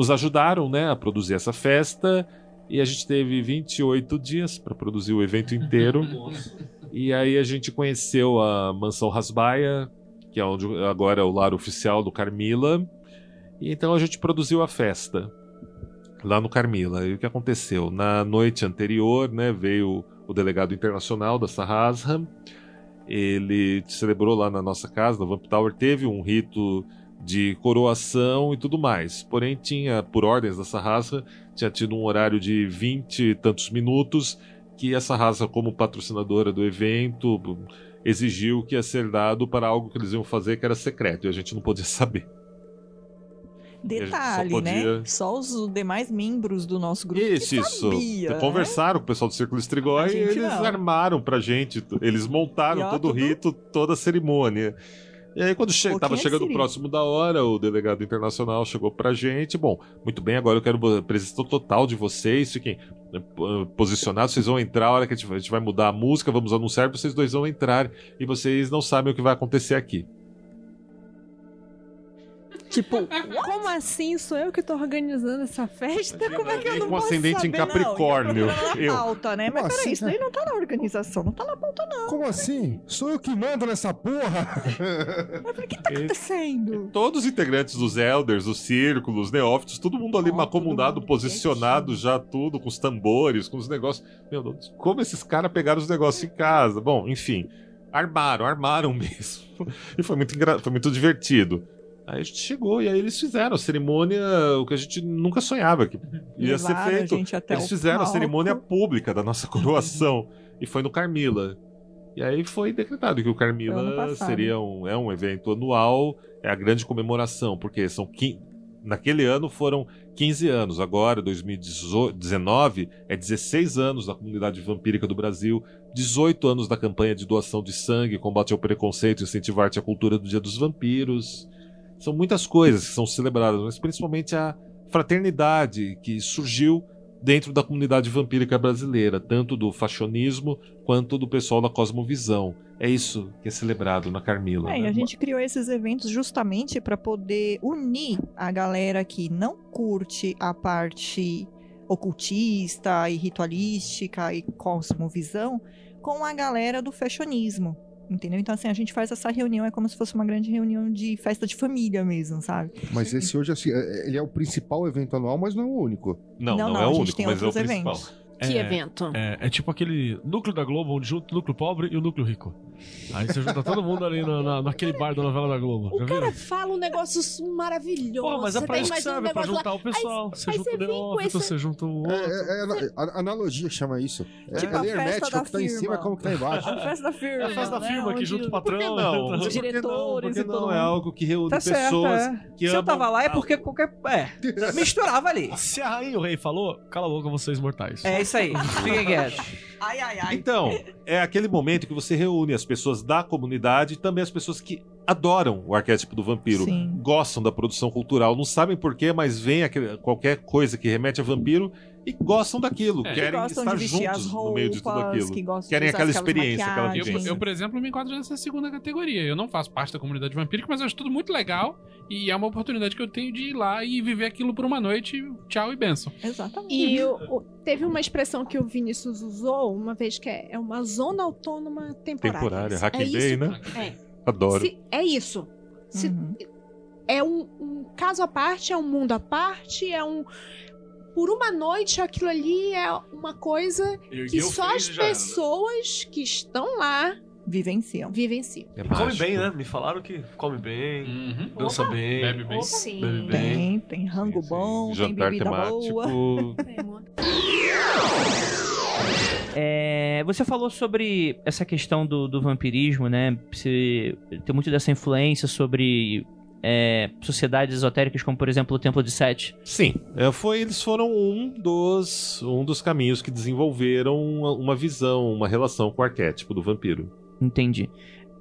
nos ajudaram, né, a produzir essa festa. E a gente teve 28 dias para produzir o evento inteiro. [laughs] E aí a gente conheceu a Mansão Rasbaia, que é onde agora é o lar oficial do Carmila. E então a gente produziu a festa lá no Carmila. E o que aconteceu? Na noite anterior, né, veio o delegado internacional da Sarrasra. Ele celebrou lá na nossa casa, no Vamp Tower, teve um rito de coroação e tudo mais. Porém, tinha, por ordens da Sarrasra, tinha tido um horário de 20 e tantos minutos que essa raça, como patrocinadora do evento, exigiu que ia ser dado para algo que eles iam fazer que era secreto e a gente não podia [laughs] saber. Detalhe, só podia- né? Só os demais membros do nosso grupo Isso, que isso. sabia, né? Conversaram com o pessoal do Círculo Estrigói e eles não. armaram pra gente, eles montaram E ó, todo o tudo- rito, toda a cerimônia. E aí, quando che tava chegando Siri. próximo da hora, o delegado internacional chegou pra gente. Bom, muito bem, agora eu quero a presença total de vocês. Fiquem eh, po- posicionados, vocês vão entrar. A hora que a gente vai mudar a música, vamos anunciar, vocês dois vão entrar e vocês não sabem o que vai acontecer aqui. Tipo, [laughs] Como assim? Sou eu que tô organizando essa festa? Como é que eu não com posso ascendente em saber, não? Capricórnio. Na Eu. pauta, né? Mas Como peraí, assim, isso daí não tá na organização, não tá na pauta, não. Como assim? Sou eu que mando nessa porra? [laughs] Eu falei, o que tá acontecendo? Todos os integrantes dos Elders, os círculos, os neófitos, todo mundo ali acomodado, posicionado já tudo, com os tambores, com os negócios. Meu Deus, como esses caras pegaram os negócios em casa? Bom, enfim, armaram, armaram [laughs] mesmo. E foi muito, engra... foi muito divertido. Aí a gente chegou e aí eles fizeram a cerimônia, o que a gente nunca sonhava que ia ser Levaram a feito. Eles fizeram a palco. cerimônia pública da nossa [laughs] coroação e foi no Carmila. E aí foi decretado que o Carmila seria um, é um evento anual, é a grande comemoração, porque são naquele ano foram 15 anos, agora 2019 é 16 anos da comunidade vampírica do Brasil, 18 anos da campanha de doação de sangue, combate ao preconceito e incentivar a cultura do Dia dos Vampiros. São muitas coisas que são celebradas, mas principalmente a fraternidade que surgiu dentro da comunidade vampírica brasileira, tanto do fashionismo quanto do pessoal da cosmovisão. É isso que é celebrado na Carmila. É, né? a gente criou esses eventos justamente para poder unir a galera que não curte a parte ocultista e ritualística e cosmovisão com a galera do fashionismo. Entendeu? Então, assim, a gente faz essa reunião, é como se fosse uma grande reunião de festa de família mesmo, sabe? Mas esse hoje, assim, é- ele é o principal evento anual, mas não é o único. Não, Não, não, não, é o único, tem mas é o outros principal. eventos. Que É, evento? É, é tipo aquele núcleo da Globo, onde junta o núcleo pobre e o núcleo rico. Aí você junta todo mundo ali na, na- naquele bar da novela da Globo. O cara fala um negócio maravilhoso. Porra, mas é pra isso que mais um serve, é pra juntar lá. o pessoal. Aí- Você aí junta o neófito, esse- você junta o outro. É, é, é, a- analogia chama isso. É, Tipo é da o que tá em cima firma. é como que tá embaixo. [laughs] A festa da firma. É a festa da né, firma que junta o patrão. Não, Os diretores e não todo é mundo. algo que reúne Tá certo, pessoas é. que Se eu tava lá é porque qualquer. É. [laughs] Misturava ali. Se a rainha e o rei falou, cala a boca vocês mortais. É isso aí. [laughs] Fiquem quietos. Ai, ai, ai. Então, é aquele momento que você reúne as pessoas da comunidade e também as pessoas que adoram o arquétipo do vampiro. Sim. Gostam da produção cultural, não sabem porquê, mas veem aquele- qualquer coisa que remete a vampiro e gostam daquilo. É. Querem gostam estar de vestir as juntos no meio de tudo roupas, aquilo. que gostam Querem aquela experiência, aquela maquiagens. Eu, vivência. eu, por exemplo, me enquadro nessa segunda categoria. Eu não faço parte da comunidade vampírica, mas eu acho tudo muito legal. E é uma oportunidade que eu tenho de ir lá e viver aquilo por uma noite. Tchau e benção. Exatamente. E o- o- teve uma expressão que o Vinícius usou uma vez que é, é uma zona autônoma temporária. Temporária, Isso- Hacking é isso, né? É. Adoro. Se- é isso. Se- Uhum. É um, um caso à parte, é um mundo à parte, é um. Por uma noite, aquilo ali é uma coisa que só as pessoas que estão lá Vivenciam. vivenciam. É come bem, né? Me falaram que come bem, Uhum. dança bem. Bebe bem. Sim. Bebe bem. Tem, tem rango Sim, bom, tem Jantar bebida temático. boa. [laughs] É, você falou sobre essa questão do, do vampirismo, né? Se, tem muito dessa influência sobre é, sociedades esotéricas, como por exemplo o Templo de Sete. Sim, é, foi, eles foram um dos, um dos caminhos que desenvolveram uma, uma visão, uma relação com o arquétipo do vampiro. Entendi.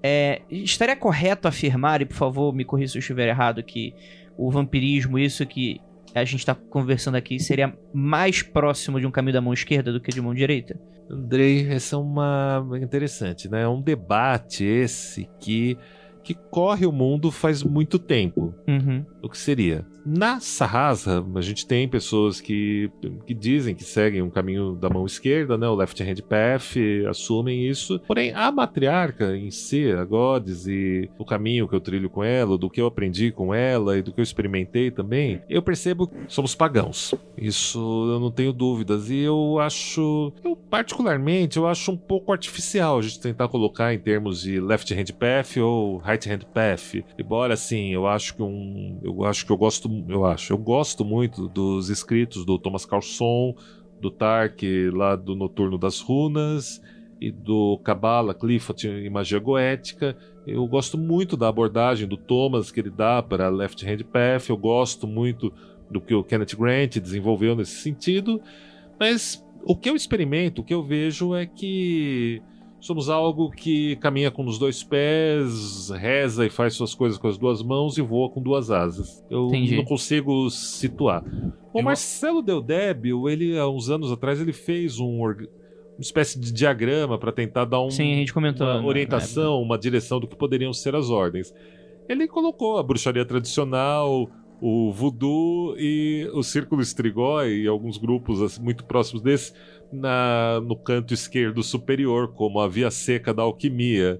É, estaria correto afirmar, e por favor me corrija se eu estiver errado, que o vampirismo, isso que a gente está conversando aqui, seria mais próximo de um caminho da mão esquerda do que de mão direita? Andrei, essa é uma interessante, né? É um debate esse que que corre o mundo faz muito tempo. Uhum. O que seria? Na Sarrasa, a gente tem pessoas que, que dizem que seguem um caminho da mão esquerda, né? O left hand path, assumem isso. Porém, a matriarca em si, a Godes, e o caminho que eu trilho com ela, do que eu aprendi com ela e do que eu experimentei também, eu percebo que somos pagãos. Isso eu não tenho dúvidas. E eu acho, eu particularmente, eu acho um pouco artificial a gente tentar colocar em termos de left hand path ou right hand path. Embora assim, eu acho que um, eu acho que eu gosto, eu acho, eu gosto muito dos escritos do Thomas Carlson, do Tark lá do Noturno das Runas e do Cabala, Clifford e Magia Goética. Eu gosto muito da abordagem do Thomas que ele dá para Left Hand Path. Eu gosto muito do que o Kenneth Grant desenvolveu nesse sentido. Mas o que eu experimento, o que eu vejo é que somos algo que caminha com os dois pés, reza e faz suas coisas com as duas mãos e voa com duas asas. Eu Entendi. não consigo situar. O Eu- Marcelo Deldébio, ele há uns anos atrás, ele fez um org- uma espécie de diagrama para tentar dar um, Sim, uma né, orientação, uma direção do que poderiam ser as ordens. Ele colocou a bruxaria tradicional, o voodoo e o círculo estrigói e alguns grupos assim, muito próximos desse na, no canto esquerdo superior, como a via seca da alquimia.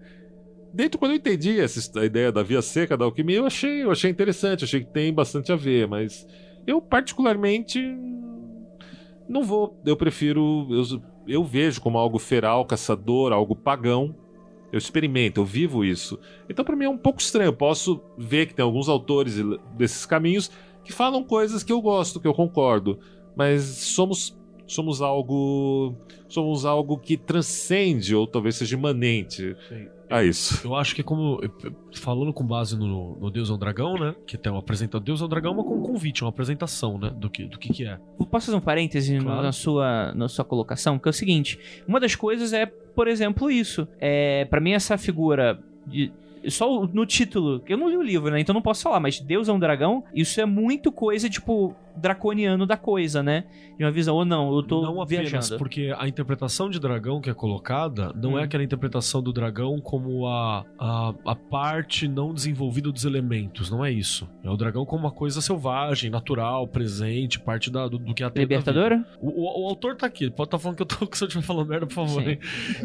Dentro, quando eu entendi essa a ideia da via seca da alquimia, eu achei, eu achei interessante, achei que tem bastante a ver, mas eu particularmente não vou, eu prefiro, eu, eu vejo como algo feral, caçador, algo pagão. Eu experimento, eu vivo isso. Então pra mim é um pouco estranho. Eu posso ver que tem alguns autores desses caminhos que falam coisas que eu gosto, que eu concordo, mas somos somos algo somos algo que transcende ou talvez seja imanente a isso. Eu acho que é como. Falando com base no, no Deus é um Dragão, né? Que tem uma apresentação. Deus é um Dragão uma com um convite, uma apresentação, né? Do que, do que, que é. Posso fazer um parêntese Claro. na, sua, na sua colocação? Que é o seguinte: uma das coisas é, por exemplo, isso. É, para mim, essa figura de. Só no título, eu não li o livro, né? Então não posso falar, mas Deus é um dragão, isso é muito coisa, tipo, draconiano da coisa, né? De uma visão, ou não, eu tô não apenas viajando. porque a interpretação de dragão que é colocada não Hum. é aquela interpretação do dragão como a, a, a parte não desenvolvida dos elementos, não é isso. É o dragão como uma coisa selvagem, natural, presente, parte da, do, do que é a Libertadora? O, o- o autor tá aqui, pode estar falando que eu tô, [laughs] se eu estiver falando merda, por favor.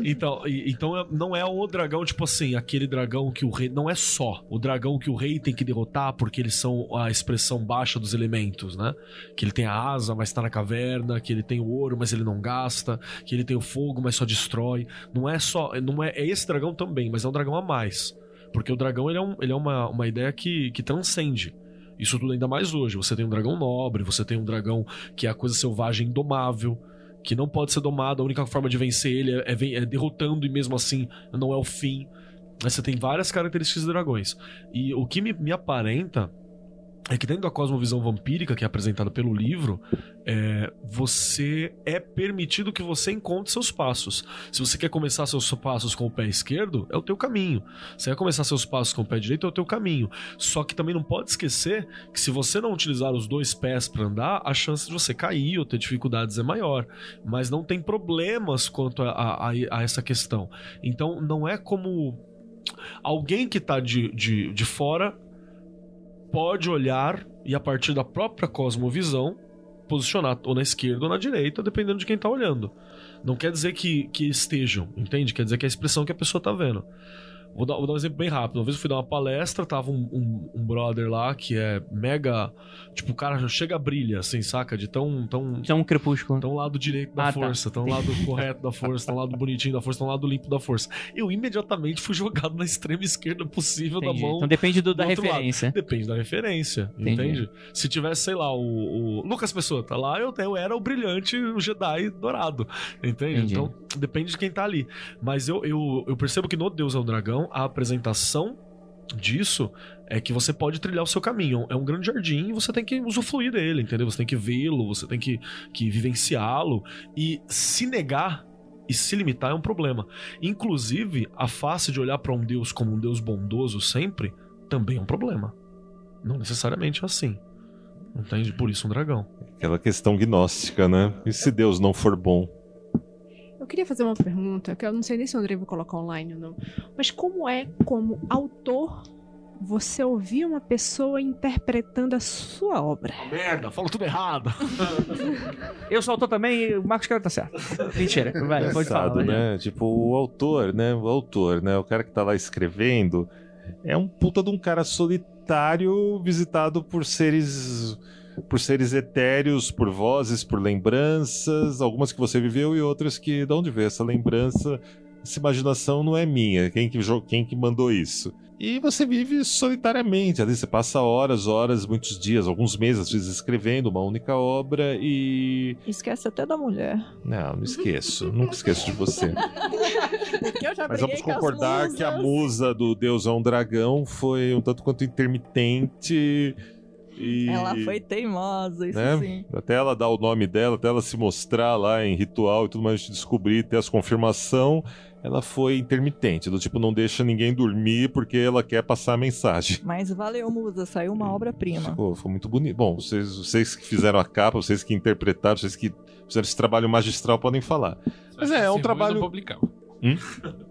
Então, e- então é- não é o dragão, tipo assim, aquele dragão que o rei. Não é só o dragão que o rei tem que derrotar porque eles são a expressão baixa dos elementos, né? Que ele tem a asa, mas tá na caverna, que ele tem o ouro, mas ele não gasta, que ele tem o fogo, mas só destrói. Não é só. Não é, é esse dragão também, mas é um dragão a mais. Porque o dragão ele é, um- ele é uma, uma ideia que, que transcende. Isso tudo ainda mais hoje. Você tem um dragão nobre, você tem um dragão que é a coisa selvagem indomável, que não pode ser domado, a única forma de vencer ele é, é é derrotando e mesmo assim não é o fim. Mas você tem várias características de dragões. E o que me, me aparenta é que dentro da cosmovisão vampírica que é apresentada pelo livro, é, você é permitido que você encontre seus passos. Se você quer começar seus passos com o pé esquerdo, é o teu caminho. Se quer começar seus passos com o pé direito, é o teu caminho. Só que também não pode esquecer que se você não utilizar os dois pés para andar, a chance de você cair ou ter dificuldades é maior. Mas não tem problemas quanto a, a- a essa questão. Então não é como alguém que tá de, de, de fora pode olhar e a partir da própria cosmovisão posicionar ou na esquerda ou na direita, dependendo de quem tá olhando. Não quer dizer que, que estejam, entende? Quer dizer que é a expressão que a pessoa tá vendo. Vou dar, vou dar um exemplo bem rápido. Uma vez eu fui dar uma palestra, tava um, um, um brother lá que é mega. Tipo, o cara chega a brilha, assim, saca? De tão. tão Tão um crepúsculo. Tão lado direito da Ah, tá. força, tão lado correto da força, tão lado bonitinho da força, tão lado limpo da força. Eu imediatamente fui jogado na extrema esquerda possível Entendi. da mão. Então depende do- da outro lado. referência. Depende da referência, Entendi. entende? Se tivesse, sei lá, o, o Lucas Pessoa tá lá, eu, eu era o brilhante o Jedi dourado, entende? Entendi. Então depende de quem tá ali. Mas eu, eu, eu percebo que no Deus é o Dragão, a apresentação disso é que você pode trilhar o seu caminho. É um grande jardim e você tem que usufruir dele, entendeu? Você tem que vê-lo, você tem que, que vivenciá-lo. E se negar e se limitar é um problema. Inclusive, a face de olhar para um Deus como um Deus bondoso sempre também é um problema. Não necessariamente é assim. Entende? Por isso um dragão. Aquela questão gnóstica, né? E se Deus não for bom? Eu queria fazer uma pergunta, que eu não sei nem se o André vai colocar online ou não. Mas como é, como autor, você ouvir uma pessoa interpretando a sua obra? Merda, falo tudo errado. [laughs] Eu sou autor também e o Marcos Cara tá certo. Mentira. [laughs] Vai, pode falar. Vai. né? Tipo, o autor, né? O autor, né? O cara que tá lá escrevendo é um puta de um cara solitário visitado por seres por seres etéreos, por vozes, por lembranças, algumas que você viveu e outras que de onde veio essa lembrança, essa imaginação não é minha, quem que quem que mandou isso? E você vive solitariamente, ali você passa horas, horas, muitos dias, alguns meses às vezes escrevendo uma única obra e Esquece até da mulher. não, não esqueço, nunca esqueço de você. [laughs] Mas vamos concordar que a musa do Deus é um dragão foi um tanto quanto intermitente e Ela foi teimosa, isso né? sim. Até ela dar o nome dela, até ela se mostrar lá em ritual e tudo mais, a gente descobrir, ter as confirmação, ela foi intermitente, do tipo não deixa ninguém dormir porque ela quer passar a mensagem. Mas valeu, musa, saiu uma obra-prima. Ficou, foi muito bonito. Bom, vocês, vocês que fizeram a capa, vocês que interpretaram, vocês que fizeram esse trabalho magistral podem falar. Mas é, é um trabalho. não publicava. Hum?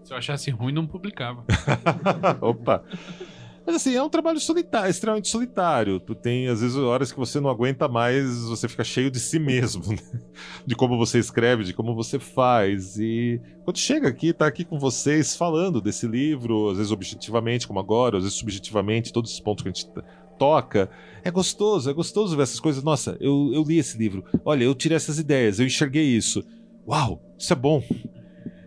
Se eu achasse ruim, não publicava. [laughs] Opa! Mas assim, é um trabalho solitário, extremamente solitário. Tu tem, às vezes, horas que você não aguenta mais, você fica cheio de si [laughs] mesmo, né? De como você escreve, de como você faz. E quando chega aqui, tá aqui com vocês falando desse livro, às vezes objetivamente, como agora, às vezes subjetivamente, todos os pontos que a gente toca. É gostoso, é gostoso ver essas coisas. Nossa, eu, eu li esse livro. Olha, eu tirei essas ideias, eu enxerguei isso. Uau, isso é bom.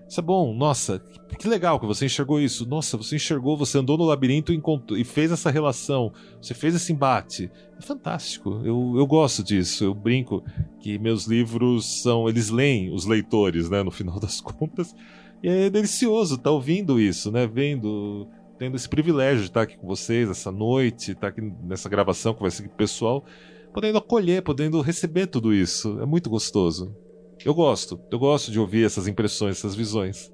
Isso é bom, nossa, que- legal que você enxergou isso. Nossa, você enxergou, você andou no labirinto e, e fez essa relação, você fez esse embate. É fantástico, eu, eu gosto disso. Eu brinco que meus livros são. Eles leem os leitores, né, no final das [laughs] contas. E é delicioso estar ouvindo isso, né, vendo. Tendo esse privilégio de estar aqui com vocês essa noite, estar aqui nessa gravação que ser com o pessoal, podendo acolher, podendo receber tudo isso. É muito gostoso. Eu gosto, eu gosto de ouvir essas impressões, essas visões.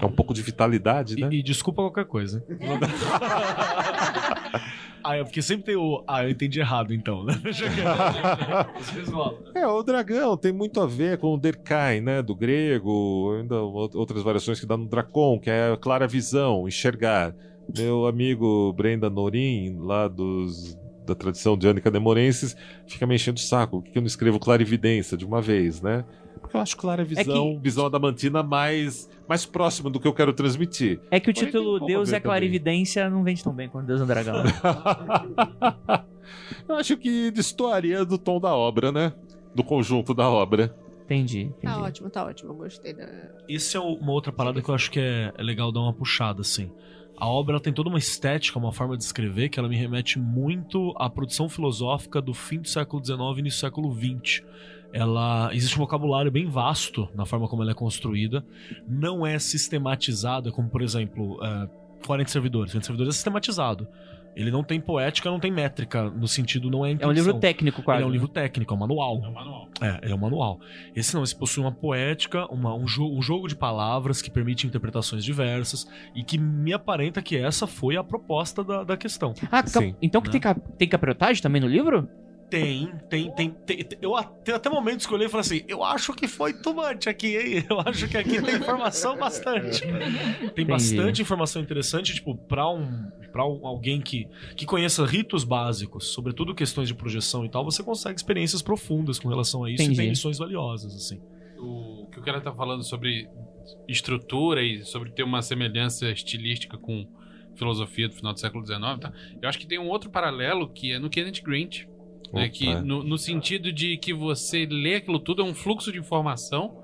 É um pouco de vitalidade, né? E, e desculpa qualquer coisa. [laughs] ah, é porque sempre tem o. Ah, eu entendi errado então, né? [laughs] [laughs] Rolam. É, o dragão tem muito a ver com o Derkai, né? Do grego, ainda ou- outras variações que dá no Dracon, que é a clara visão, enxergar. Meu amigo Brenda Norim, lá dos, da tradição de Anica Nemorenses, fica me enchendo o saco. Por que eu não escrevo clarividência de uma vez, né? Porque eu acho clara visão, visão adamantina mais, mais próxima do que eu quero transmitir. É que o Porém, título Deus é clarividência não vende tão bem quanto Deus é um dragão. [laughs] Eu acho que destoaria do tom da obra, né? Do conjunto da obra. Entendi, entendi. Tá ótimo, tá ótimo. Eu gostei da. Isso é uma outra parada que eu acho que é, é legal dar uma puxada, assim. A obra tem toda uma estética, uma forma de escrever que ela me remete muito à produção filosófica do fim do século XIX e início do século XX. Ela existe um vocabulário bem vasto na forma como ela é construída. Não é sistematizada, como por exemplo, uh, 40 servidores. 40 servidores é sistematizado. Ele não tem poética, não tem métrica, no sentido não é É um livro técnico, quase. Ele é um né? livro técnico, é um manual. É um manual. É, ele é um manual. Esse não, esse possui uma poética, uma- um, jo- um jogo de palavras que permite interpretações diversas e que me aparenta que essa foi a proposta da, da questão. Ah, então, Sim. então que Né? tem, cap- tem capriotagem também no livro? Tem, tem, tem, tem. eu até, até momentos que eu olhei e falei assim: eu acho que foi too much aqui, hein? Eu acho que aqui tem informação bastante. [laughs] Tem bastante informação interessante, tipo, pra, um, pra um- alguém que, que conheça ritos básicos, sobretudo questões de projeção e tal, você consegue experiências profundas com relação a isso Entendi. e tem lições valiosas, assim. o que o cara tá falando sobre estrutura e sobre ter uma semelhança estilística com filosofia do final do século XIX, tá? eu acho que tem um outro paralelo que é no Kenneth Grant, né, Opa. que no, no sentido de que você lê aquilo tudo é um fluxo de informação.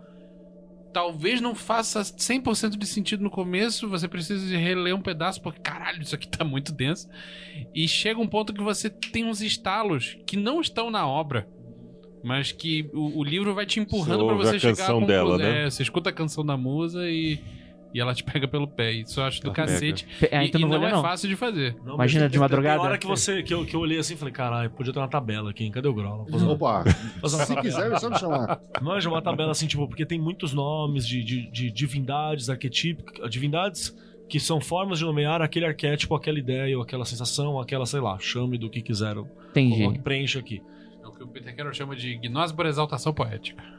Talvez não faça 100% de sentido no começo, você precisa de reler um pedaço, porque caralho, isso aqui tá muito denso. E chega um ponto que você tem uns estalos que não estão na obra, mas que o, o livro vai te empurrando ouve você chegar à conclusão. dela, né? É, você escuta a canção da musa e, e ela te pega pelo pé. Isso eu acho do Ela cacete. E, então e não não é não. fácil de fazer. Não, Imagina mas de madrugada. Tem hora que, você, que, eu, que eu olhei assim e falei, caralho, podia ter uma tabela aqui, hein? Cadê o Grola? Opa, se quiser, é só me chamar. Manja uma tabela assim, tipo, porque tem muitos nomes de, de, de divindades arquetípicas, divindades que são formas de nomear aquele arquétipo, aquela ideia, ou aquela sensação, aquela, sei lá, chame do que quiseram. Entendi. Preencha aqui. É o que o Peter Carroll chama de gnose por exaltação poética.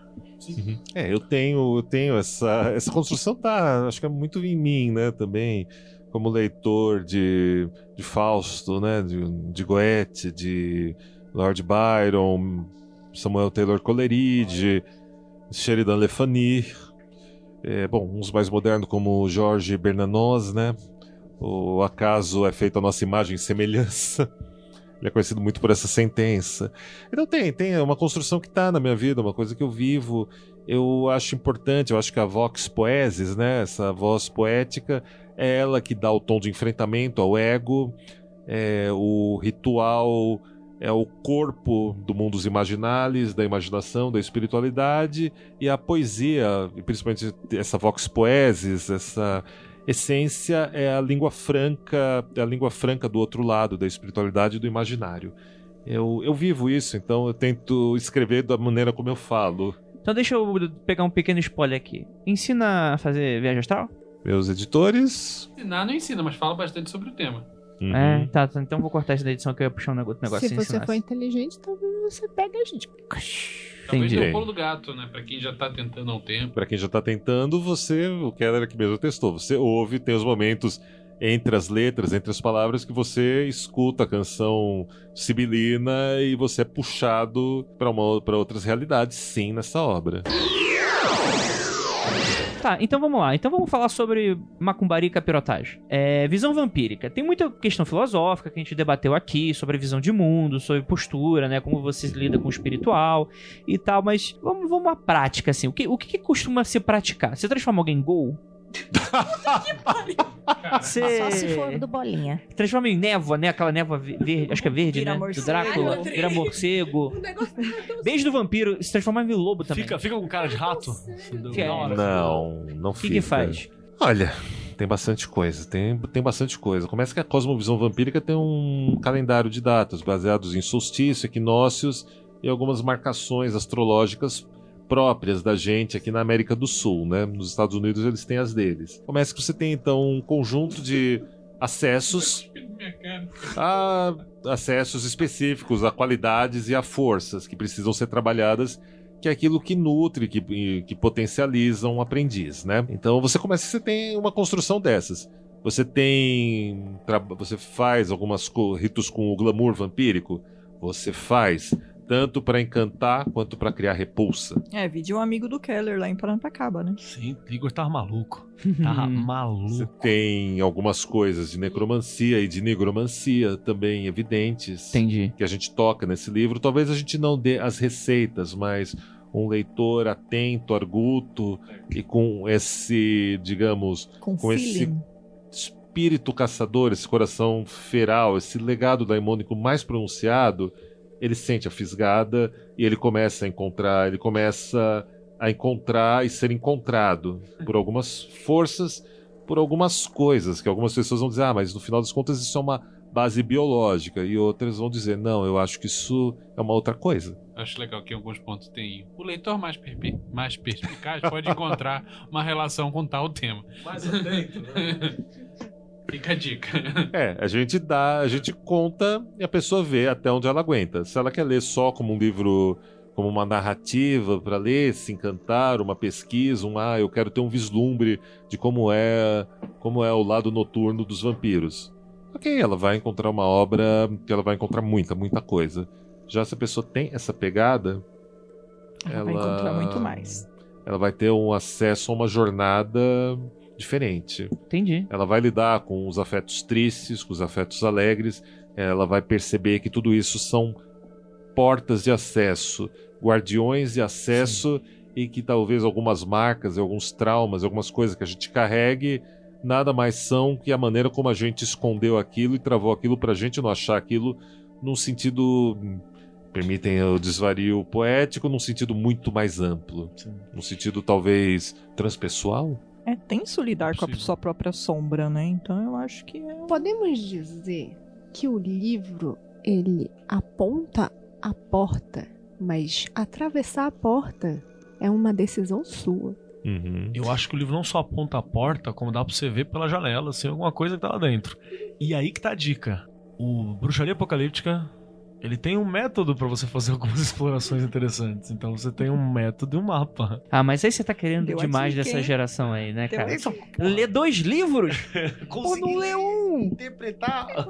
É, eu tenho, eu tenho essa, essa construção tá, acho que é muito em mim, né, também, como leitor de, de Fausto, né, de, de Goethe, de Lord Byron, Samuel Taylor Coleridge, Sheridan Le Fanu, é, bom, uns mais modernos como Jorge Bernanos, né, o acaso é feito a nossa imagem e semelhança. Ele é conhecido muito por essa sentença. Então tem, tem uma construção que está na minha vida, uma coisa que eu vivo. Eu acho importante, eu acho que a vox poesis, né, essa voz poética, é ela que dá o tom de enfrentamento ao ego, é o ritual, é o corpo do mundo dos imaginales, da imaginação, da espiritualidade, e a poesia, principalmente essa vox poesis, essa essência é a língua franca, é a língua franca do outro lado, da espiritualidade e do imaginário. Eu, eu vivo isso, então eu tento escrever da maneira como eu falo. Então deixa eu pegar um pequeno spoiler aqui. Ensina a fazer viagem astral? Meus editores. Ensinar não ensina, mas fala bastante sobre o tema. uhum. É, tá, tá, então vou cortar isso da edição que eu ia puxar um negócio Se você ensinar. for inteligente, talvez você pegue a gente. Talvez Entendi. é o pulo do gato, né? Pra quem já tá tentando há um tempo. Pra quem já tá tentando, você, o Keller aqui mesmo testou, você ouve, tem os momentos entre as letras, entre as palavras que você escuta a canção sibilina e você é puxado para outras realidades, sim, nessa obra. Tá, então vamos lá. Então vamos falar sobre macumbaria e capirotagem. É, visão vampírica. Tem muita questão filosófica que a gente debateu aqui, sobre visão de mundo, sobre postura, né? Como você lida com o espiritual e tal, mas vamos, vamos à prática, assim. O que, o que, que costuma se praticar? Você transforma alguém em gol? Você Só se for do bolinha. transforma em névoa, né? Aquela névoa ve- verde, acho que é verde, Vira né? Do morcego. Drácula, Ai, vira morcego. O negócio tá Beijo do vampiro se transforma em lobo também. Fica, fica com cara de rato? Que. Não, não O que, fica. que faz? Olha, tem bastante coisa, tem, tem bastante coisa. Começa que a cosmovisão vampírica tem um calendário de datas baseados em solstício, equinócios e algumas marcações astrológicas próprias da gente aqui na América do Sul, né? Nos Estados Unidos eles têm as deles. Começa que você tem então um conjunto de acessos a acessos específicos a qualidades e a forças que precisam ser trabalhadas que é aquilo que nutre, que, que potencializa um aprendiz, né? Então você começa, você tem uma construção dessas. Você tem, você faz algumas ritos com o glamour vampírico, você faz tanto para encantar quanto para criar repulsa. É, vídeo um amigo do Keller lá em Paranapiacaba, né? Sim, Igor tava maluco. Tava [laughs] maluco. Você tem algumas coisas de necromancia e de negromancia também evidentes Entendi. que a gente toca nesse livro. Talvez a gente não dê as receitas, mas um leitor atento, arguto e com esse, digamos, Com, com esse espírito caçador, esse coração feral, esse legado daimônico mais pronunciado, ele sente a fisgada e ele começa a encontrar, ele começa a encontrar e ser encontrado por algumas forças, por algumas coisas que algumas pessoas vão dizer, ah, mas no final das contas isso é uma base biológica e outras vão dizer, não, eu acho que isso é uma outra coisa. Acho legal que em alguns pontos tem o leitor mais, perpi- mais perspicaz pode encontrar uma relação com tal tema. Mais atento, né? [laughs] Fica a dica. É, a gente dá, a gente conta e a pessoa vê até onde ela aguenta. Se ela quer ler só como um livro, como uma narrativa para ler, se encantar, uma pesquisa, um ah, eu quero ter um vislumbre de como é, como é o lado noturno dos vampiros. OK, ela vai encontrar uma obra que ela vai encontrar muita, muita coisa. Já se a pessoa tem essa pegada, Ela vai encontrar muito mais. ela vai ter um acesso a uma jornada diferente. Entendi. Ela vai lidar com os afetos tristes, com os afetos alegres. Ela vai perceber que tudo isso são portas de acesso, guardiões de acesso e que talvez algumas marcas, alguns traumas, algumas coisas que a gente carregue nada mais são que a maneira como a gente escondeu aquilo e travou aquilo pra gente não achar aquilo num sentido permitem o desvario poético num sentido muito mais amplo, num sentido talvez transpessoal. É tenso lidar com a sua própria sombra, né? Então eu acho que é. Podemos dizer que o livro ele aponta a porta, mas atravessar a porta é uma decisão sua. Uhum. Eu acho que o livro não só aponta a porta, como dá pra você ver pela janela, assim, alguma coisa que tá lá dentro. E aí que tá a dica. O Bruxaria Apocalíptica, ele tem um método pra você fazer [laughs] algumas explorações interessantes. Então você tem um método e um mapa. Ah, mas aí você tá querendo Deu demais dica, dessa geração aí, né, Deu cara? isso, Lê dois livros? [laughs] Pô, não lê um! interpretar [laughs]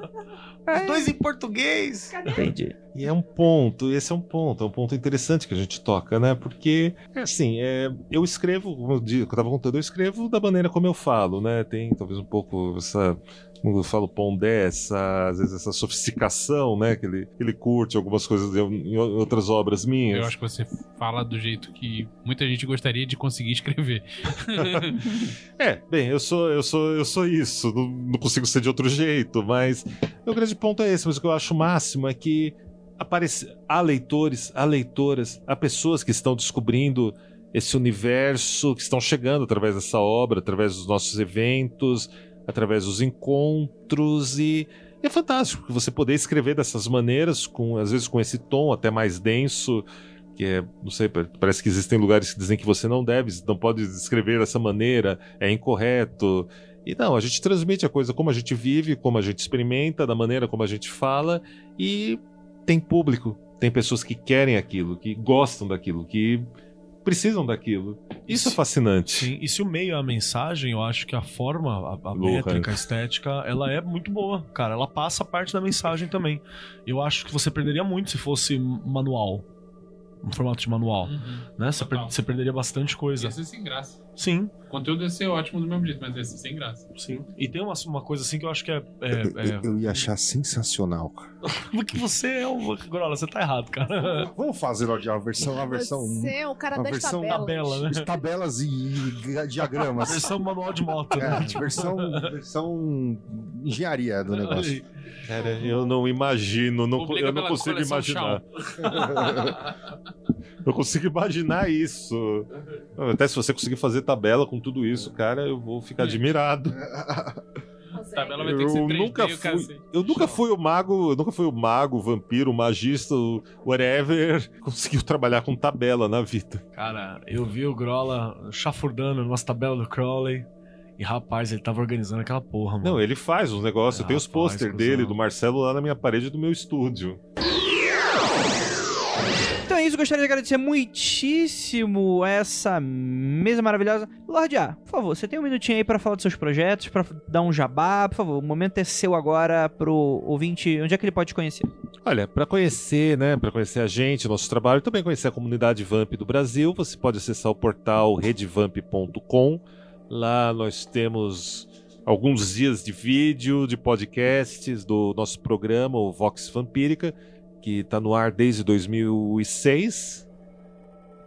É. dois em português. Entendi. E é um ponto, esse é um ponto, é um ponto interessante que a gente toca, né? Porque, é assim, é, eu escrevo, como eu, di- como eu tava contando, eu escrevo da maneira como eu falo, né? Tem talvez um pouco essa, como eu falo, pondé, essa, às vezes essa sofisticação, né? Que ele, ele curte algumas coisas em, em outras obras minhas. Eu acho que você fala do jeito que muita gente gostaria de conseguir escrever. [laughs] É, bem, eu sou, eu sou, eu sou isso, não, não consigo ser de outro jeito, mas o grande ponto é esse, mas o que eu acho máximo é que aparece, há leitores, há leitoras, há pessoas que estão descobrindo esse universo, que estão chegando através dessa obra, através dos nossos eventos, através dos encontros e é fantástico você poder escrever dessas maneiras, com às vezes com esse tom até mais denso, que é, não sei, pa- parece que existem lugares que dizem que você não deve, não pode escrever dessa maneira, é incorreto. E não, a gente transmite a coisa como a gente vive, como a gente experimenta, da maneira como a gente fala, e tem público, tem pessoas que querem aquilo, que gostam daquilo, que precisam daquilo. Isso é fascinante. Sim, e se o meio é a mensagem, eu acho que a forma, a, a Lohan. métrica, a estética, ela é muito boa, cara. Ela passa parte da mensagem também. Eu acho que você perderia muito se fosse manual. Um formato de manual. Né? Você, per- você perderia bastante coisa. Ia ser sem graça. Sim, O conteúdo ia ser ótimo do mesmo jeito, mas ia ser sem graça. sim. E tem uma, uma coisa assim que eu acho que é. é, Eu, é... eu- ia achar sensacional, cara. [laughs] Porque você é o. Grola, você tá errado, cara. Vamos fazer a versão, a versão, Você é o cara das versão tabelas. Tabela, né? tabelas e, e diagramas. Versão manual de moto. É, né? versão, versão engenharia do negócio. Cara, eu não imagino, não, Publica eu não consigo imaginar. [laughs] Eu consigo imaginar isso. Até se você conseguir fazer tabela com tudo isso, cara, eu vou ficar admirado. Tabela vai ter que ser Eu 3D nunca fui, cacete. eu nunca fui o mago, eu nunca fui o mago, o vampiro, o magista, o whatever, [laughs] conseguiu trabalhar com tabela na vida. Cara, eu vi o Grola chafurdando numas tabelas do Crowley. E rapaz, ele tava organizando aquela porra, mano. Não, ele faz uns negócios, eu tenho os Rapaz, pôster cuzão. dele, do Marcelo, lá na minha parede do meu estúdio. Então é isso, gostaria de agradecer muitíssimo essa mesa maravilhosa. Lorde A, por favor, você tem um minutinho aí pra falar dos seus projetos, pra dar um jabá, por favor. O momento é seu agora pro ouvinte. Onde é que ele pode te conhecer? Olha, para conhecer, né, para conhecer a gente, nosso trabalho, também conhecer a comunidade Vamp do Brasil, você pode acessar o portal redvamp.com. Lá nós temos alguns dias de vídeo, de podcasts do nosso programa, o Vox Vampírica, que está no ar desde 2006.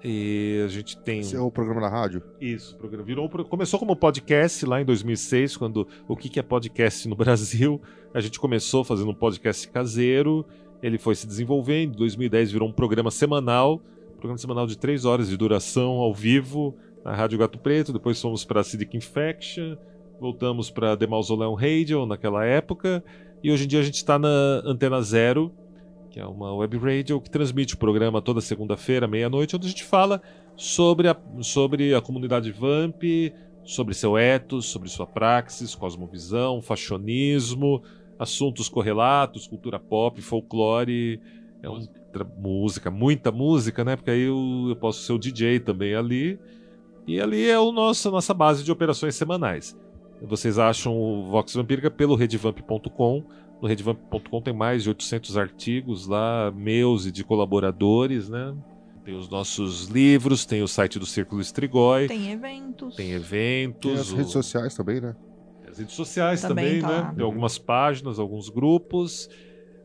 E a gente tem. Esse é o programa na rádio? Isso, programa virou, começou como podcast lá em 2006, quando o que que é podcast no [laughs] Brasil? A gente começou fazendo um podcast caseiro, ele foi se desenvolvendo, em 2010 virou um programa semanal, programa semanal de três horas de duração ao vivo na Rádio Gato Preto, depois fomos para Acidic Infection, voltamos para The Mausoleum Radio naquela época, e hoje em dia a gente está na Antena Zero, que é uma web radio que transmite o programa toda segunda-feira, meia-noite, onde a gente fala sobre a, sobre a comunidade Vamp, sobre seu ethos, sobre sua praxis, cosmovisão, fashionismo, assuntos correlatos, cultura pop, folclore, é um, música, muita música, né? Porque aí eu, eu posso ser o DJ também ali. E ali é o nosso, a nossa base de operações semanais. Vocês acham o Vox Vampírica pelo redvamp.com. No redvamp.com tem mais de 800 artigos lá, meus e de colaboradores, né? Tem os nossos livros, tem o site do Círculo Estrigói, tem, Tem eventos. eventos, Tem as o- redes sociais também, né? as redes sociais Também também, tá. né? Tem algumas páginas, alguns grupos.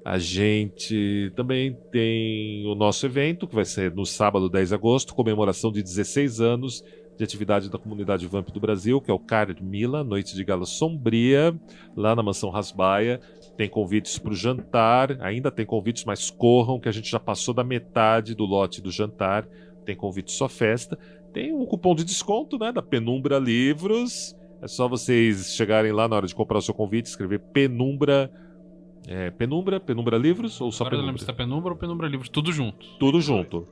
A gente também tem o nosso evento, que vai ser no sábado 10 de agosto, comemoração de 16 anos de atividade da comunidade Vamp do Brasil, que é o Carmila, Noite de Gala Sombria, lá na Mansão Rasbaia. Tem convites para o jantar, ainda tem convites, mas corram, que a gente já passou da metade do lote do jantar. Tem convite só festa. Tem um cupom de desconto, né, da Penumbra Livros. É só vocês chegarem lá na hora de comprar o seu convite, escrever Penumbra. é, penumbra? Penumbra Livros ou só Agora eu não lembro Penumbra? se tá Penumbra ou Penumbra Livros, tudo junto. Tudo junto.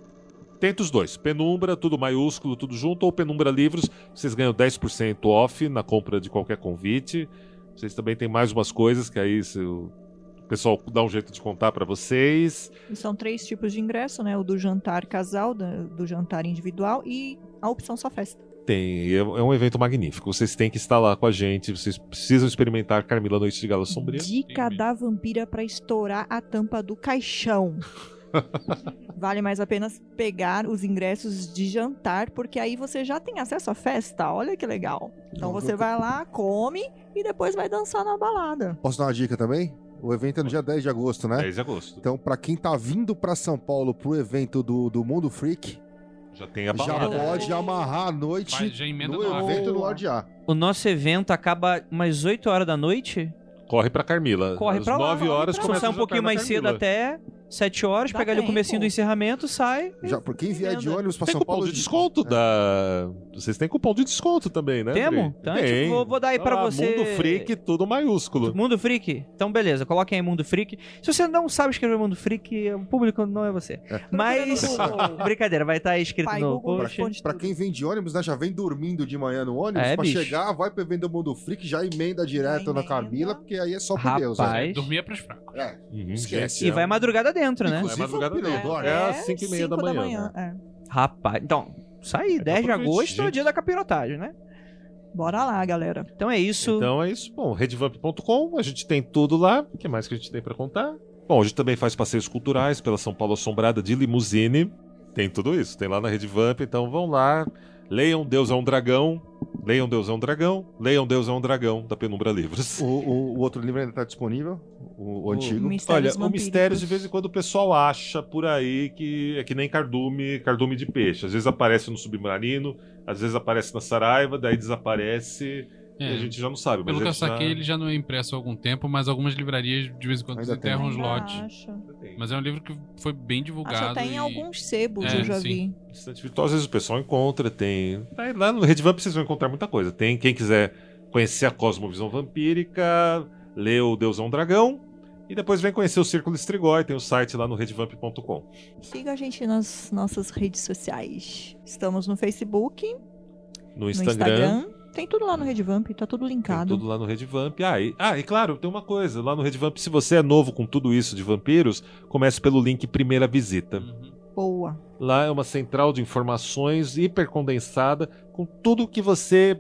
Tenta os dois. Penumbra, tudo maiúsculo, tudo junto, ou Penumbra Livros. Vocês ganham 10% off na compra de qualquer convite. Vocês também têm mais umas coisas que aí se o pessoal dá um jeito de contar pra vocês. E são três tipos de ingresso, né? O do jantar casal, da- do jantar individual e a opção só festa. Tem, é é um evento magnífico. Vocês têm que estar lá com a gente. Vocês precisam experimentar Carmila Noite de Gala Sombria. Dica da vampira pra estourar a tampa do caixão. [laughs] vale mais a pena pegar os ingressos de jantar, porque aí você já tem acesso à festa. Olha que legal. Então Não, você vai lá, come e depois vai dançar na balada. Posso dar uma dica também? O evento é no dia 10 de agosto, né? 10 de agosto. Então, pra quem tá vindo pra São Paulo pro evento do, do Mundo Freak, Já tem a já balada. pode amarrar a noite Vai, já emenda no evento no Lorde A. O nosso evento acaba umas 8 horas da noite. Corre pra Carmila. Corre Às pra lá, 9 horas Se começa sai um pouquinho mais cedo até 7 horas, Dá pega ali o comecinho do encerramento, sai. Já, por quem vier de ônibus pra Tem São cupom Paulo. de desconto da. Vocês têm cupom de desconto também, né? Temos? Então, Tem. tipo, vou- vou dar aí Tá pra lá, você- Mundo Freak, tudo maiúsculo. Mundo Freak? Então, beleza, coloquem aí Mundo Freak. Se você não sabe escrever Mundo Freak, o público não é você. Mas. Brincadeira, vai estar escrito Pai no Google post. responde Pra tudo. quem vem de ônibus, né? Já vem dormindo de manhã no ônibus. É, pra bicho. chegar, vai pro evento do Mundo Freak, já emenda direto na emenda. Carmila, porque aí é só por Deus. né? Rapaz. Dormir é pros fracos. É, Uhum, Esquece. E é vai madrugada dentro, né? Inclusive, É madrugada dentro. dorme. É às 5 e meia da cinco manhã. é. Rapaz. Então, isso aí, 10 de agosto é o dia da capirotagem, né? Bora lá, galera. Então é isso. Então é isso. Bom, redvamp.com, a gente tem tudo lá. O que mais que a gente tem pra contar? Bom, a gente também faz passeios culturais pela São Paulo Assombrada de limusine. Tem tudo isso, tem lá na Redvamp, então vão lá. Leiam Deus é um Dragão. Leiam Deus é um Dragão. Leiam Deus é um Dragão, da Penumbra Livros. O, o- o outro livro ainda tá disponível, o, o antigo. Mistérios Olha, o mistério de vez em quando o pessoal acha por aí que é que nem cardume, cardume de peixe. Às vezes aparece no submarino, às vezes aparece na Saraiva, daí desaparece e a É. gente já não sabe. Pelo mas que eu gente já- saquei, ele já não é impresso há algum tempo, mas algumas livrarias de vez em quando Ainda tem. enterram os lotes. Mas é um livro que foi bem divulgado. Acho até em e- alguns sebos, É, eu já sim. vi. Estante virtual, às vezes o pessoal encontra, tem. Lá no Redvamp vocês vão encontrar muita coisa. Tem quem quiser conhecer a cosmovisão vampírica, lê o Deus é um Dragão. E depois vem conhecer o Círculo Estrigói, tem o site lá no redvamp.com. Siga a gente nas nossas redes sociais. Estamos no Facebook, No no Instagram, Instagram. Tem tudo lá no Redvamp, tá tudo tem linkado. tudo lá no Redvamp. Ah e, ah, e claro, tem uma coisa, lá no Redvamp, se você é novo com tudo isso de vampiros, comece pelo link Primeira Visita. Uhum. Boa. Lá é uma central de informações hipercondensada com tudo o que você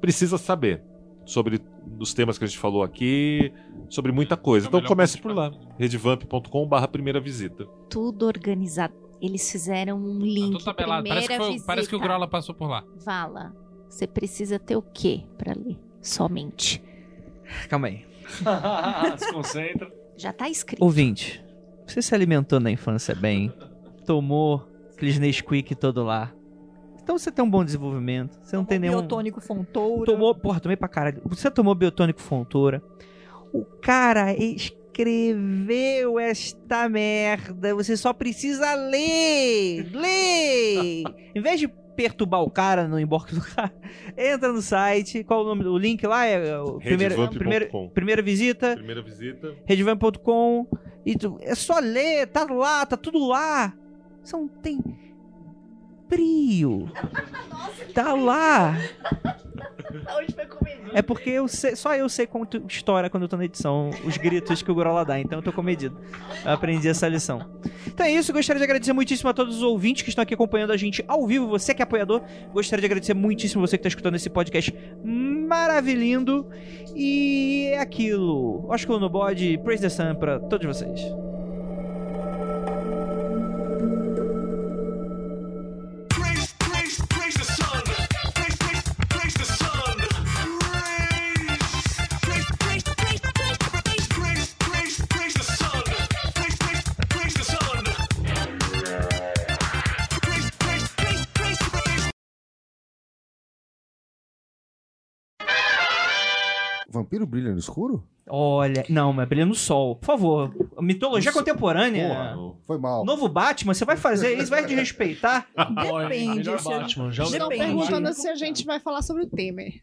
precisa saber sobre os temas que a gente falou aqui, sobre muita coisa. É Então comece por lá, redvamp.com barra primeira visita. Tudo organizado. Eles fizeram um link. Tudo tabelado. Parece que, primeira foi- parece que o visita. Grola passou por lá. Vala, você precisa ter o quê pra ler? Somente. Calma aí. [laughs] Se concentra. Já tá escrito. Ouvinte, você se alimentou na infância bem, tomou aqueles Nesquik todo lá. Então você tem um bom desenvolvimento. Você não tem nenhum. Biotônico Fontoura. Tomou, porra, tomei pra caralho. Você tomou biotônico Fontoura. O cara escreveu esta merda. Você só precisa ler. Ler. em vez de perturbar o cara no inbox do [laughs] cara, entra no site. Qual o nome do link lá? É o primeira, Redvamp.com. primeira, primeira visita. Primeira visita. Redvan.com. E tu- é só ler, tá lá, tá tudo lá. Você não tem brio. Tá lá. É porque eu sei- só eu sei tu- história quando eu tô na edição, os gritos que o Grola dá, então eu tô comedido. Eu aprendi essa lição. Então é isso, gostaria de agradecer muitíssimo a todos os ouvintes que estão aqui acompanhando a gente ao vivo, você que é apoiador, gostaria de agradecer muitíssimo você que tá escutando esse podcast maravilhindo. E é aquilo. Oscar no bode, praise the sun pra todos vocês. Vampiro brilha no escuro? Olha, não, mas brilha no sol. Por favor, mitologia contemporânea. Porra, foi mal. Novo Batman, você vai fazer isso, vai desrespeitar. [laughs] Depende. Melhor se- Batman. Já Estão Depende. perguntando se a gente vai falar sobre o Temer.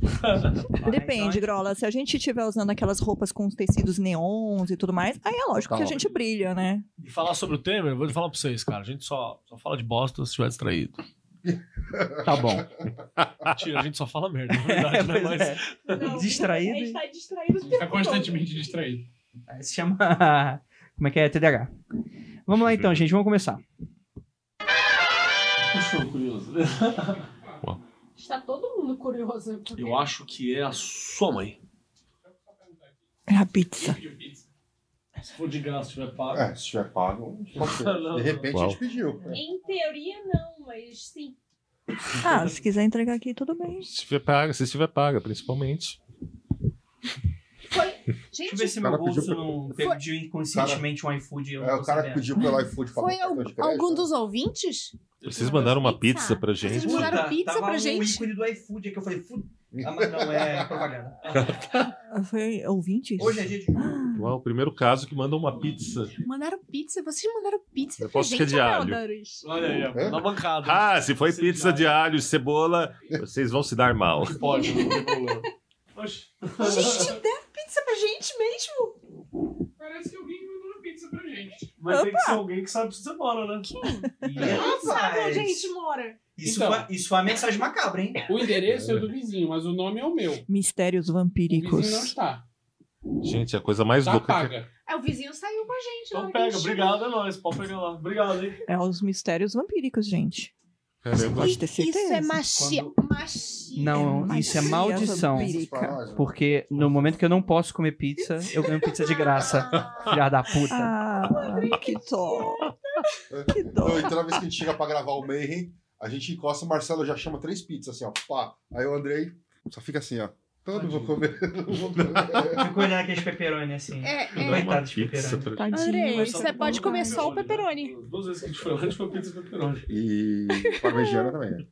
[laughs] Depende, Grola. Se a gente estiver usando aquelas roupas com os tecidos neons e tudo mais, aí é lógico que a Total. gente brilha, né? E falar sobre o Temer, eu vou falar pra vocês, cara. A gente só, só fala de bosta se estiver distraído. [laughs] Tá bom. Mentira, a gente só fala merda, na [laughs] verdade, né? Pois Mas é. Distraído. A gente tá distraído Fica constantemente distraído. Aí Se chama. [laughs] Como é que é? TDAH. Vamos lá então, gente, vamos começar. Estou curioso. Está todo mundo curioso. porque- Eu acho que é a sua mãe. É a pizza. Se for de graça, tiver pago. É, se tiver pago, pode ser. Não, De repente Uau. a gente pediu. Em teoria, não, mas sim. Ah, se quiser entregar aqui, tudo bem. Se tiver paga, se tiver paga, principalmente. Foi. [laughs] Deixa eu Gente, ver se O meu cara bolso pediu não Foi- pediu inconscientemente um iFood. e eu não É o cara que sabendo. pediu pelo [laughs] iFood pra foi algum né? dos ouvintes? Vocês mandaram uma Pizza. pizza pra Vocês gente. mandaram Puta, pizza tava pra um gente? ícone do iFood que eu falei, "Fu- Ah, mas não, é [laughs] propaganda. Foi ouvintes? Hoje é dia de. Uau, o primeiro caso que manda uma pizza. Mandaram pizza? Vocês mandaram pizza Eu posso é de alho. Olha aí, ó, É? na bancada. Ah, se foi pizza de alho e cebola, vocês vão se dar mal. Pode, não tem problema. Oxe. Gente, deram pizza pra gente mesmo? Parece que alguém mandou uma pizza pra gente. Mas tem que ser alguém que sabe onde você mora, né? Não sabe onde a gente mora. Isso, Então. foi, isso foi uma mensagem macabra, hein? O endereço é do vizinho, mas o nome é o meu. Mistérios O vizinho não vampíricos. está. Gente, a coisa mais Tá louca que paga. É, o vizinho saiu com a gente. Então que a pega, gente obrigado, é nóis. Pode pegar lá. Obrigado, hein? É os mistérios vampíricos, gente. Caramba. Pode ter certeza. Isso é machia. machia. Não, É isso é maldição. né? Porque no momento que eu não posso comer pizza, eu ganho pizza de graça. Filha da puta. Ah, que dó. Que dó. Então, e toda vez que a gente chega pra gravar o Mayhem, a gente encosta, o Marcelo já chama três pizzas, assim, ó. Pá. Aí o Andrei só fica assim, ó. Todo vou comer. não vou comer. [laughs] Fico olhando aqueles pepperoni assim. É, é. Coitado dos Pizza pepperoni. pra... Tadinho. Andrei, você pode comer só o pepperoni. Duas vezes que a gente foi lá, a gente foi pizza pepperoni. E parmegiana também.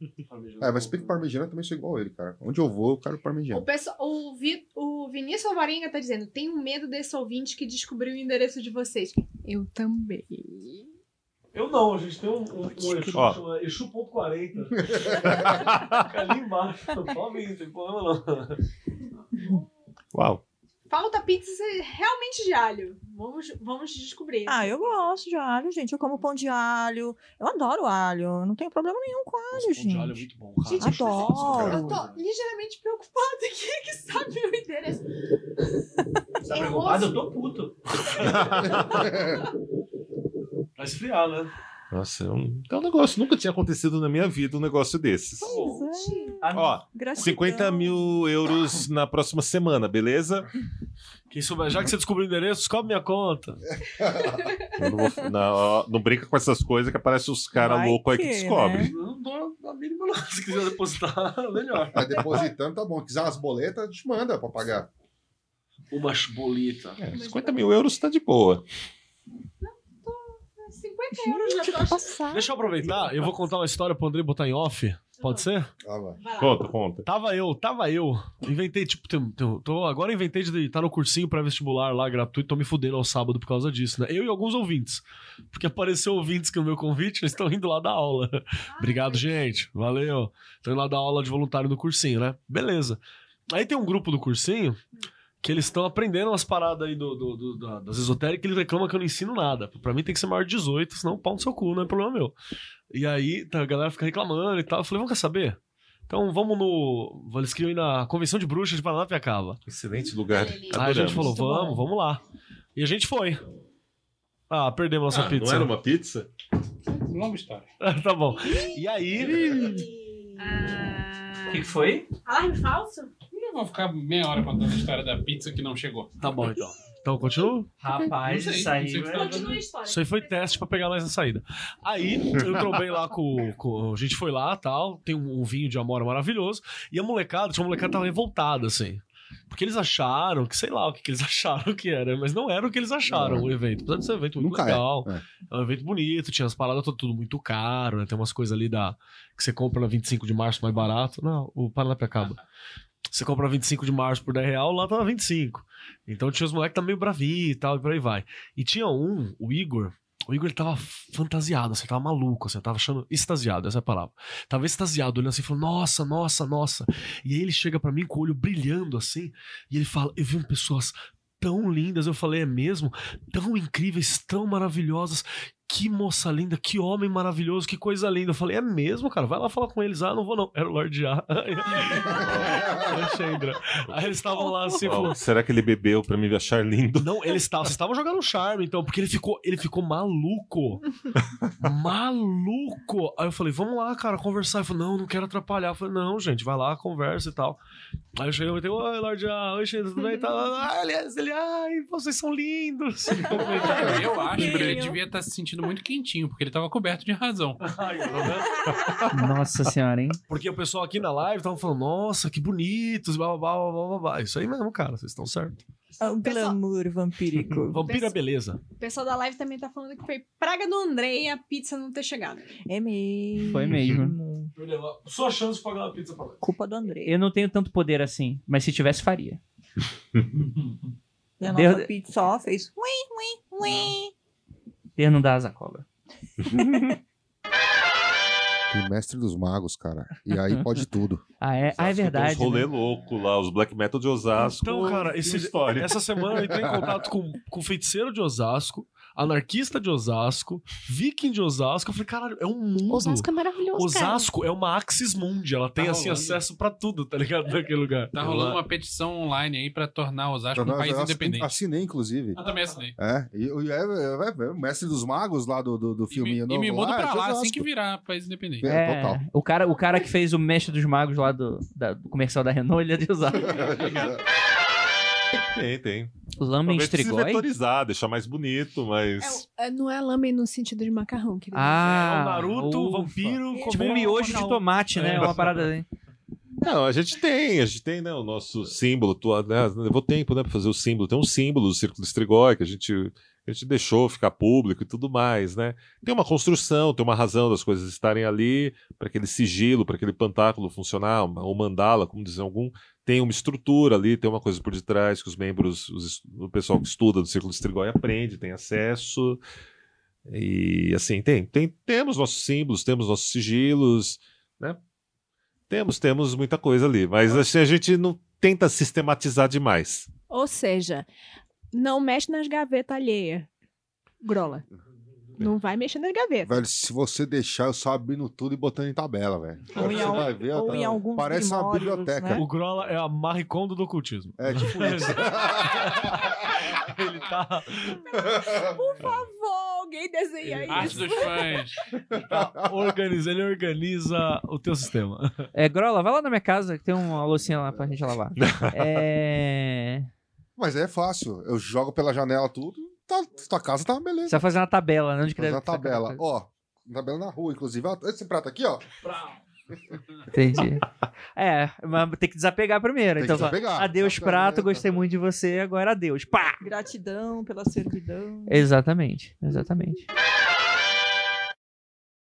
É, mas se bem que parmegiana também sou igual a ele, cara. Onde eu vou, eu quero O, parmegiana. pessoal, o, Vi- o Vinícius Alvarenga tá dizendo: tenho medo desse ouvinte que descobriu o endereço de vocês. Eu também. Eu não, a gente tem um, um, um Exu que chama Exu.40. [laughs] Fica ali embaixo. [laughs] Só vir, não tem problema não. Uau. Falta pizza realmente de alho. Vamos, vamos descobrir. Ah, eu gosto de alho, gente. Eu como pão de alho. Eu adoro alho. Eu não tenho problema nenhum com alho, Nossa, pão de alho é gente. muito bom, cara. Gente, Adoro. eu tô ligeiramente preocupada aqui que sabe o endereço. Tá É preocupado? Eu tô puto. [laughs] Vai esfriar, né? Nossa, é um, é um negócio. Nunca tinha acontecido na minha vida um negócio desses. Pois é. Ó, Gratidão. 50 mil euros na próxima semana, beleza? Quem souber, já que você descobriu o endereço, descobre minha conta. [laughs] Eu não, vou- não, ó, não brinca com essas coisas que aparece os caras Vai loucos aí que que, descobrem. né? Não dou a mínima não. Se quiser depositar, [laughs] melhor. Tá depositando, tá bom. Quiser umas boletas, a gente manda pra pagar. Uma bolita. É, 50 mil euros tá de boa. 50 euros já tô achando. Passar. Deixa eu aproveitar, eu vou contar uma história pro André botar em off. Pode ser? Ah, vai. Vai lá. Conta, conta. Tava eu, tava eu. Inventei, tipo, tem- tem- tô, agora inventei de estar no cursinho pré-vestibular lá, gratuito, tô me fudendo ao sábado por causa disso, né? Eu e alguns ouvintes. Porque apareceu ouvintes que no meu convite eles estão indo lá da aula. [laughs] Obrigado, gente. Valeu. Estão indo lá dar aula de voluntário no cursinho, né? Beleza. Aí tem um grupo do cursinho que eles estão aprendendo umas paradas aí do, do- do- da- das esotéricas e eles reclamam que eu não ensino nada. Pra mim tem que ser maior de 18, senão pau no seu cu, não é problema meu. E aí tá, a galera fica reclamando e tal. Eu falei, vamos quer saber? Então vamos no. Eles queriam ir na Convenção de Bruxas de Paranapiacaba. Excelente lugar. Aí a gente falou, vamos, vamos lá. E a a foi. Ah, perdemos nossa Ah, pizza. Não era uma pizza? Longa história. [laughs] tá bom. E aí. Ah, que foi? Alarme falso? Eu vou ficar meia hora contando a história da pizza que não chegou. Tá bom então. Então continua? Rapaz, sei, isso aí. não sei vai- Continua a história. Isso aí foi teste pra pegar nós na saída. Aí eu trombei lá com, com- A gente foi lá tal. Tem um, um vinho de amora maravilhoso. E a molecada, tinha uma molecada que tava revoltada, assim. Porque eles acharam que, sei lá o que, que eles [laughs] acharam que era, mas não era o que eles acharam o evento. Apesar de ser um evento muito Nunca legal. é. É. É um evento bonito, tinha as paradas tudo, tudo muito caro, né? Tem umas coisas ali da que você compra na 25 de março mais barato. Não, o Paranapiacaba. Você compra na 25 de março por 10 real, lá tava 25. Então tinha os moleques que tá meio bravinho e tal, e por aí vai. E tinha um, o Igor. O Igor ele tava fantasiado, assim, tava maluco, assim, tava achando extasiado, essa é a palavra. Tava extasiado, olhando assim, falando, nossa, nossa, nossa. E aí ele chega pra mim com o olho brilhando assim, e ele fala: Eu vi pessoas tão lindas. Eu falei: É mesmo? Tão incríveis, tão maravilhosas. Que moça linda, que homem maravilhoso, que coisa linda. Eu falei: É mesmo, cara? Vai lá falar com eles. Ah, não vou não. Era o Lorde A. [laughs] Alexandra. Aí eles estavam lá assim, falou. será que ele bebeu pra me achar lindo? Não, eles estavam, vocês estavam jogando charme, então, porque ele ficou, ele ficou maluco. maluco. Aí eu falei, vamos lá, cara, conversar. Ele falou, não, não quero atrapalhar. Eu falei, não, gente, vai lá, conversa e tal. Aí eu cheguei e falei, oi, Lorde, ah, oi, Xandra, tudo bem? Ah, aliás, ele, ai, vocês são lindos. [laughs] Eu acho que ele devia estar se sentindo muito quentinho, porque ele tava coberto de razão. [laughs] Ai? [laughs] Nossa senhora, hein? Porque o pessoal aqui na live tava falando, nossa, que bonitos, blá, blá, blá, blá, blá, blá. Isso aí mesmo, cara, vocês estão certos. Ah, O glamour vampírico. [laughs] Vampira, beleza. O pessoal da live também tá falando que foi praga do André e a pizza não ter chegado. É mesmo. Foi mesmo. Só chance de pagar uma pizza pra nós. Culpa do André. Eu não tenho tanto poder assim, mas se tivesse, faria. E a Deu- nossa pizza só fez. Ui, ui, ui. Não dá asa cobra. [laughs] Tem mestre dos magos, cara. E aí pode tudo. Ah, é, ah, é Tem verdade. uns rolê né? louco lá, os black metal de Osasco. Então, cara, esse- história. essa semana eu entrei em contato com, com feiticeiro de Osasco, anarquista de Osasco, viking de Osasco. Eu falei, caralho, é um mundo. Osasco é maravilhoso, Osasco é uma Axis Mundi, ela tem Tá assim rolando. acesso pra tudo, tá ligado? Naquele lugar. Tá rolando uma petição online aí pra tornar Osasco um país eu independente. Assinei, inclusive. Eu também assinei. É, e, e é, é, é, o mestre dos magos lá do, do, do E me, filminho e me mudo lá, pra é lá assim Osasco. que virar país independente. É, É, total. o cara, o cara que fez o Mestre dos Magos lá do, da- do comercial da Renault, ele é de usar. [laughs] [laughs] Tem, tem. Lamen Talvez precise Strigoi? vetorizar, deixar mais bonito, mas. É, não é lamen no sentido de macarrão, querido. Ah, É o Naruto, o ufa. vampiro, Tipo comendo um miojo de tomate, né? É. Uma parada assim. Não, a gente tem, a gente tem, né, o nosso símbolo, tu- né, levou tempo, né, pra fazer o símbolo, tem um símbolo do Círculo Estrigói que a gente, a gente deixou ficar público e tudo mais, né. Tem uma construção, tem uma razão das coisas estarem ali, para aquele sigilo, para aquele pantáculo funcionar, uma- ou mandala, como dizem algum, tem uma estrutura ali, tem uma coisa por detrás que os membros, os o pessoal que estuda do Círculo Estrigói aprende, tem acesso, e assim, tem, tem, temos nossos símbolos, temos nossos sigilos, né, temos, temos muita coisa ali, mas assim, a gente não tenta sistematizar demais. Ou seja, não mexe nas gavetas alheias. Grola. Não vai mexer nas gavetas. Velho, se você deixar, eu só abrindo tudo e botando em tabela, velho. Ou em Você al- vai ver, ou tá- em alguns parece uma biblioteca. né? O Grola é a Maricondo do ocultismo. É, tipo [laughs] isso. Ele tá. Por favor, alguém desenha isso. Arte dos fãs. Organiza, ele organiza o teu sistema. É, Grola, vai lá na minha casa que tem uma loucinha lá pra gente lavar. [laughs] é. Mas é fácil. Eu jogo pela janela tudo, tá, tua casa tá uma beleza. Você vai fazer uma tabela, né? Onde que Fazer uma tabela. Ó, tabela na rua, inclusive. Ó, Esse prato aqui, ó. Entendi. [laughs] É, mas tem que desapegar primeiro. Tem que então, fala, desapegar. adeus, Tá prato, gostei muito de você, agora adeus. Pá! Gratidão pela servidão. Exatamente, exatamente.